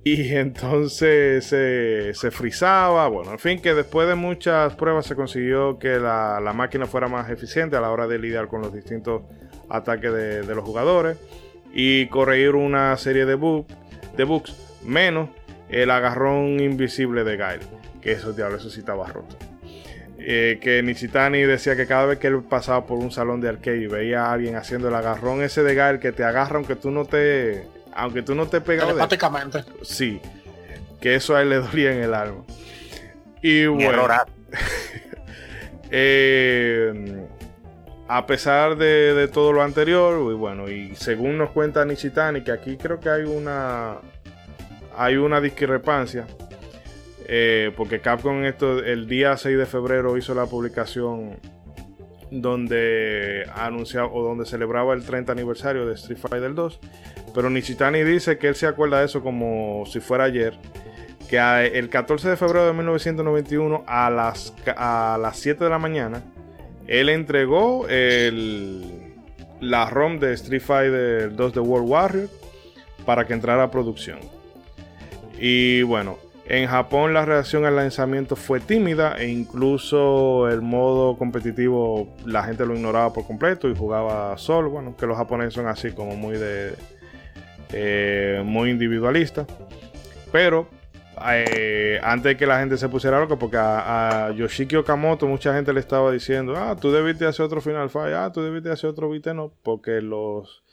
Y entonces se, se frizaba. Bueno, en fin, que después de muchas pruebas se consiguió que la, la máquina fuera más eficiente a la hora de lidiar con los distintos ataques de, de los jugadores y corregir una serie de, bug, de bugs, menos el agarrón invisible de Gail, que eso, diablo, eso sí estaba roto. Eh, que Nishitani decía que cada vez que él pasaba por un salón de arcade y veía a alguien haciendo el agarrón ese de Gail que te agarra aunque tú no te aunque tú no te pegas de Telepáticamente. sí que eso a él le dolía en el alma y bueno errorazo. eh, a pesar de, todo lo anterior y bueno y según nos cuenta Nishitani que aquí creo que hay una hay una discrepancia eh, porque Capcom esto el día 6 de febrero hizo la publicación donde anunciaba o donde celebraba el 30 aniversario de Street Fighter 2 pero Nishitani dice que él se acuerda de eso como si fuera ayer que el 14 de febrero de 1991 a las, a las 7 de la mañana él entregó el, la ROM de Street Fighter 2 de World Warrior para que entrara a producción. Y bueno, En Japón la reacción al lanzamiento fue tímida e incluso el modo competitivo la gente lo ignoraba por completo y jugaba solo. Bueno, que los japoneses son así como muy de eh, muy individualistas. Pero eh, antes de que la gente se pusiera loca, porque a, Yoshiki Okamoto mucha gente le estaba diciendo, ah, tú debiste hacer otro Final Fight, ah, tú debiste hacer otro no porque los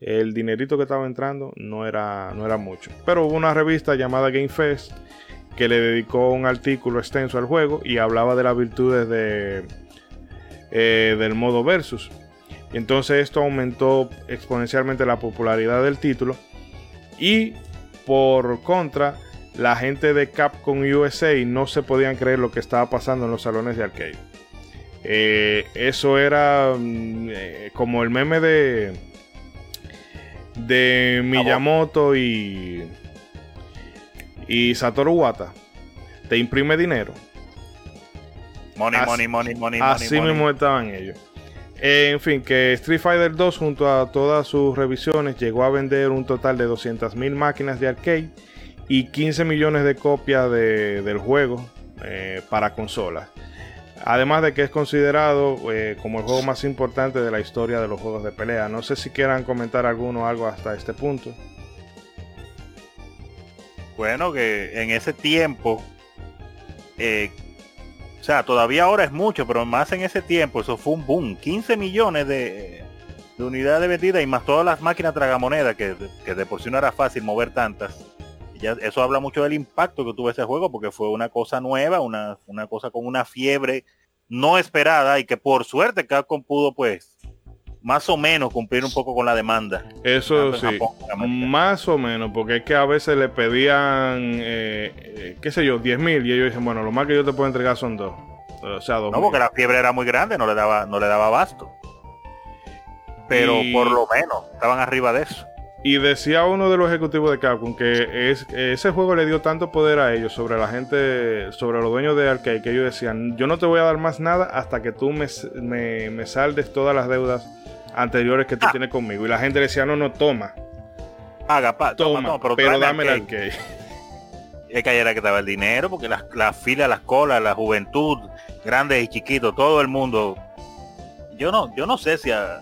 el dinerito que estaba entrando no era, no era mucho. Pero hubo una revista llamada Game Fest que le dedicó un artículo extenso al juego y hablaba de las virtudes de, eh, del modo versus. entonces esto aumentó exponencialmente la popularidad del título. Y por contra, la gente de Capcom USA no se podían creer lo que estaba pasando en los salones de arcade. Eh, eso era mm, eh, como el meme de de Miyamoto y y Satoru Wata. Te imprime dinero. Money, money, money, money, Así mismo estaban ellos. Eh, en fin, que Street Fighter 2 junto a todas sus revisiones llegó a vender un total de 200.000 máquinas de arcade y 15 millones de copias del juego eh, para consolas. Además de que es considerado eh, como el juego más importante de la historia de los juegos de pelea. No sé si quieran comentar alguno algo hasta este punto. Bueno, que en ese tiempo, eh, o sea, todavía ahora es mucho, pero más en ese tiempo, eso fue un boom. 15 millones de, unidades vendidas y más todas las máquinas tragamonedas, que, que de por sí no era fácil mover tantas eso habla mucho del impacto que tuvo ese juego porque fue una cosa nueva, una, una cosa con una fiebre no esperada y que por suerte Capcom pudo pues más o menos cumplir un poco con la demanda. Eso sí, más o menos, porque es que a veces le pedían, eh, eh, qué sé yo, 10 mil y ellos dicen, bueno, lo más que yo te puedo entregar son dos. O sea, dos. No, porque la fiebre era muy grande, no le daba, no le daba abasto. Pero por lo menos estaban arriba de eso. Y decía uno de los ejecutivos de Capcom que es, ese juego le dio tanto poder a ellos sobre la gente, sobre los dueños de arcade, que ellos decían, yo no te voy a dar más nada hasta que tú me, me, saldes todas las deudas anteriores que tú ah. tienes conmigo. Y la gente decía, no, no, toma. Paga, pa, toma, pero, dame el arcade. Es que era que estaba el dinero, porque las la filas, las colas, la juventud, grandes y chiquitos, todo el mundo. Yo no, yo no sé si a,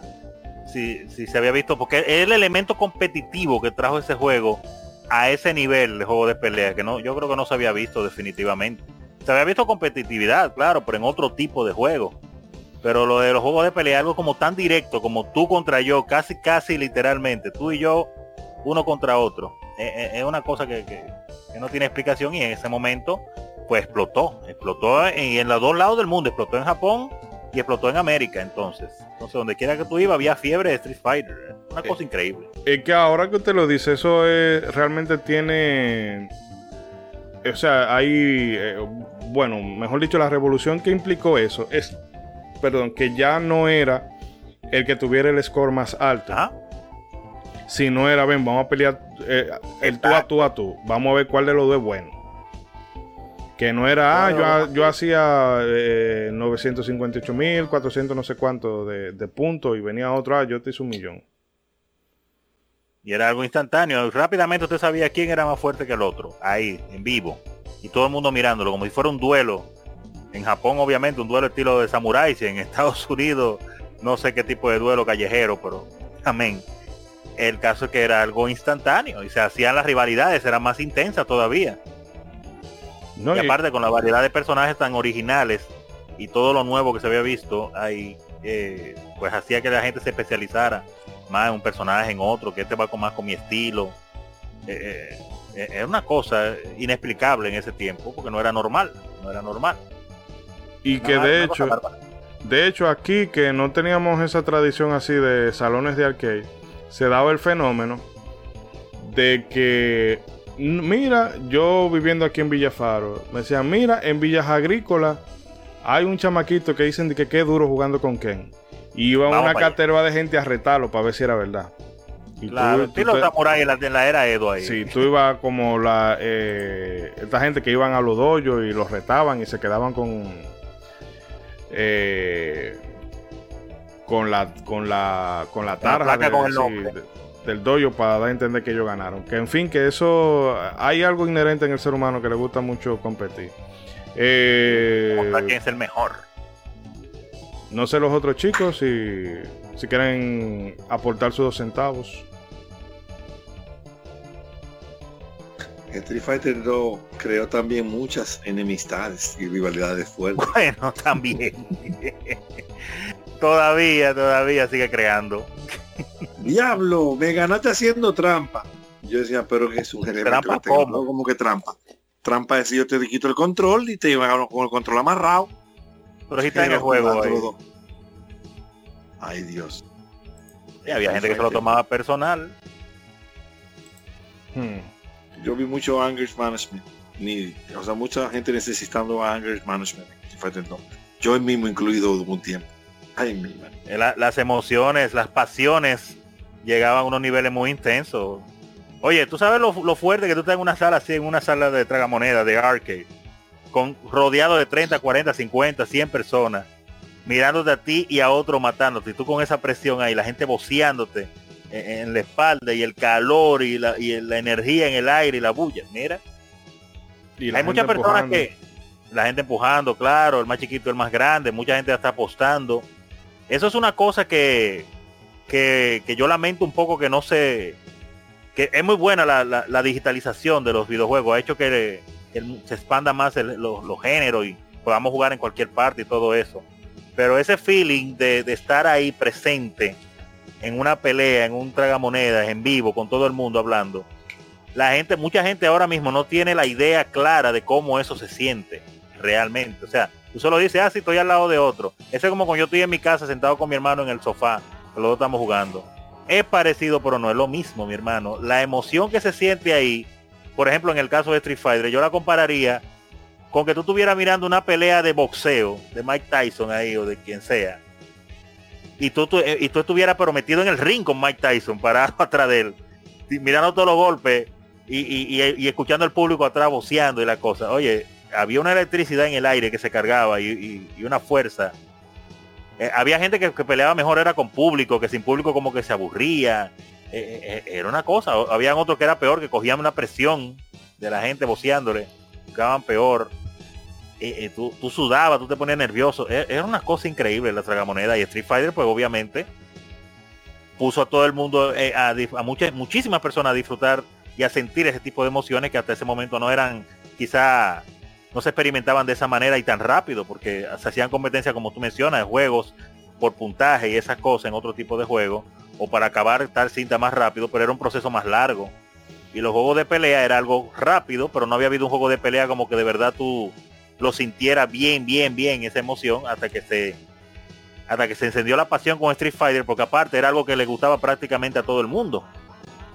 si, se había visto, porque es el elemento competitivo que trajo ese juego a ese nivel de juego de pelea, que no, yo creo que no se había visto definitivamente. Se había visto competitividad, claro, pero en otro tipo de juego. Pero lo de los juegos de pelea, algo como tan directo, como tú contra yo, casi, casi literalmente, tú y yo, uno contra otro. Eh, eh, es, una cosa que, que, no tiene explicación y en ese momento, pues explotó. Explotó en, en los dos lados del mundo. Explotó en Japón y explotó en América entonces. Entonces, donde quiera que tú ibas, había fiebre de Street Fighter. Una cosa eh, increíble. Es que ahora que usted lo dice, eso es, realmente tiene... O sea, hay... Eh, bueno, mejor dicho, la revolución que implicó eso es, perdón, que ya no era el que tuviera el score más alto. Si no era, ven, vamos a pelear eh, el tú a tú a tú. Vamos a ver cuál de los dos es bueno. Que no era, ah, yo, hacía eh, 958 mil, 400 no sé cuánto de, puntos y venía otro, ah, yo te hice un millón. Y era algo instantáneo. Rápidamente usted sabía quién era más fuerte que el otro, ahí, en vivo. Y todo el mundo mirándolo, como si fuera un duelo. En Japón, obviamente, un duelo estilo de samuráis. En Estados Unidos, no sé qué tipo de duelo callejero, pero amén. El caso es que era algo instantáneo y se hacían las rivalidades, eran más intensas todavía y, aparte con la variedad de personajes tan originales y todo lo nuevo que se había visto ahí, eh, pues hacía que la gente se especializara más en un personaje, en otro, que este va con más con mi estilo. Eh, eh, es una cosa inexplicable en ese tiempo, porque no era normal, no era normal. Y que de hecho, de hecho aquí que no teníamos esa tradición así de salones de arcade, se daba el fenómeno de que Mira, yo viviendo aquí en Villafaro, me decían, mira, en Villas Agrícolas hay un chamaquito que dicen que qué duro jugando con Ken. Y iba una caterva de gente a retarlo para ver si era verdad. Y claro, tú, los en la, la, era Edo ahí. Sí, tú ibas como la eh, esta gente que iban a los doyos y los retaban y se quedaban con eh, con la con la con la tarja con el nombre. Del dojo para dar a entender que ellos ganaron. Que en fin, que eso hay algo inherente en el ser humano que le gusta mucho competir. Eh, quién es el mejor. no sé los otros chicos si, si quieren aportar sus dos centavos. Street Fighter 2 creó también muchas enemistades y rivalidades fuertes. Bueno, también. todavía, todavía sigue creando. Diablo, me ganaste haciendo trampa. Yo decía, pero que es un ¿Trampa que cómo? como que trampa. Trampa es si yo te quito el control y te iba con el control amarrado. Pero sí está en el juego. ahí. Ay Dios. Y había gente que se lo tomaba personal. Hmm. Yo vi mucho anger management. Ni, o sea, mucha gente necesitando anger management. en Street Fighter 2. Yo mismo incluido un tiempo. Ay, mi man. Eh, la- las emociones, las pasiones llegaban a unos niveles muy intensos. Oye, tú sabes lo, lo fuerte que tú estás en una sala así, en una sala de tragamoneda, de arcade, con rodeado de 30, 40, 50, 100 personas, mirándote a ti y a otro matándote. Y tú con esa presión ahí, la gente boceándote en, en la espalda y el calor y la, y la energía en el aire y la bulla. Mira, Y la hay muchas personas empujando. que la gente empujando, claro, el más chiquito, el más grande, mucha gente está apostando. Eso es una cosa que, que, que yo lamento un poco que no se que es muy buena la, la- digitalización de los videojuegos, ha hecho que, se expanda más el- los, los géneros y podamos jugar en cualquier parte y todo eso. Pero ese feeling de, de estar ahí presente en una pelea, en un tragamonedas, en vivo, con todo el mundo hablando, la gente, mucha gente ahora mismo no tiene la idea clara de cómo eso se siente realmente. O sea, tú solo dices, ah, sí, estoy al lado de otro. Eso es como cuando yo estoy en mi casa sentado con mi hermano en el sofá, que los dos estamos jugando. Es parecido, pero no es lo mismo, mi hermano. La emoción que se siente ahí, por ejemplo, en el caso de Street Fighter, yo la compararía con que tú estuvieras mirando una pelea de boxeo de Mike Tyson ahí o de quien sea. Y tú, eh, y tú estuvieras pero metido en el ring con Mike Tyson, parado atrás de él, mirando todos los golpes y, y- y- escuchando al público atrás voceando y la cosa. Oye, había una electricidad en el aire que se cargaba y, y- una fuerza. Eh, había gente que, que peleaba mejor era con público, que sin público como que se aburría. Eh, eh, era una cosa. Habían otros que era peor, que cogían una presión de la gente voceándole, jugaban peor. Tú, tú sudabas, tú te ponías nervioso. Eh, Era una cosa increíble la tragamoneda y Street Fighter, pues obviamente puso a todo el mundo, a, a muchas, muchísimas personas a disfrutar y a sentir ese tipo de emociones que hasta ese momento no eran, quizá no se experimentaban de esa manera y tan rápido, porque se hacían competencias, como tú mencionas, de juegos por puntaje y esas cosas en otro tipo de juego, o para acabar tal cinta más rápido, pero era un proceso más largo. Y los juegos de pelea era algo rápido, pero no había habido un juego de pelea como que de verdad tú lo sintieras bien, bien, bien esa emoción hasta que se hasta que se encendió la pasión con Street Fighter, porque aparte era algo que le gustaba prácticamente a todo el mundo.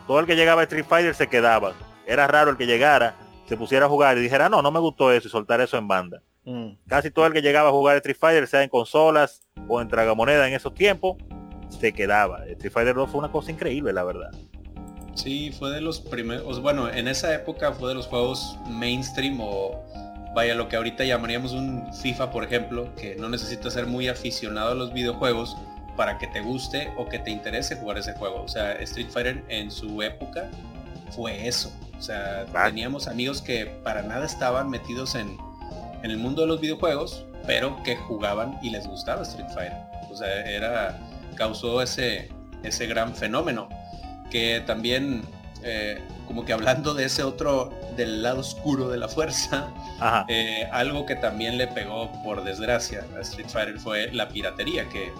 Todo el que llegaba a Street Fighter se quedaba. Era raro el que llegara, se pusiera a jugar y dijera, no, no me gustó eso y soltar eso en banda. Mm. Casi todo el que llegaba a jugar Street Fighter, sea en consolas o en tragamoneda en esos tiempos, se quedaba. Street Fighter 2 fue una cosa increíble, la verdad. Sí, fue de los primeros, bueno, en esa época fue de los juegos mainstream o vaya lo que ahorita llamaríamos un FIFA, por ejemplo, que no necesitas ser muy aficionado a los videojuegos para que te guste o que te interese jugar ese juego. O sea, Street Fighter en su época fue eso. O sea, Ah. teníamos amigos que para nada estaban metidos en, en el mundo de los videojuegos, pero que jugaban y les gustaba Street Fighter. O sea, era causó ese ese gran fenómeno que también eh, como que hablando de ese otro del lado oscuro de la fuerza eh, algo que también le pegó por desgracia a Street Fighter fue la piratería que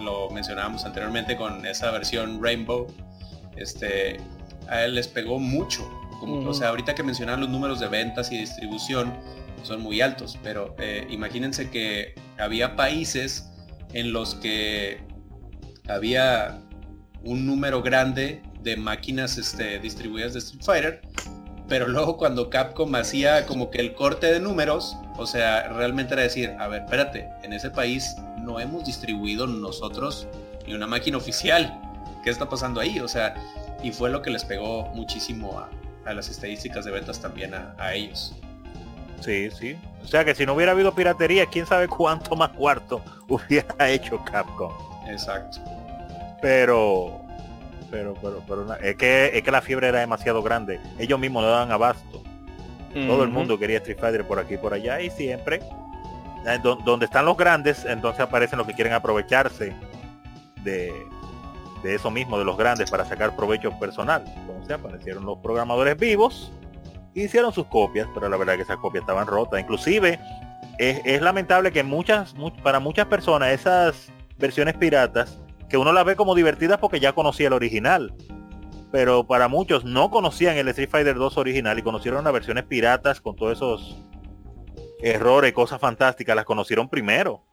lo mencionábamos anteriormente con esa versión Rainbow este a él les pegó mucho como, o sea ahorita que mencionaban los números de ventas y distribución son muy altos pero eh, imagínense que había países en los que había un número grande de máquinas este, distribuidas de Street Fighter, pero luego cuando Capcom hacía como que el corte de números, o sea, realmente era decir, a ver, espérate, en ese país no hemos distribuido nosotros ni una máquina oficial. ¿Qué está pasando ahí? O sea, y fue lo que les pegó muchísimo a, a las estadísticas de ventas también a, a ellos. Sí, sí. O sea que si no hubiera habido piratería, quién sabe cuánto más cuarto hubiera hecho Capcom. Exacto. Pero pero, pero, pero es que es que la fiebre era demasiado grande. Ellos mismos no daban abasto. Todo el mundo quería Street Fighter por aquí por allá y siempre eh, donde están los grandes, entonces aparecen los que quieren aprovecharse de, de eso mismo, de los grandes, para sacar provecho personal. Entonces aparecieron los programadores vivos, hicieron sus copias, pero la verdad es que esas copias estaban rotas. Inclusive es, lamentable que muchas, para muchas personas esas versiones piratas, que uno las ve como divertidas porque ya conocía el original, pero para muchos no conocían el Street Fighter 2 original y conocieron las versiones piratas con todos esos errores, cosas fantásticas, las conocieron primero.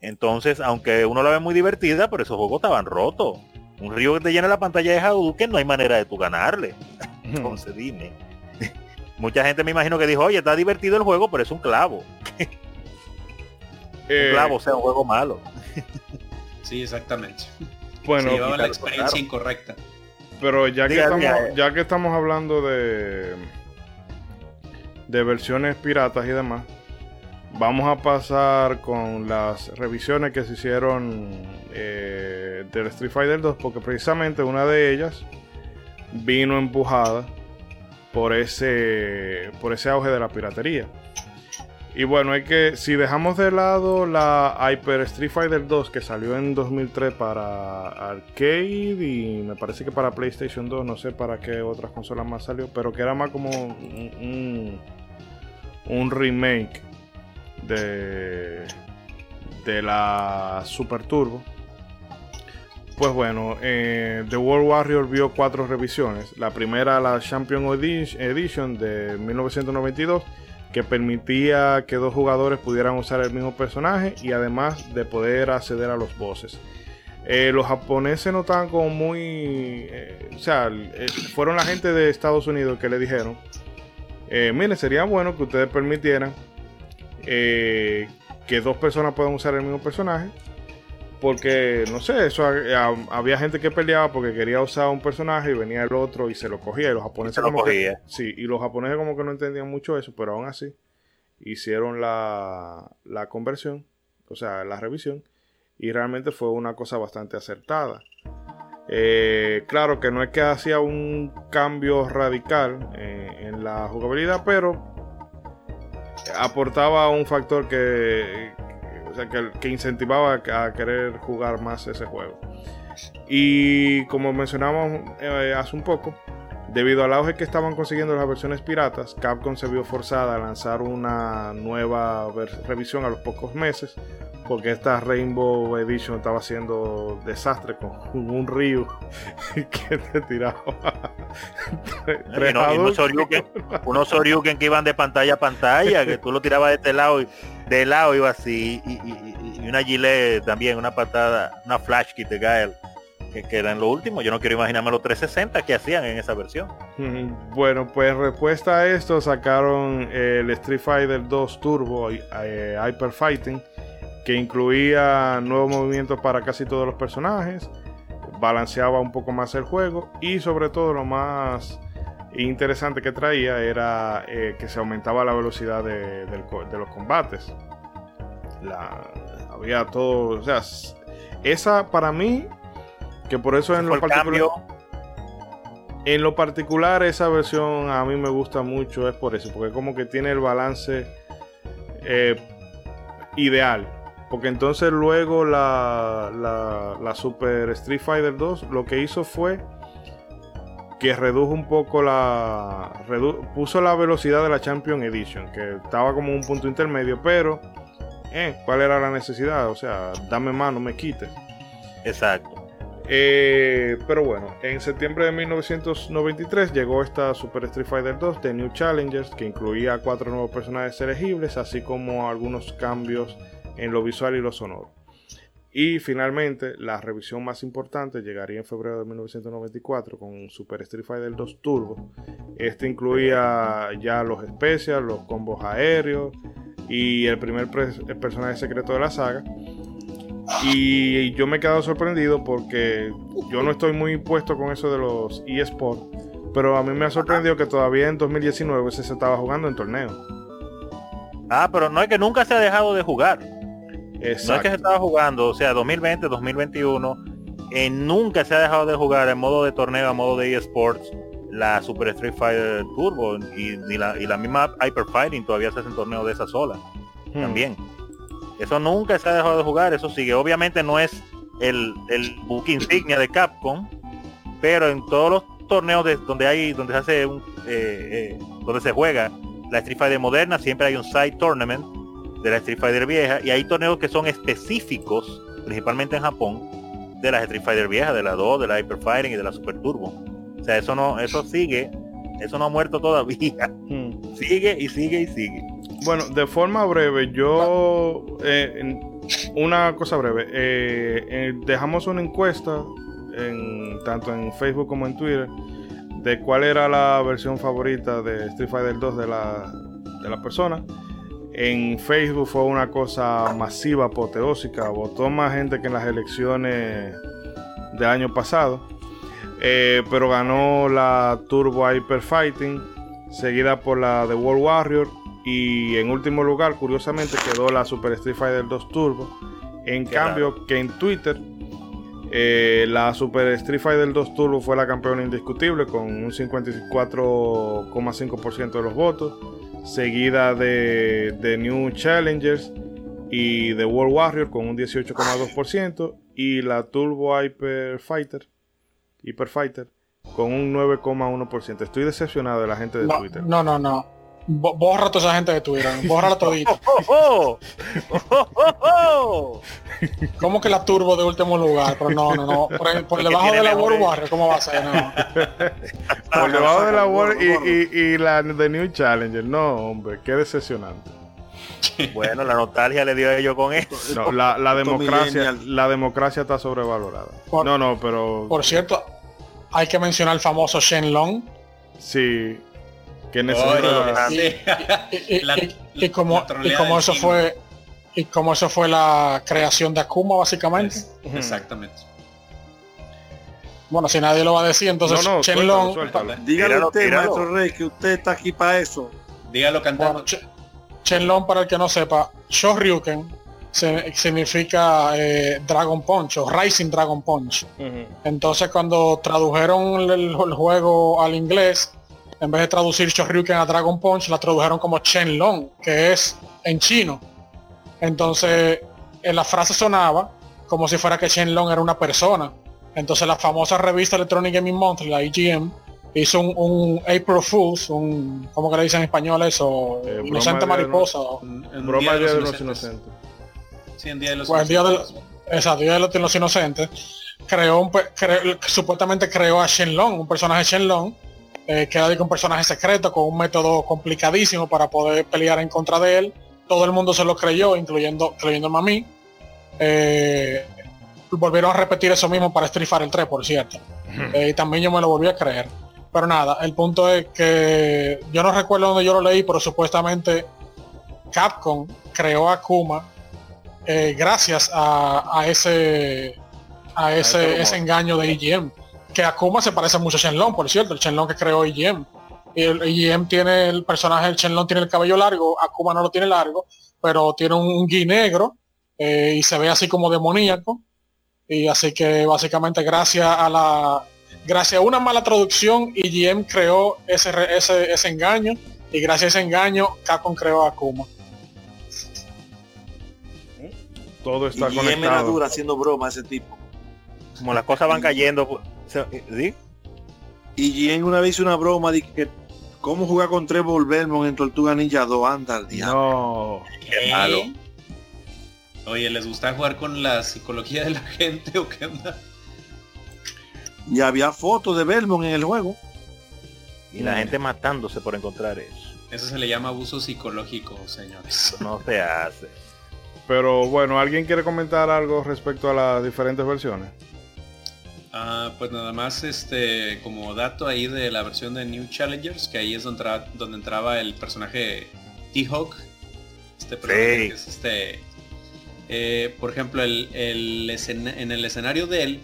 Entonces, aunque uno la ve muy divertida, pero esos juegos estaban rotos. Un río que te llena la pantalla de Hadouken, no hay manera de tú ganarle. Entonces dime. Mucha gente me imagino que dijo, oye, está divertido el juego, pero es un clavo. un eh, clavo, o sea, un juego malo. sí, exactamente. Bueno, Se la experiencia incorrecta. Pero ya que, estamos, ya que estamos hablando de de versiones piratas y demás, vamos a pasar con las revisiones que se hicieron eh, del Street Fighter 2, porque precisamente una de ellas vino empujada por ese, por ese auge de la piratería. Y bueno, hay que, si dejamos de lado la Hyper Street Fighter 2 que salió en 2003 para arcade y me parece que para PlayStation 2, no sé para qué otras consolas más salió, pero que era más como un, un remake de, de la Super Turbo. Pues bueno, eh, The World Warrior vio cuatro revisiones. La primera, la Champion Edition de 1992 que permitía que dos jugadores pudieran usar el mismo personaje y además de poder acceder a los bosses. Eh, los japoneses no estaban como muy... Eh, o sea, fueron la gente de Estados Unidos que le dijeron, mire, sería bueno que ustedes permitieran que dos personas puedan usar el mismo personaje porque, no sé, eso había gente que peleaba porque quería usar un personaje y venía el otro y se lo cogía. Y los japoneses como que. Sí, y los japoneses como que no entendían mucho eso, pero aún así hicieron la, la conversión, o sea, la revisión. Y realmente fue una cosa bastante acertada. Eh, claro que no es que hacía un cambio radical eh, en la jugabilidad, pero aportaba un factor que, que, incentivaba a querer jugar más ese juego. Y como mencionábamos eh, hace un poco, debido al auge que estaban consiguiendo las versiones piratas, Capcom se vio forzada a lanzar una nueva revisión a los pocos meses, porque esta Rainbow Edition estaba haciendo desastre con un río que te tiraba unos, Soryuken, que iban de pantalla a pantalla, que tú lo tirabas de este lado y de lado iba así, y, una gilet también, una patada, una flash que te cae que era en lo último. Yo no quiero imaginarme los 360 que hacían en esa versión. Bueno, pues respuesta a esto sacaron el Street Fighter 2 Turbo eh, Hyper Fighting que incluía nuevos movimientos para casi todos los personajes, balanceaba un poco más el juego y sobre todo lo más interesante que traía era eh, que se aumentaba la velocidad de, los combates. había todo, o sea, esa para mí, que por eso en lo particular... En lo particular esa versión a mí me gusta mucho, es por eso, porque como que tiene el balance eh, ideal porque entonces luego la, la, Super Street Fighter 2 lo que hizo fue que redujo un poco la... puso la velocidad de la Champion Edition, que estaba como un punto intermedio, pero... Eh, ¿Cuál era la necesidad? O sea, dame más, no me quites. Exacto. Eh, pero bueno, en septiembre de 1993 llegó esta Super Street Fighter 2 de New Challengers, que incluía cuatro nuevos personajes elegibles, así como algunos cambios en lo visual y lo sonoro. Y finalmente, la revisión más importante llegaría en febrero de 1994 con Super Street Fighter 2 Turbo. Este incluía ya los especiales, los combos aéreos y el primer personaje secreto de la saga. Y yo me he quedado sorprendido porque yo no estoy muy impuesto con eso de los eSports, pero a mí me ha sorprendido que todavía en 2019 se estaba jugando en torneo. Ah, pero no es que nunca se ha dejado de jugar. No es que se estaba jugando, o sea, 2020, 2021, eh, nunca se ha dejado de jugar en modo de torneo, a modo de eSports, la Super Street Fighter Turbo y, y la, y la misma Hyper Fighting todavía se hacen torneos de esa sola. Hmm. También. Eso nunca se ha dejado de jugar, eso sigue. Obviamente no es el, el book insignia de Capcom, pero en todos los torneos de, donde hay, donde se hace un, eh, eh, donde se juega la Street Fighter moderna, siempre hay un side tournament de la Street Fighter vieja y hay torneos que son específicos, principalmente en Japón, de las Street Fighter viejas, de la 2, de la Hyper Fighting y de la Super Turbo. O sea, eso no, eso sigue, eso no ha muerto todavía. Hmm. Sigue y sigue y sigue. Bueno, de forma breve, yo... eh, una cosa breve. eh, eh, dejamos una encuesta, en, tanto en Facebook como en Twitter, de cuál era la versión favorita de Street Fighter 2 de la, de la persona. En Facebook fue una cosa masiva, apoteósica. Votó más gente que en las elecciones del año pasado. Eh, pero ganó la Turbo Hyper Fighting, seguida por la de World Warrior. Y en último lugar, curiosamente, quedó la Super Street Fighter 2 Turbo. En Qué cambio, que en Twitter, eh, la Super Street Fighter 2 Turbo fue la campeona indiscutible con un 54,5% de los votos, seguida de, de New Challengers y de World Warrior con un 18,2% y la Turbo Hyper Fighter, Hyper Fighter con un 9,1%. Estoy decepcionado de la gente de No, Twitter. no, no, no. Bo- Borra a toda esa gente de Twitter. Borra todito. ¡Oh, oh! ¡Oh, oh, oh! ¿Cómo que la turbo de último lugar? Pero no, no, no. Por, por debajo de la World Warrior, ¿cómo va a ser? No. Por debajo de la World y, y- y la de New Challenger. No, hombre, qué decepcionante. Bueno, la nostalgia le dio a ellos con esto. No, la, la democracia, la democracia está sobrevalorada. Por- no, no, pero Por cierto, hay que mencionar el famoso Shenlong. sí, que. Y, como, y eso fue y como eso fue la creación de Akuma básicamente. Exactamente. Bueno, si nadie lo va a decir, entonces no, no, Shenlong, suéltalo, suéltalo. Dígale Tíralo, usted, tíralo. maestro Rey, que usted está aquí para eso. Dígalo cantando. bueno, Shenlong para el que no sepa, Shoryuken significa eh, Dragon Punch o Rising Dragon Punch. Entonces cuando tradujeron el, el juego al inglés, en vez de traducir Shoryuken a Dragon Punch, la tradujeron como Shenlong, que es en chino. Entonces en la frase sonaba como si fuera que Shenlong era una persona. Entonces la famosa revista Electronic Gaming Monthly, la IGM, hizo un, un April Fools, un, ¿cómo que le dicen en español eso? Eh, broma Inocente de- mariposa. o- En- Broma Día de los Inocentes. inocentes. Sí, en Día de los Pues el día de Inocentes. Exacto, Día de los, Inocentes, creó un, supuestamente creó a Shenlong, un personaje Shenlong, eh, que era un personaje secreto con un método complicadísimo para poder pelear en contra de él. Todo el mundo se lo creyó, incluyendo, incluyéndome a mí. Eh, volvieron a repetir eso mismo para Street Fighter 3, por cierto. Eh, y también yo me lo volví a creer. Pero nada, el punto es que yo no recuerdo dónde yo lo leí, pero supuestamente Capcom creó a Akuma eh, gracias a, a ese a ese rumor. ese engaño de IGM. Que Akuma se parece mucho a Shenlong, por cierto, el Shenlong que creó IGM. Y el IGM tiene el personaje, el Shenlong tiene el cabello largo, Akuma no lo tiene largo, pero tiene un, un gui negro eh, y se ve así como demoníaco. Y así que básicamente gracias a la gracias a una mala traducción, IGM creó ese, ese, ese engaño y gracias a ese engaño Capcom creó a Akuma. Todo está era conectado. dura haciendo broma ese tipo. Como las cosas van cayendo. ¿Sí? Y Jim una vez hizo una broma de que cómo jugar con Trevor Belmont en Tortuga Ninja 2, anda al diablo. No. Qué malo. Oye, ¿les gusta jugar con la psicología de la gente o qué onda? Y había fotos de Belmont en el juego. Y la gente matándose por encontrar eso. Eso se le llama abuso psicológico, señores. Eso no se hace. Pero bueno, ¿alguien quiere comentar algo respecto a las diferentes versiones? Ah, pues nada más este como dato ahí de la versión de New Challengers, que ahí es donde entraba, donde entraba el personaje T-Hawk. Este personaje que es este. eh, por ejemplo, el, el escena- en el escenario de él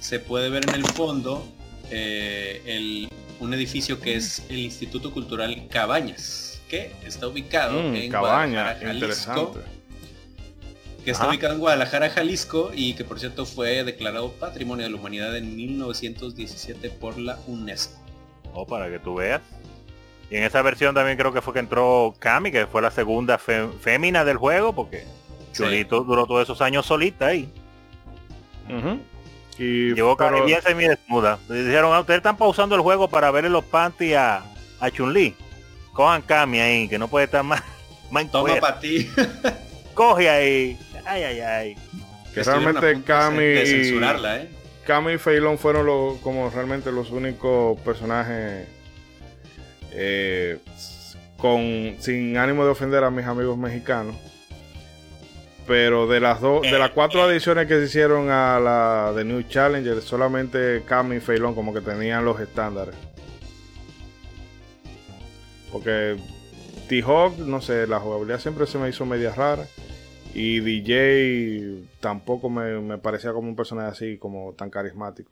se puede ver en el fondo eh, el- un edificio que es el Instituto Cultural Cabañas, que está ubicado Mm, en cabaña, Guadalajara, Jalisco. interesante. Que está ubicado en Guadalajara, Jalisco, y que por cierto fue declarado Patrimonio de la Humanidad en 1917 por la UNESCO. O para que tú veas. Y en esa versión también creo que fue que entró Cami, que fue la segunda fe- fémina del juego, porque Sí. Chulito duró todos esos años solita ahí. Ujú. Y Llegó pero- bien semi desnuda. Le dijeron, "Ah, ustedes están pausando el juego para verle los panties a, a Chun-Li. Cojan Cami ahí, que no puede estar más, más Toma para ti. Coge ahí. Ay, ay, ay. que realmente Cami ¿eh? Cami y Feilón fueron los, como realmente los únicos personajes eh, con sin ánimo de ofender a mis amigos mexicanos. Pero de las dos, de las cuatro adiciones que se hicieron a la de New Challenger, solamente Cami y Feilón como que tenían los estándares. Porque T-Hawk, no sé, la jugabilidad siempre se me hizo media rara. Y DJ tampoco me, me parecía como un personaje así, como tan carismático.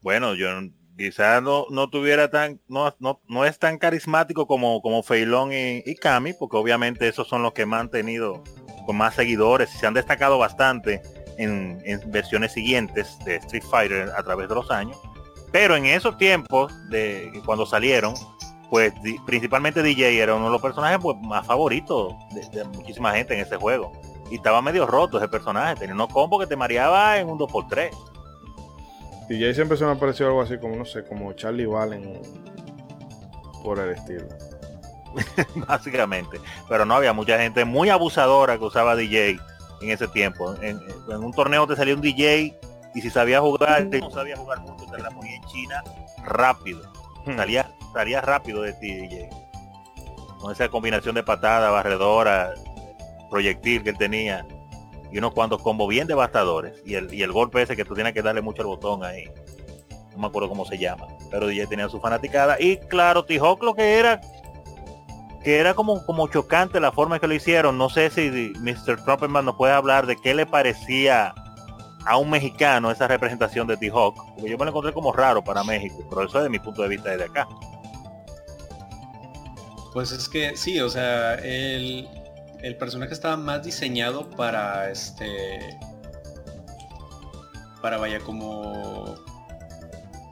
Bueno, yo quizás no, no tuviera tan, no, no, no es tan carismático como, como Feilón y, y Cami, porque obviamente esos son los que me han tenido con más seguidores y se han destacado bastante en, en versiones siguientes de Street Fighter a través de los años. Pero en esos tiempos de cuando salieron, pues principalmente DJ era uno de los personajes pues, más favoritos de, de muchísima gente en ese juego. Y estaba medio roto ese personaje, tenía unos combos que te mareaba en un 2x3. DJ siempre se me ha parecido algo así como, no sé, como Charlie Valen por el estilo. básicamente. Pero no había mucha gente muy abusadora que usaba DJ en ese tiempo. En, en un torneo te salía un DJ y si sabía jugar, no sabía jugar mucho, te la ponía en China rápido. Hmm. Salía, salía rápido de ti DJ. Con esa combinación de patada, barredora, proyectil que él tenía. Y unos cuantos combos bien devastadores. Y el, y el golpe ese que tú tienes que darle mucho al botón ahí. No me acuerdo cómo se llama. Pero DJ tenía su fanaticada. Y claro, T-Hawk lo que era que era como, como chocante la forma en que lo hicieron. No sé si Mr. Trumpetman nos puede hablar de qué le parecía a un mexicano esa representación de T-Hawk. Porque yo me lo encontré como raro para México, pero eso es de mi punto de vista desde acá. Pues es que sí, o sea, el, el personaje estaba más diseñado para este. Para vaya como.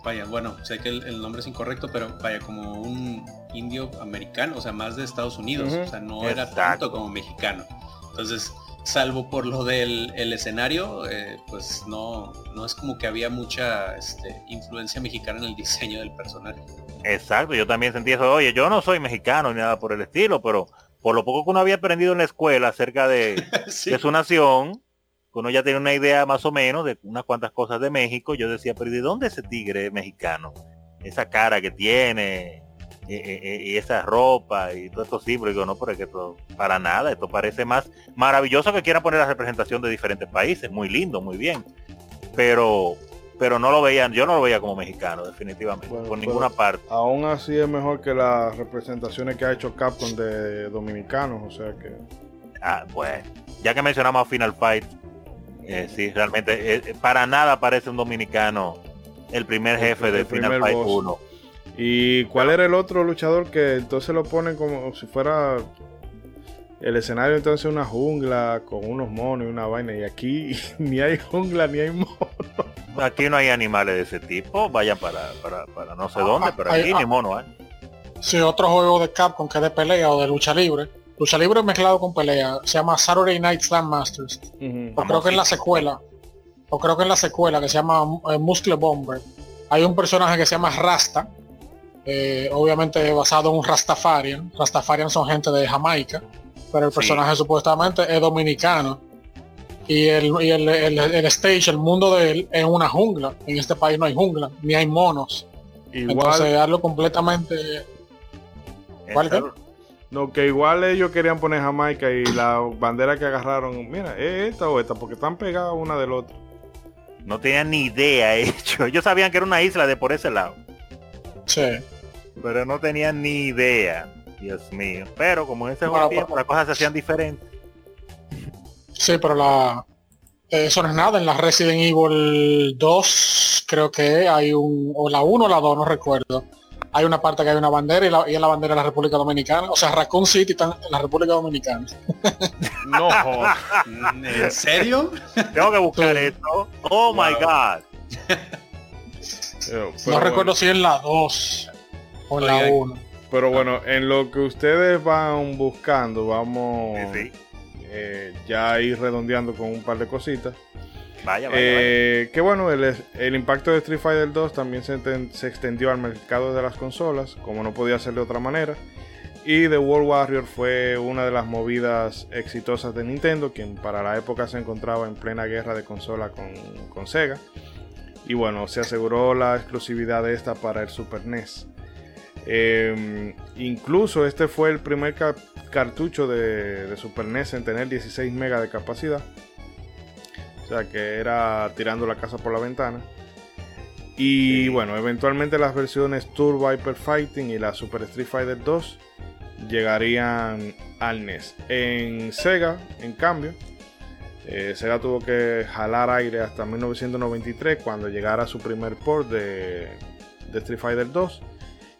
Vaya, bueno, sé que el, el nombre es incorrecto, pero vaya como un indio americano, o sea, más de Estados Unidos, o sea, no era tanto como mexicano. Entonces, salvo por lo del el escenario, eh, pues no, no es como que había mucha este, influencia mexicana en el diseño del personaje. Exacto, yo también sentí eso. Oye, yo no soy mexicano ni nada por el estilo, pero por lo poco que uno había aprendido en la escuela acerca de, Sí. de su nación, que uno ya tiene una idea más o menos de unas cuantas cosas de México, yo decía, pero ¿y de dónde ese tigre mexicano? Esa cara que tiene, y, y- y esa ropa y todo esto símbolo, digo, no, pero es que esto, para nada, esto parece más maravilloso que quieran poner la representación de diferentes países, muy lindo, muy bien, pero pero no lo veían, yo no lo veía como mexicano, definitivamente, Bueno, por ninguna parte. Aún así es mejor que las representaciones que ha hecho Capcom de dominicanos, o sea que... Ah, bueno, ya que mencionamos a Final Fight, eh, sí, realmente eh, eh, para nada parece un dominicano el primer El- jefe de el Final Fight boss. 1. ¿Y cuál era el otro luchador que entonces lo ponen como si fuera el escenario entonces una jungla con unos monos y una vaina? Y aquí ni hay jungla ni hay monos. Aquí no hay animales de ese tipo, vayan para, para, para no sé Ah, dónde, ah, pero ah, aquí ah. ni mono ¿eh? Sí, otro juego de Capcom que es de pelea o de lucha libre. Lucha libre mezclado con pelea. Se llama Saturday Night Slam Masters. O creo que en la secuela. O creo que en la secuela que se llama eh, Muscle Bomber. Hay un personaje que se llama Rasta. Eh, obviamente basado en un Rastafarian. Rastafarian son gente de Jamaica. Pero el Sí. personaje supuestamente es dominicano. Y, el, y el, el- el stage, el mundo de él es una jungla. En este país no hay jungla, ni hay monos. Igual, Entonces darlo completamente ¿Cuál no, que igual ellos querían poner Jamaica y la bandera que agarraron, mira, ¿es esta o esta? Porque están pegadas una del otro. No tenían ni idea hecho. Ellos sabían que era una isla de por ese lado, Sí. Pero no tenían ni idea. Dios mío. Pero como en ese Bueno, tiempo las cosas se hacían diferentes. Sí, pero la eso no es nada. En la Resident Evil 2 creo que hay un, o la 1 o la 2, no recuerdo. hay una parte que hay una bandera y, la, y es la bandera de la República Dominicana. O sea, Raccoon City está en la República Dominicana. No. ¿En serio? Tengo que buscar Sí. esto. Oh my god. Pero no bueno. recuerdo si en la 2 o en la Oigan. 1. Pero bueno, en lo que ustedes van buscando, vamos Sí, sí. eh, ya a ir redondeando con un par de cositas. Vaya, vaya, vaya. Eh, que bueno, el, el impacto de Street Fighter 2 también se, se extendió al mercado de las consolas, como no podía ser de otra manera. Y The World Warrior fue una de las movidas exitosas de Nintendo, quien para la época se encontraba en plena guerra de consola con, con Sega. Y bueno, se aseguró la exclusividad de esta para el Super NES. Eh, incluso este fue el primer ca- cartucho de, de Super NES en tener 16 megas de capacidad. O sea que era tirando la casa por la ventana. Y bueno, eventualmente las versiones Turbo Hyper Fighting y la Super Street Fighter 2 llegarían al NES. En Sega, en cambio, eh, Sega tuvo que jalar aire hasta 1993 cuando llegara su primer port de, de Street Fighter 2.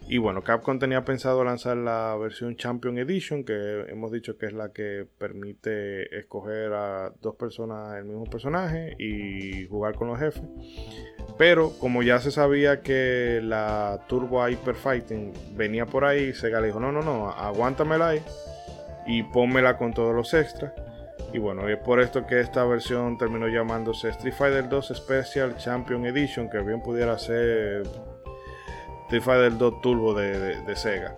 Y bueno, Capcom tenía pensado lanzar la versión Champion Edition, que hemos dicho que es la que permite escoger a dos personas el mismo personaje y jugar con los jefes. Pero como ya se sabía que la Turbo Hyper Fighting venía por ahí, Sega le dijo, no, no, no, aguántamela ahí y pónmela con todos los extras. Y bueno, es por esto que esta versión terminó llamándose Street Fighter 2 Special Champion Edition, que bien pudiera ser Street Fighter 2 Turbo de, de- de Sega.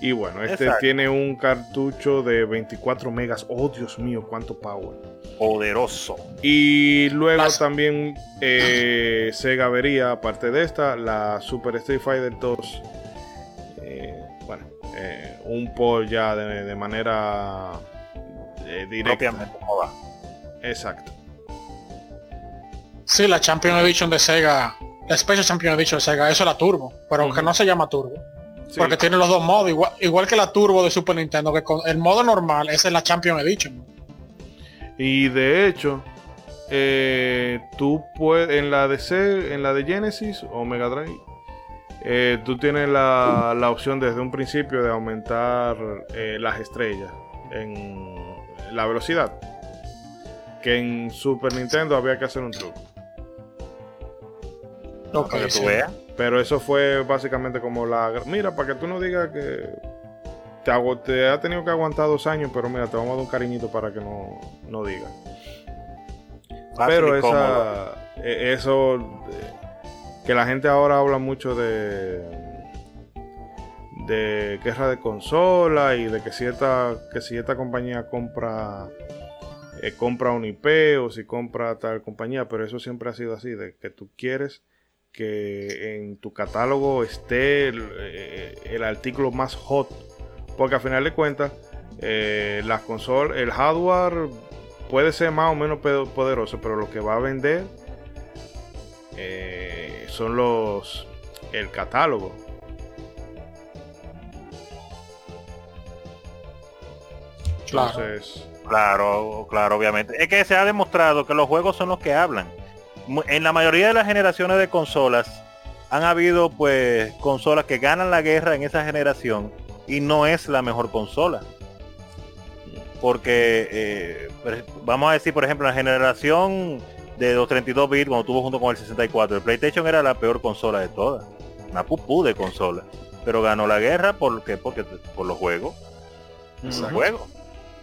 Y bueno, este Exacto. tiene un cartucho de 24 megas. Oh, Dios mío, cuánto power. Poderoso. Y luego Las- también eh, Sega vería, aparte de esta, la Super Street Fighter 2. eh, bueno, eh, un port ya de, de manera eh, directa. Exacto. Sí, la Champion Edition de Sega, la Special Champion Edition de Sega, eso es la Turbo, pero que Ujú. no se llama Turbo. Sí. Porque tiene los dos modos, igual, igual que la Turbo de Super Nintendo, que con el modo normal, esa es la Champion Edition. Y de hecho, eh, tú puedes, en la de C- en la de Genesis o Mega Drive, eh, tú tienes la, la opción desde un principio de aumentar eh, las estrellas en la velocidad. Que en Super Nintendo había que hacer un truco. Ok, Para que sí. tú veas. Pero eso fue básicamente como la... Mira, para que tú no digas que te, te ha tenido que aguantar dos años, pero mira, te vamos a dar un cariñito para que no, no digas. Pero esa, eh, eso, que la gente ahora habla mucho de de guerra de consola y de que cierta que si esta compañía compra eh, compra un IP o si compra tal compañía, pero eso siempre ha sido así, de que tú quieres que en tu catálogo esté el, eh, el artículo más hot, porque al final de cuentas eh, las consolas, el hardware puede ser más o menos poderoso, pero lo que va a vender eh, son los el catálogo. Claro. Entonces, Claro, claro, obviamente. Es que se ha demostrado que los juegos son los que hablan. En la mayoría de las generaciones de consolas han habido pues consolas que ganan la guerra en esa generación y no es la mejor consola. Porque eh, ej- vamos a decir, por ejemplo, la generación de los 32 bits cuando tuvo junto con el 64, el PlayStation era la peor consola de todas. Una pupú de consola. Pero ganó la guerra porque, porque por los juegos. Los juegos.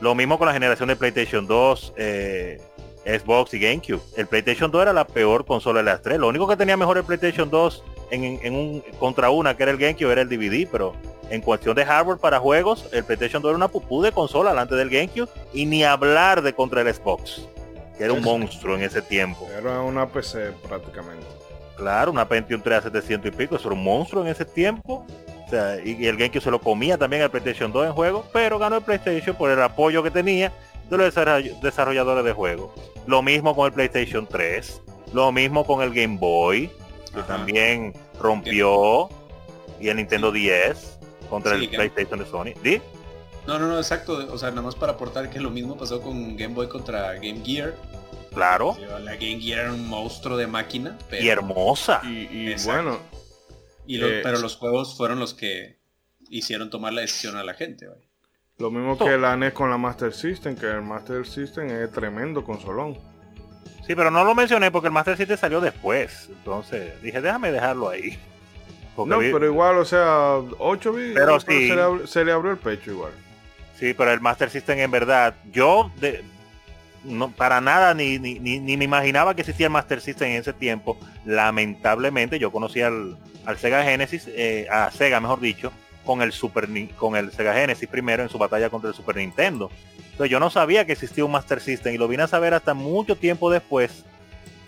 Lo mismo con la generación de PlayStation 2, eh, Xbox y GameCube. El PlayStation 2 era la peor consola de las tres. Lo único que tenía mejor el PlayStation 2 en, un contra una que era el GameCube era el DVD, pero en cuestión de hardware para juegos, el PlayStation 2 era una pupú de consola delante del GameCube y ni hablar de contra el Xbox, que era un monstruo en ese tiempo. era una PC prácticamente. Claro, una Pentium 3 a 700 y pico, eso era un monstruo en ese tiempo. O sea, y, y el GameCube se lo comía también al PlayStation 2 en juego, pero ganó el PlayStation por el apoyo que tenía de los desarroll- desarrolladores de juegos. Lo mismo con el PlayStation 3, lo mismo con el Game Boy, que Ajá. también rompió, y el Nintendo 10 contra Sí, el que- PlayStation de Sony. No, no, no, exacto. O sea, nada más para aportar que lo mismo pasó con Game Boy contra Game Gear. Claro, La Game Gear era un monstruo de máquina. Pero... y hermosa. Y, bueno, Y lo- Eh, pero los juegos fueron los que hicieron tomar la decisión a la gente. güey. Lo mismo que la NES con la Master System, que el Master System es tremendo consolón. Sí, pero no lo mencioné porque el Master System salió después. Entonces dije, déjame dejarlo ahí. Porque No, vi- pero igual, o sea, 8 bits, Pero sí. se, le abrió, se le abrió el pecho igual. Sí, pero el Master System en verdad, yo de, no, para nada ni, ni, ni, ni me imaginaba que existía el Master System en ese tiempo. Lamentablemente yo conocí al, al Sega Genesis, eh, a Sega mejor dicho, con el Super con el Sega Genesis primero en su batalla contra el Super Nintendo. Entonces yo no sabía que existía un Master System y lo vine a saber hasta mucho tiempo después.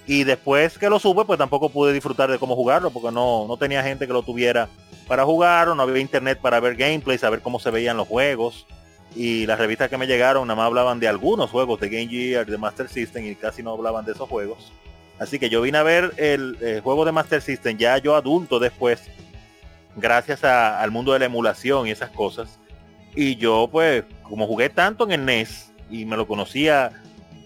Y después que lo supe, pues tampoco pude disfrutar de cómo jugarlo, porque no, no tenía gente que lo tuviera para jugar, o no había internet para ver gameplay, saber cómo se veían los juegos. Y las revistas que me llegaron nada más hablaban de algunos juegos de Game Gear, de Master System, y casi no hablaban de esos juegos. Así que yo vine a ver el, juego de Master System ya yo adulto después, gracias a- al mundo de la emulación y esas cosas. Y yo pues, como jugué tanto en el NES y me lo conocía,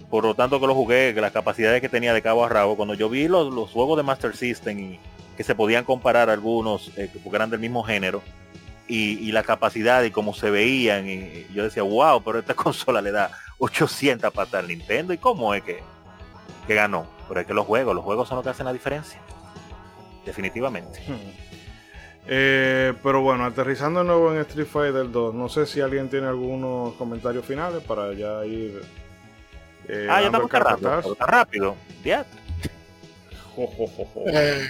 por lo tanto que lo jugué, las capacidades que tenía de cabo a rabo, cuando yo vi los, juegos de Master System y que se podían comparar algunos, eh, porque eran del mismo género, y, y la capacidad y cómo se veían, y, yo decía, wow, pero esta consola le da 800 patas al Nintendo, ¿y cómo es que, que ganó? Pero es que los juegos, los juegos son los que hacen la diferencia. Definitivamente. Eh, pero bueno, aterrizando de nuevo en Street Fighter 2, no sé si alguien tiene algunos comentarios finales para ya ir. eh, ah, ya estamos rápido. Ya. Jo, jo, jo, jo. Eh,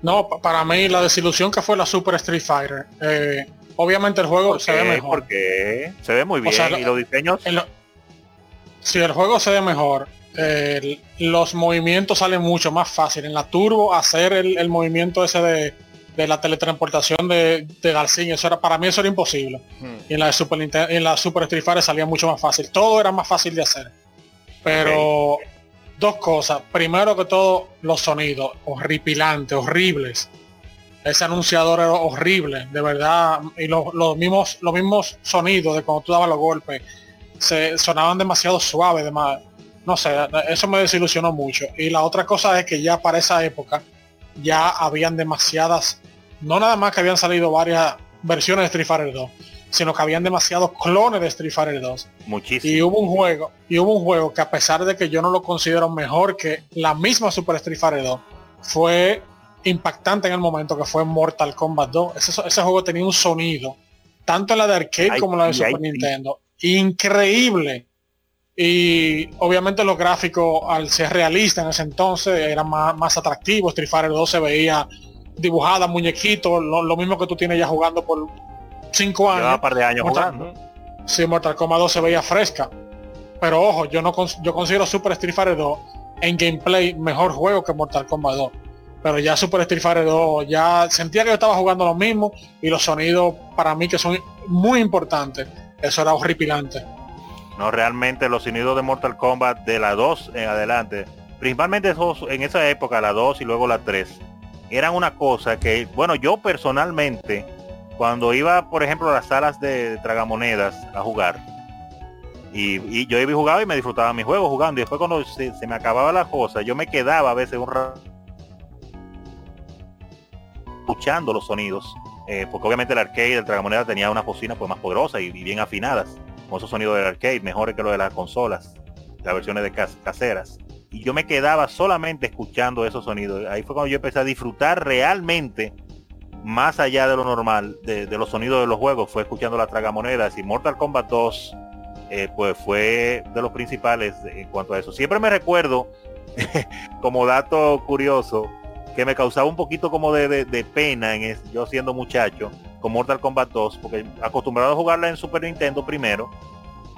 no, pa- para mí la desilusión que fue la Super Street Fighter. eh, obviamente el juego ¿Por se ve qué? mejor. Porque se ve muy bien sea, y los diseños lo- si el juego se ve mejor, eh, los movimientos salen mucho más fácil. En la turbo hacer el, el movimiento ese de, de la teletransportación de, de García, eso era, para mí eso era imposible. Hmm. Y en la de Super Nintendo, en la Super Street Fighter salía mucho más fácil. Todo era más fácil de hacer. Pero dos cosas. Primero que todo, los sonidos horripilantes, horribles. Ese anunciador era horrible, de verdad. Y los, los mismos, los mismos sonidos de cuando tú dabas los golpes se sonaban demasiado suaves, demás. No sé, eso me desilusionó mucho. Y la otra cosa es que ya para esa época ya habían demasiadas, no nada más que habían salido varias versiones de Street Fighter 2, sino que habían demasiados clones de Street Fighter 2. muchísimo. Y hubo un juego, y hubo un juego que a pesar de que yo no lo considero mejor que la misma Super Street Fighter 2, fue impactante en el momento que fue Mortal Kombat 2. Ese, ese juego tenía un sonido, tanto en la de arcade como en la de Super. Nintendo, increíble. Y obviamente los gráficos, al ser realistas en ese entonces, eran más, más atractivos. Street Fighter 2 se veía dibujada, muñequitos, lo, lo mismo que tú tienes ya jugando por 5 años. Un par de años Mortal- jugando. Sí, Mortal Kombat 2 se veía fresca. Pero ojo, yo no yo considero Super Street Fighter 2 en gameplay mejor juego que Mortal Kombat 2. Pero ya Super Street Fighter 2 ya sentía que yo estaba jugando lo mismo y los sonidos para mí que son muy importantes. Eso era horripilante. No, realmente los sonidos de Mortal Kombat de la 2 en adelante, principalmente en esa época, la 2 y luego la 3, eran una cosa que, bueno, yo personalmente, cuando iba, por ejemplo, a las salas de tragamonedas a jugar, y, yo iba y jugaba y me disfrutaba mi juego jugando, y después cuando se, me acababa la cosa, yo me quedaba a veces un rato escuchando los sonidos, eh, porque obviamente el arcade, el tragamonedas tenía unas bocinas pues más poderosas y- y bien afinadas con esos sonidos del arcade, mejores que lo de las consolas, las versiones de cas- caseras. Y yo me quedaba solamente escuchando esos sonidos. Ahí fue cuando yo empecé a disfrutar realmente, más allá de lo normal, de, de los sonidos de los juegos, fue escuchando las tragamonedas y Mortal Kombat 2, eh, pues fue de los principales en cuanto a eso. Siempre me recuerdo, como dato curioso, que me causaba un poquito como de, de- de pena en es- yo siendo muchacho con Mortal Kombat 2, porque acostumbrado a jugarla en Super Nintendo primero,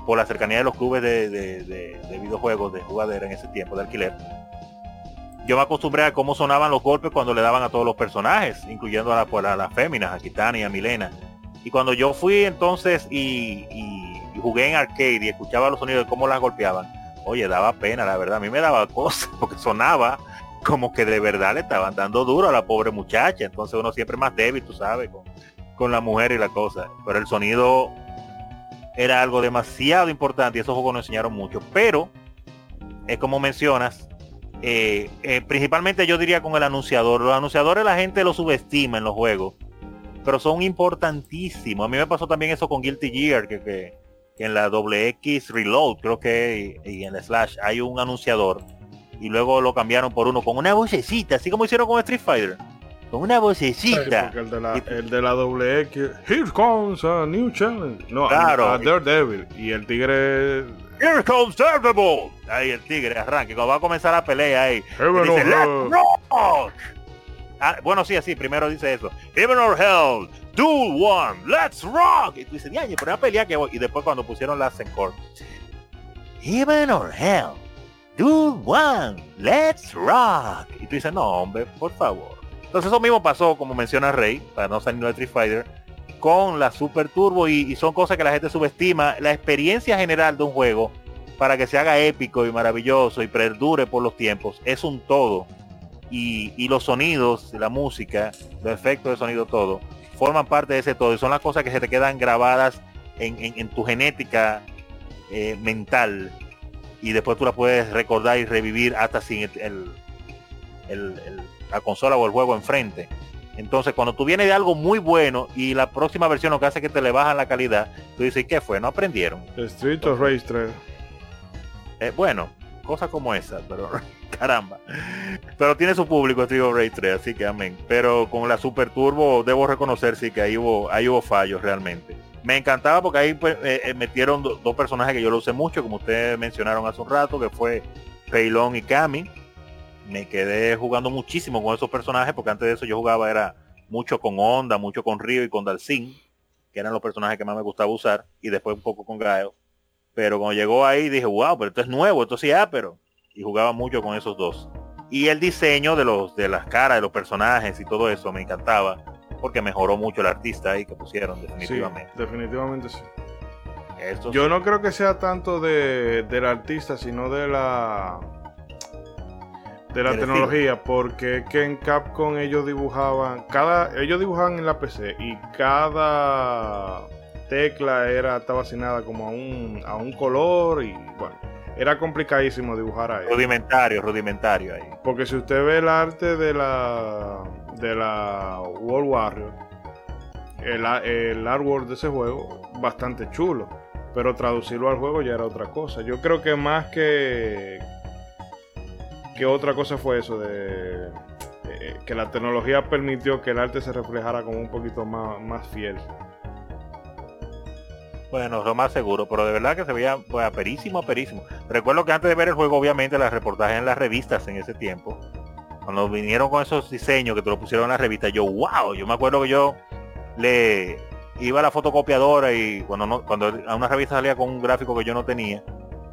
por la cercanía de los clubes de, de- de- de videojuegos de jugadera en ese tiempo, de alquiler. Yo me acostumbré a cómo sonaban los golpes cuando le daban a todos los personajes, incluyendo a, la- pues, las féminas, a Kitana y a Milena. Y cuando yo fui entonces y jugué en arcade y escuchaba los sonidos de cómo las golpeaban, oye, daba pena, la verdad, a mí me daba cosa, porque sonaba como que de verdad le estaban dando duro a la pobre muchacha. Entonces uno siempre más débil, tú sabes, con, con la mujer y la cosa. Pero el sonido era algo demasiado importante y esos juegos nos enseñaron mucho. Pero, es como mencionas, eh, eh, principalmente yo diría con el anunciador. Los anunciadores la gente los subestima en los juegos, pero son importantísimos. A mí me pasó también eso con Guilty Gear, que, que, en la doble X Reload, creo que y en la Slash hay un anunciador y luego lo cambiaron por uno con una vocecita, así como hicieron con Street Fighter. Con una vocecita. el de, la, el de la doble X, here comes a new challenge. No, Claro. a, a Daredevil. Y el tigre, Here comes Daredevil. Ahí el tigre arranque, cuando va a comenzar la pelea ahí. Dice, "Let's hell". rock". Ah, bueno, sí, así, primero dice eso. Heaven or Hell, Duel One, Let's Rock. Y tú dices, ya, pero una pelea que voy. Y después cuando pusieron la Encore. Heaven or Hell, Duel One, Let's Rock. Y tú dices, no, hombre, por favor. Entonces eso mismo pasó, como menciona Rey, para no salir de Street Fighter, con la Super Turbo y, son cosas que la gente subestima. La experiencia general de un juego, para que se haga épico y maravilloso y perdure por los tiempos, es un todo. Y, los sonidos, la música, los efectos de sonido, todo, forman parte de ese todo. Y son las cosas que se te quedan grabadas en, tu genética eh, mental. Y después tú las puedes recordar y revivir hasta sin el- la consola o el juego enfrente. Entonces, cuando tú vienes de algo muy bueno y la próxima versión lo que hace es que te le bajan la calidad, tú dices, ¿y qué fue? No aprendieron. Street of Rage 3. Eh, bueno, cosas como esa, pero caramba. Pero tiene su público Street of Rage 3, así que amén. Pero con la Super Turbo debo reconocer sí que ahí hubo, ahí hubo fallos realmente. Me encantaba porque ahí pues, eh, eh, metieron do- dos personajes que yo lo usé mucho, como ustedes mencionaron hace un rato, que fue Peilón y Kami. Me quedé jugando muchísimo con esos personajes, porque antes de eso yo jugaba era mucho con Onda, mucho con Río y con Dalsin, que eran los personajes que más me gustaba usar, y después un poco con Gaio. Pero cuando llegó ahí dije, wow, pero esto es nuevo, esto sí ah, pero. Y jugaba mucho con esos dos. Y el diseño de los de las caras de los personajes y todo eso me encantaba. Porque mejoró mucho el artista ahí que pusieron, Sí, definitivamente. definitivamente sí. Yo no creo que sea tanto de, del artista, sino de la de la tecnología, porque es que en Capcom ellos dibujaban, cada, ellos dibujaban en la PC y cada tecla era, estaba asignada como a un, a un color y bueno, era complicadísimo dibujar ahí. rudimentario, rudimentario ahí. Porque si usted ve el arte de la de la World Warrior, el, el artwork de ese juego, bastante chulo. Pero traducirlo al juego ya era otra cosa. Yo creo que más que que otra cosa fue eso de eh, que la tecnología permitió que el arte se reflejara como un poquito más, más fiel. Bueno, lo más seguro, pero de verdad que se veía pues, aperísimo, aperísimo. Recuerdo que antes de ver el juego, obviamente, las reportajes en las revistas en ese tiempo, cuando vinieron con esos diseños que te lo pusieron en la revista, yo, wow, yo me acuerdo que yo le iba a la fotocopiadora y cuando no, cuando a una revista salía con un gráfico que yo no tenía,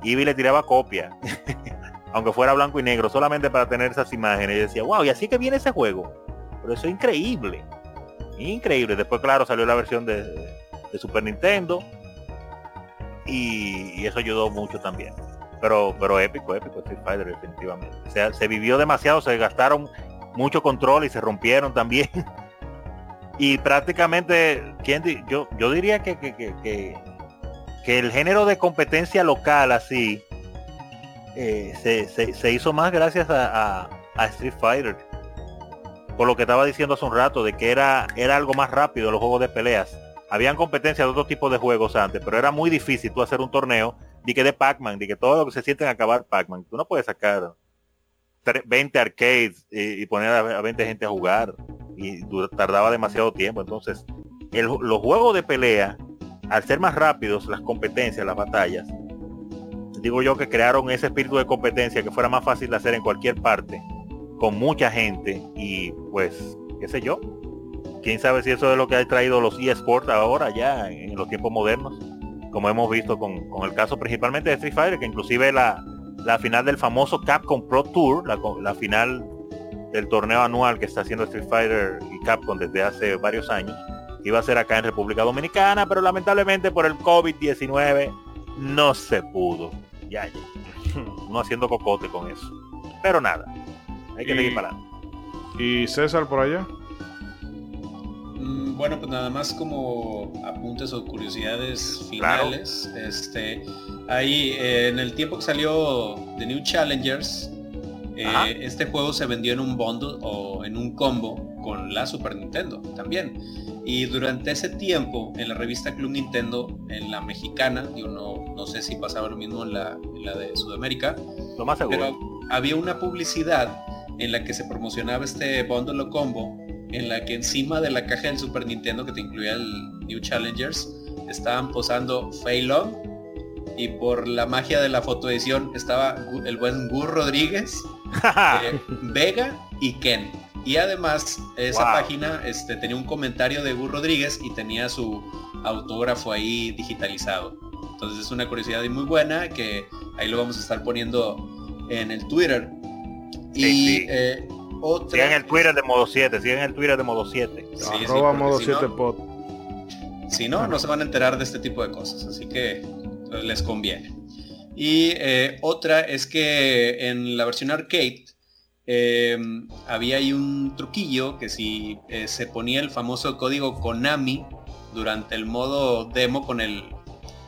iba y le tiraba copia, aunque fuera blanco y negro, solamente para tener esas imágenes. Y decía, wow, y así que viene ese juego. Pero eso es increíble. Increíble. Después, claro, salió la versión de, Super Nintendo. Y, eso ayudó mucho también. Pero, pero épico, épico Street Fighter definitivamente. O sea, se vivió demasiado, se gastaron mucho control y se rompieron también. y prácticamente, ¿quién yo, yo diría que, que, que- que el género de competencia local así eh, se, se- hizo más gracias a, Street Fighter. Por lo que estaba diciendo hace un rato, de que era, era algo más rápido los juegos de peleas. Habían competencias de otro tipo de juegos antes, pero era muy difícil tú hacer un torneo de que de Pac-Man, de que todo lo que se sienten acabar Pac-Man. Tú no puedes sacar tre- 20 arcades y, y poner a, a 20 gente a jugar. Y tardaba demasiado tiempo. Entonces, el- los juegos de pelea, al ser más rápidos, las competencias, las batallas, digo yo que crearon ese espíritu de competencia que fuera más fácil de hacer en cualquier parte, con mucha gente y pues, qué sé yo. Quién sabe si eso es lo que ha traído los eSports ahora ya en los tiempos modernos, como hemos visto con, el caso principalmente de Street Fighter, que inclusive la, final del famoso Capcom Pro Tour, la final del torneo anual que está haciendo Street Fighter y Capcom desde hace varios años, iba a ser acá en República Dominicana, pero lamentablemente por el COVID-19 no se pudo. Ya, ya. No haciendo cocote con eso. Pero nada, hay que Y- seguir para adelante. ¿Y César por allá? Mm, Bueno, pues nada más como apuntes o curiosidades Claro. finales. Este, ahí eh, en el tiempo que salió The New Challengers, Eh, este juego se vendió en un bundle o en un combo con la Super Nintendo también. Y durante ese tiempo, en la revista Club Nintendo, en la mexicana, yo no, no sé si pasaba lo mismo en la, en la de Sudamérica, Lo más seguro. pero había una publicidad en la que se promocionaba este bundle o combo, en la que encima de la caja del Super Nintendo que te incluía el New Challengers, estaban posando Fei Long y por la magia de la fotoedición estaba el buen Gur Rodríguez, eh, Vega y Ken. Y además esa Wow. página este, tenía un comentario de Gur Rodríguez y tenía su autógrafo ahí digitalizado. Entonces es una curiosidad y muy buena que ahí lo vamos a estar poniendo en el Twitter. Y Sí, eh, otra... Sigan el Twitter de modo 7, sigan el Twitter de modo 7. Sí, Arroba modo si 7 no- pod. Si no, no se van a enterar de este tipo de cosas, así que les conviene. Y eh, otra es que en la versión arcade eh, había ahí un truquillo que si eh, se ponía el famoso código Konami durante el modo demo con el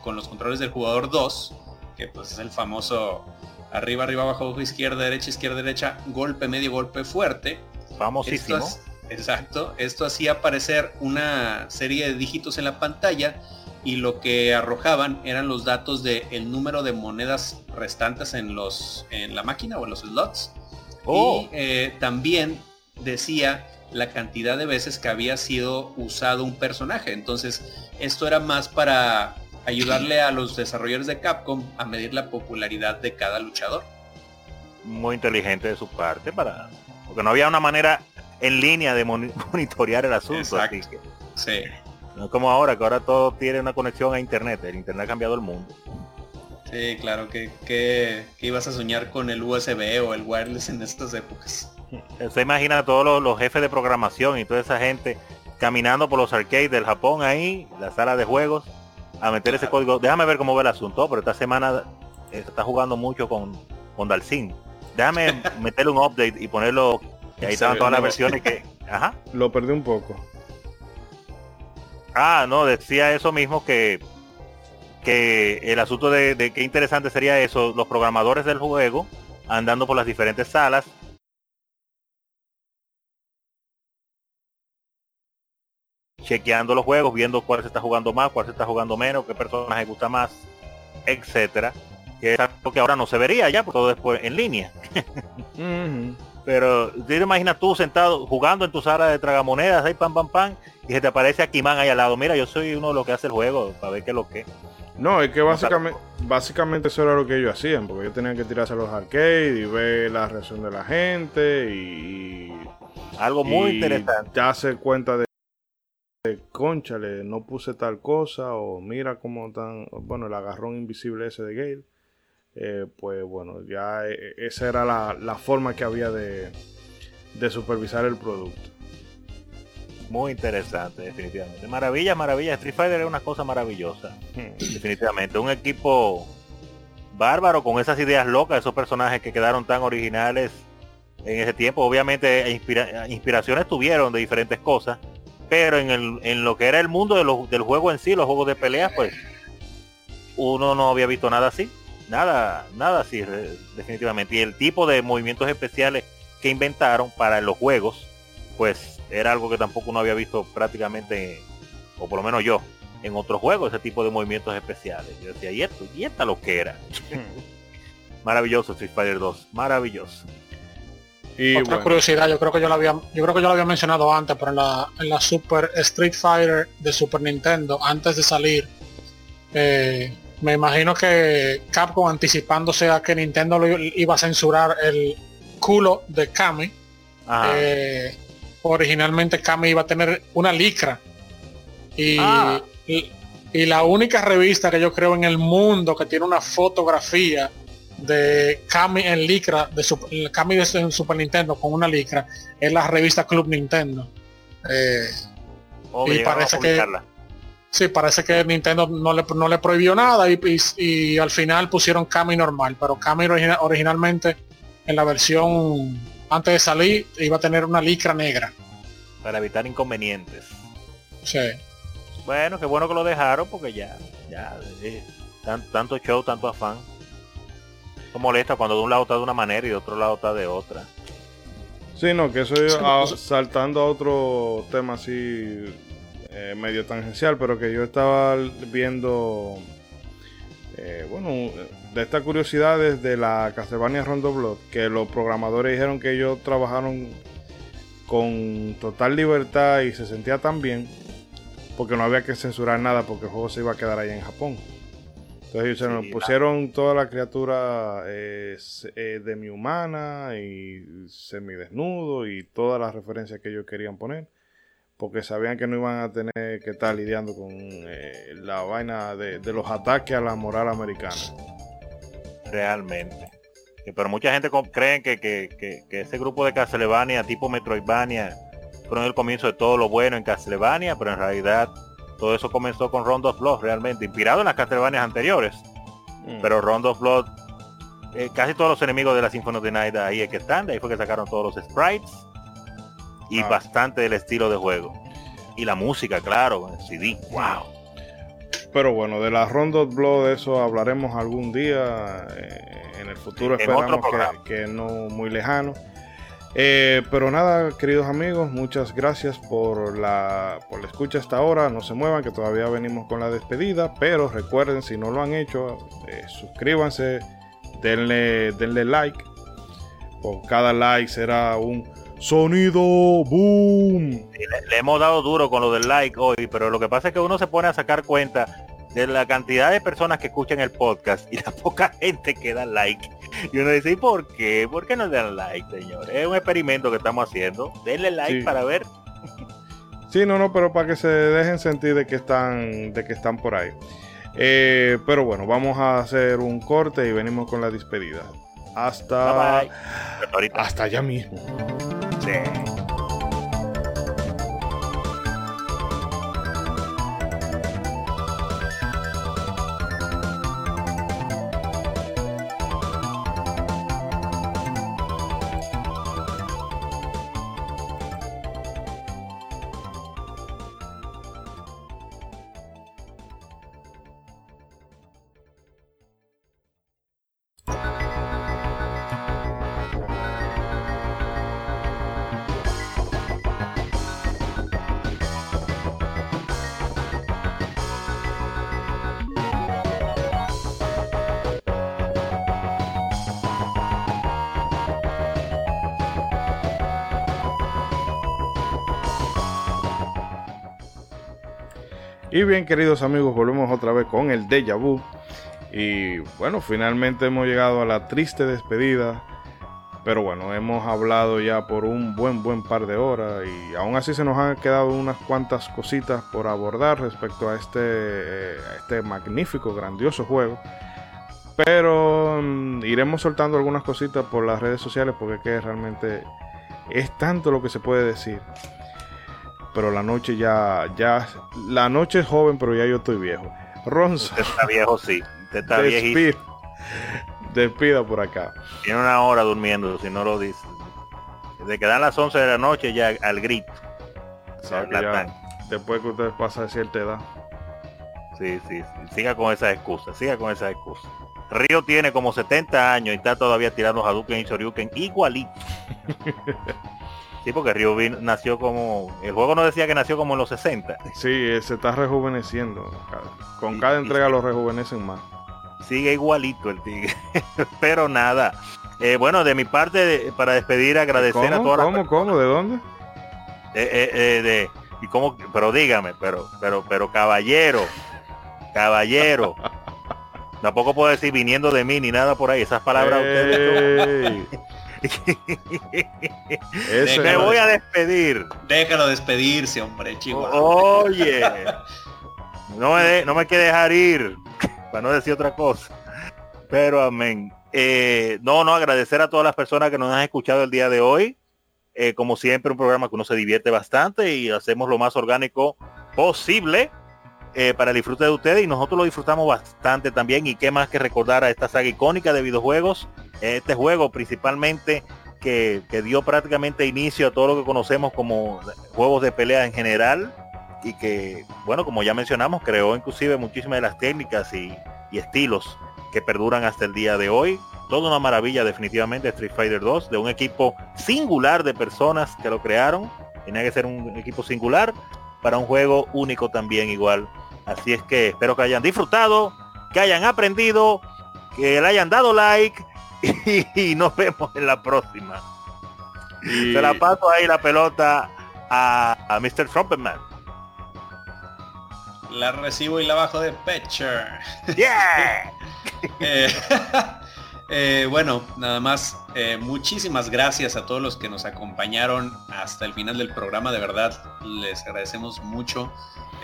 con los controles del jugador 2, que pues es el famoso arriba, arriba, abajo, abajo, izquierda, derecha, izquierda, derecha, golpe, medio, golpe fuerte, Famosísimo. esto exacto. Esto hacía aparecer una serie de dígitos en la pantalla y lo que arrojaban eran los datos del número de monedas restantes en los en la máquina o en los slots. Oh. Y eh, también decía la cantidad de veces que había sido usado un personaje. Entonces, esto era más para ayudarle a los desarrolladores de Capcom a medir la popularidad de cada luchador. muy inteligente de su parte para porque no había una manera en línea de moni- monitorear el asunto así Exacto. que, Sí. No es como ahora que ahora todo tiene una conexión a internet el internet ha cambiado el mundo. Sí, claro, que, que, que ibas a soñar con el USB o el wireless en estas épocas. se imagina a todos los, los jefes de programación y toda esa gente caminando por los arcades del Japón ahí la sala de juegos a meter ese código. Déjame ver cómo va el asunto pero esta semana eh, se está jugando mucho con con Dalsin déjame meterle un update y ponerlo y ahí estaban todas las versiones que ajá. Lo perdí un poco. Ah, no, decía eso mismo que que el asunto de, qué interesante sería eso, los programadores del juego andando por las diferentes salas chequeando los juegos, viendo cuál se está jugando más, cuál se está jugando menos, qué personaje gusta más, etcétera. Que algo que ahora no se vería ya, porque todo después en línea. Pero te imaginas tú sentado jugando en tu sala de tragamonedas, ahí pam pam pam, y se te aparece Akiman ahí al lado. Mira, yo soy uno de los que hace el juego, para ver qué es lo que. No, es que básicamente, básicamente eso era lo que ellos hacían, porque ellos tenían que tirarse a los arcades y ver la reacción de la gente y, Algo muy y interesante. darse cuenta de, de, conchale, no puse tal cosa, o mira cómo tan, bueno, el agarrón invisible ese de Gale. Eh, pues bueno, ya eh, esa era la, la forma que había de, de supervisar el producto. Muy interesante, definitivamente. Maravilla, maravilla. Street Fighter es una cosa maravillosa. Definitivamente. Un equipo bárbaro con esas ideas locas, esos personajes que quedaron tan originales en ese tiempo. Obviamente inspira- inspiraciones tuvieron de diferentes cosas, pero en, el, en lo que era el mundo de los- del juego en sí, los juegos de peleas, pues uno no había visto nada así. Nada, nada así, re- definitivamente. Y el tipo de movimientos especiales que inventaron para los juegos, pues era algo que tampoco uno había visto prácticamente, o por lo menos yo, en otros juegos, ese tipo de movimientos especiales. Yo decía, ¿y esto? ¿Y esta lo que era? Maravilloso Street Fighter 2, maravilloso. Y Otra bueno, curiosidad, yo creo que yo lo había, yo creo que yo lo había mencionado antes, pero en la, en la Super Street Fighter de Super Nintendo, antes de salir, eh, me imagino que Capcom anticipándose a que Nintendo lo iba a censurar el culo de Kami. Eh, originalmente Kami iba a tener una licra. Y, Ah. y, y la única revista que yo creo en el mundo que tiene una fotografía de Kami en licra, de el Kami de Super Nintendo con una licra, es la revista Club Nintendo. Eh, y parece que-. Sí, parece que Nintendo no le, no le prohibió nada y, y- y al final pusieron Kami normal, pero Kami origina- originalmente en la versión antes de salir iba a tener una licra negra. para evitar inconvenientes. Sí. Bueno, qué bueno que lo dejaron porque ya, ya, eh, tan- tanto show, tanto afán. molesta cuando de un lado está de una manera y de otro lado está de otra. Sí, no, que eso saltando a otro tema así eh, medio tangencial, pero que yo estaba viendo, eh, bueno, de estas curiosidades de la Castlevania Rondo Blood, que los programadores dijeron que ellos trabajaron con total libertad y se sentía tan bien, porque no había que censurar nada, porque el juego se iba a quedar ahí en Japón. Entonces ellos pusieron toda la criatura eh, eh, demi-humana y semidesnudo y todas las referencias que ellos querían poner porque sabían que no iban a tener que estar lidiando con eh, la vaina de, los ataques a la moral americana. Realmente. Pero mucha gente cree que, que, ese grupo de Castlevania tipo Metroidvania fueron el comienzo de todo lo bueno en Castlevania, pero en realidad todo eso comenzó con Rondo of Blood realmente, inspirado en las Castlevanias anteriores. Mm. Pero Rondo of Blood, eh, casi todos los enemigos de la Symphony of the Night ahí es que están, de ahí fue que sacaron todos los sprites y ah. bastante del estilo de juego. Y la música, claro, el CD, wow. Pero bueno, de la Rondo Blood eso hablaremos algún día eh, en el futuro, esperamos que, que no muy lejano. Eh, pero nada, queridos amigos, muchas gracias por la, por la escucha hasta ahora. No se muevan, que todavía venimos con la despedida. Pero recuerden, si no lo han hecho, eh, suscríbanse, denle, denle like. Por cada like será un sonido boom. Le, le, hemos dado duro con lo del like hoy, pero lo que pasa es que uno se pone a sacar cuenta de la cantidad de personas que escuchan el podcast y la poca gente que da like. Y uno dice, ¿y por qué? ¿Por qué no le dan like, señor? Es un experimento que estamos haciendo. Denle like para ver. Sí, no, no, pero para que se dejen sentir de que están, de que están por ahí. Eh, pero bueno, vamos a hacer un corte y venimos con la despedida. Hasta, hasta allá mismo. Sí. Y bien, queridos amigos, volvemos otra vez con el déjà vu. Y bueno, finalmente hemos llegado a la triste despedida. Pero bueno, hemos hablado ya por un buen, buen par de horas. Y aún así se nos han quedado unas cuantas cositas por abordar respecto a este, este magnífico, grandioso juego. Pero mm, iremos soltando algunas cositas por las redes sociales porque que realmente es tanto lo que se puede decir pero la noche ya, ya, la noche es joven, pero ya yo estoy viejo. Ronzo. está viejo, sí. está despida, despida por acá. Tiene una hora durmiendo, si no lo dice. Desde que dan las 11 de la noche ya al grito. después que usted pasa de cierta edad. Sí, sí, sí, Siga con esa excusa, siga con esa excusa. Río tiene como 70 años y está todavía tirando Hadouken y Shoryuken igualito. Sí, porque Ryu nació como... El juego no decía que nació como en los 60. Sí, se está rejuveneciendo. Con cada entrega lo rejuvenecen más. Sigue igualito el tigre. Pero nada. Eh, bueno, de mi parte, para despedir, agradecer a todas ¿Cómo, cómo? ¿De dónde? Eh, eh, de, y cómo, pero dígame, pero, pero, pero caballero, caballero. Tampoco puedo decir viniendo de mí ni nada por ahí. Esas palabras ustedes. Me voy a despedir. Déjalo despedirse, hombre, chihuahua. Oye. No me, no me quiere dejar ir. Para no decir otra cosa. Pero amén. Eh, no, no, agradecer a todas las personas que nos han escuchado el día de hoy. Eh, como siempre, un programa que uno se divierte bastante y hacemos lo más orgánico posible eh, para el disfrute de ustedes y nosotros lo disfrutamos bastante también. Y qué más que recordar a esta saga icónica de videojuegos este juego principalmente que, dio prácticamente inicio a todo lo que conocemos como juegos de pelea en general y que, bueno, como ya mencionamos, creó inclusive muchísimas de las técnicas y, estilos que perduran hasta el día de hoy. toda una maravilla definitivamente Street Fighter 2 de un equipo singular de personas que lo crearon. Tenía que ser un equipo singular para un juego único también igual. Así es que espero que hayan disfrutado, que hayan aprendido, que le hayan dado like y, nos vemos en la próxima. Y Se la paso ahí la pelota a, a Mr. Trumpetman. La recibo y la bajo de Petcher. Yeah. Eh, eh, bueno, nada más, eh, muchísimas gracias a todos los que nos acompañaron hasta el final del programa. De verdad, les agradecemos mucho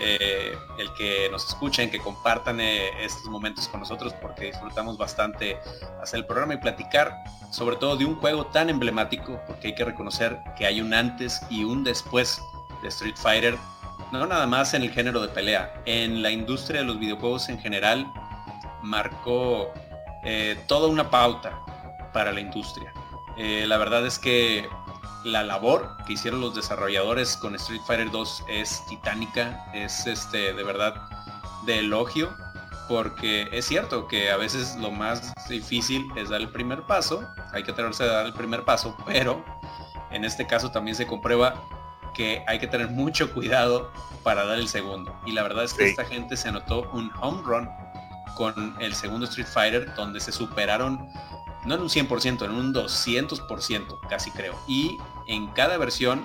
eh, el que nos escuchen, que compartan estos momentos con nosotros porque disfrutamos bastante hacer el programa y platicar sobre todo de un juego tan emblemático porque hay que reconocer que hay un antes y un después de Street Fighter. No nada más en el género de pelea, en la industria de los videojuegos en general marcó eh, toda una pauta para la industria. Eh, la verdad es que la labor que hicieron los desarrolladores con Street Fighter 2 es titánica, es este de verdad de elogio, porque es cierto que a veces lo más difícil es dar el primer paso, hay que atreverse a dar el primer paso, pero en este caso también se comprueba que hay que tener mucho cuidado para dar el segundo. Y la verdad es que Sí. esta gente se anotó un home run con el segundo Street Fighter, donde se superaron, no en un 100%, en un 200%, casi creo. Y en cada versión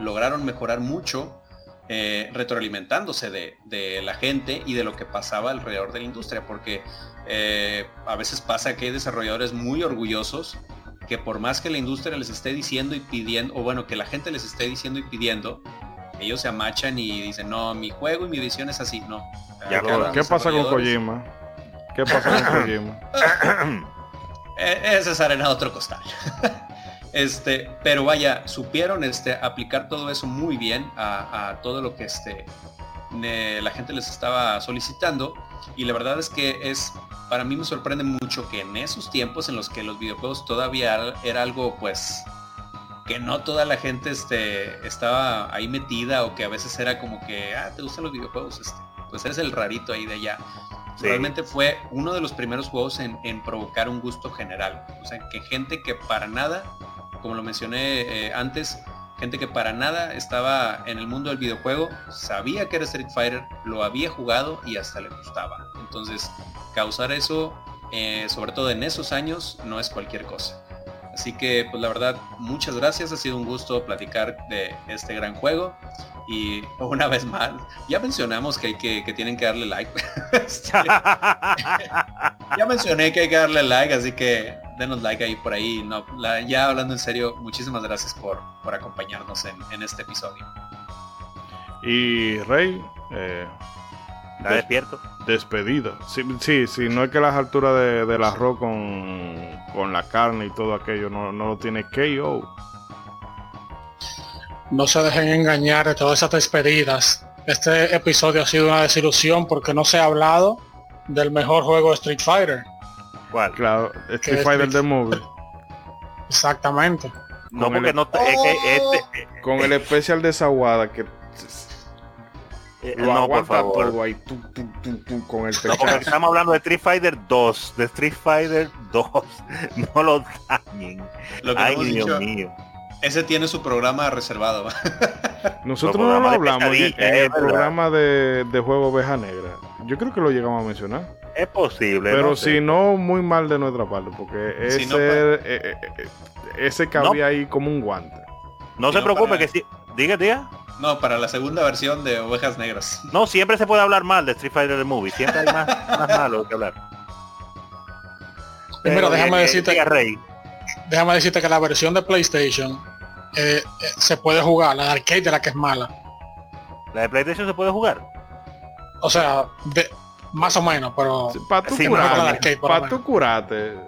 lograron mejorar mucho, eh, retroalimentándose de, de la gente y de lo que pasaba alrededor de la industria, porque eh, a veces pasa que hay desarrolladores muy orgullosos que por más que la industria les esté diciendo y pidiendo, o bueno, que la gente les esté diciendo y pidiendo, ellos se amachan y dicen, no, mi juego y mi visión es así, no. Ya, ¿Qué pasa con Kojima? ¿Qué pasa con Kojima? Eh, Ese es arena de otro costal. este, pero vaya, supieron este, aplicar todo eso muy bien a, a todo lo que este, ne- la gente les estaba solicitando. Y la verdad es que es, para mí me sorprende mucho que en esos tiempos en los que los videojuegos todavía era- era algo pues que no toda la gente este, estaba ahí metida o que a veces era como que, ah, te gustan los videojuegos, este, pues eres el rarito ahí de allá. Sí. Realmente fue uno de los primeros juegos en, en provocar un gusto general. O sea, que gente que para nada, como lo mencioné eh, antes, gente que para nada estaba en el mundo del videojuego, sabía que era Street Fighter, lo había jugado y hasta le gustaba. Entonces, causar eso, eh, sobre todo en esos años, no es cualquier cosa. Así que, pues la verdad, muchas gracias. Ha sido un gusto platicar de este gran juego. Y una vez más, ya mencionamos que, hay que, que tienen que darle like. Este, ya mencioné que hay que darle like, así que denos like ahí por ahí. No, la- ya hablando en serio, muchísimas gracias por, por acompañarnos en, en este episodio. Y Rey, eh, ¿Está des- despierto? despedida. Sí, sí, sí, no es que las alturas de- del arroz con, con la carne y todo aquello no, no lo tiene KO. No se dejen engañar de todas esas despedidas. Este episodio ha sido una desilusión porque no se ha hablado del mejor juego de Street Fighter. ¿Cuál? Claro, Street Fighter Street- The Movie. No, Con Exactamente. porque el- no... Es que este, Con el especial de Zaguada que eh, lo no, por favor. todo ahí tu, tu, tu, tu, con el No, porque pechazo. estamos hablando de Street Fighter 2, de Street Fighter 2. No lo dañen. Lo que Ay, Dios dicho, mío. ese tiene su programa reservado. Nosotros no lo hablamos en, el programa de, de juego Oveja Negra. Yo creo que lo llegamos a mencionar. Es posible. Pero no sé. si no, muy mal de nuestra parte, porque ese, Si no, pa- eh, eh, ese cabía ahí como un guante. No si se no, preocupe para- que si... Diga, diga. No, para la segunda versión de Ovejas Negras. No, siempre se puede hablar mal de Street Fighter The Movie. Siempre hay más, más malo que hablar. Primero, déjame eh, eh, decirte- Rey. Déjame decirte que la versión de PlayStation eh, eh, se puede jugar, la de arcade de la que es mala. ¿La de PlayStation se puede jugar? O sea, de, más o menos, pero Para tú Sí, curarte, arcade, por lo para curarte.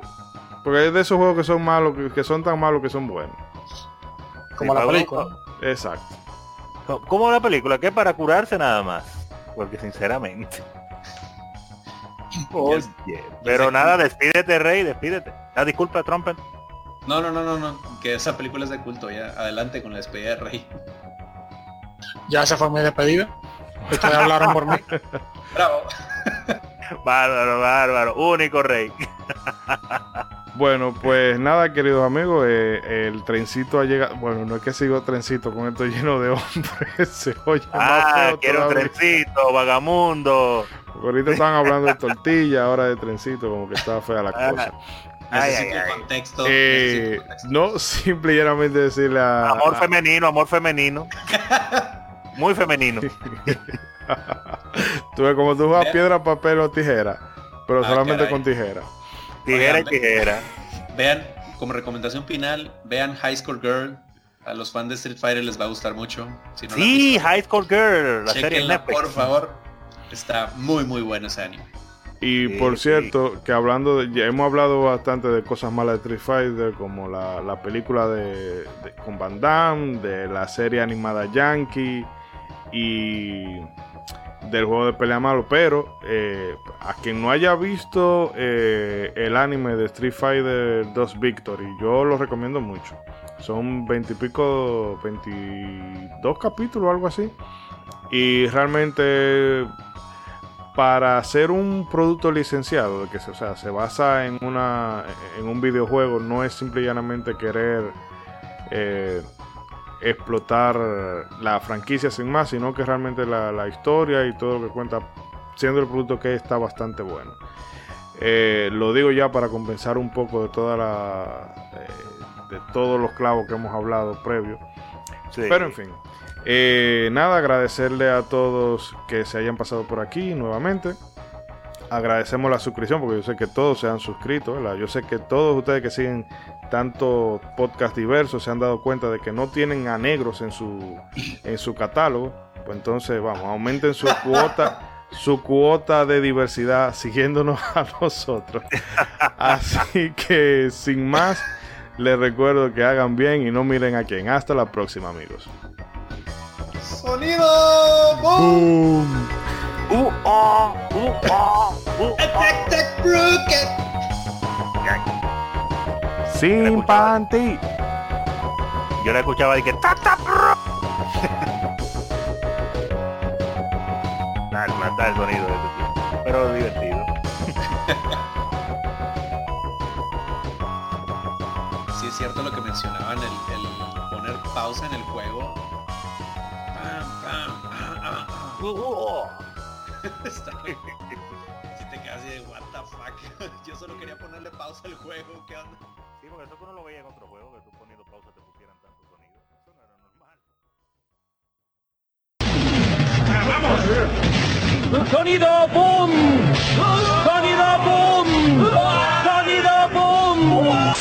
Porque es de esos juegos que son malos, que, son tan malos que son buenos. como Sí, la para- película. Exacto. Co- ¿Cómo la película? Que para curarse nada más. Porque sinceramente. Oye, pero nada, despídete, Rey, despídete. Ah, disculpa, Trumpet. No, no, no, no, no. Que esa película es de culto. Ya, adelante con la despedida de Rey. Ya esa fue mi despedida. Ustedes hablaron por mí. Bravo. Bárbaro, bárbaro. Único Rey. Bueno, pues nada, queridos amigos, eh, el trencito ha llegado. Bueno, no es que sigo trencito con esto lleno de hombres. Se oye más Ah, feo quiero todavía. trencito, vagamundo. Porque ahorita estaban hablando de tortilla, ahora de trencito, como que estaba fea la Ah, cosa. Ay, Necesito ay, ay. contexto. Eh, necesito contexto. no simple y llanamente decirle a. Amor femenino, amor femenino. Muy femenino. Tú ves como tú juegas piedra, papel o tijera, pero Ah, solamente caray. con tijera. Tijera y tijera. Vean, como recomendación final, vean High School Girl. A los fans de Street Fighter les va a gustar mucho. Si no Sí, visto, High School Girl, la serie Netflix. por favor. Está muy muy bueno ese anime. Y Sí, por sí. cierto, que hablando de, ya hemos hablado bastante de cosas malas de Street Fighter, como la, la película de, de- con Van Damme, de la serie animada Yankee y del juego de pelea malo, pero eh, a quien no haya visto eh, el anime de Street Fighter 2 Victory, yo lo recomiendo mucho. Son 20 y pico, 22 capítulos algo así. Y realmente para hacer un producto licenciado, que se, o sea, se basa en, una, en un videojuego, no es simple y llanamente querer eh, explotar la franquicia sin más, sino que realmente la, la historia y todo lo que cuenta, siendo el producto que es, está bastante bueno. Eh, lo digo ya para compensar un poco de toda la eh, de todos los clavos que hemos hablado previo. Sí. Pero en fin. Eh, nada, agradecerle a todos que se hayan pasado por aquí nuevamente. Agradecemos la suscripción porque yo sé que todos se han suscrito. ¿verdad? Yo sé que todos ustedes que siguen tanto podcast diversos se han dado cuenta de que no tienen a negros en su, en su catálogo. Pues entonces, vamos, aumenten su cuota, su cuota de diversidad siguiéndonos a nosotros. Así que, sin más, les recuerdo que hagan bien y no miren a quién. Hasta la próxima, amigos. ¡Sonido! ¡Boom! Uh, oh, uh, oh, uh, oh. Sin panty. Yo la escuchaba y que ta, ta, bro. Nada, matar el sonido de ese tipo. Pero divertido. Sí es cierto lo que mencionaban, el, el poner pausa en el juego. Pam, pam, ah, ah, ah. Uh, uh, oh. Está Si te quedas así de what the fuck. Yo solo quería ponerle pausa al juego, ¿qué onda? porque eso que uno lo veía en otro juego, que tú poniendo pausa te pusieran tanto sonido. Eso no era normal. ¡Vamos! ¡Sonido boom! ¡Sonido boom! ¡Sonido boom!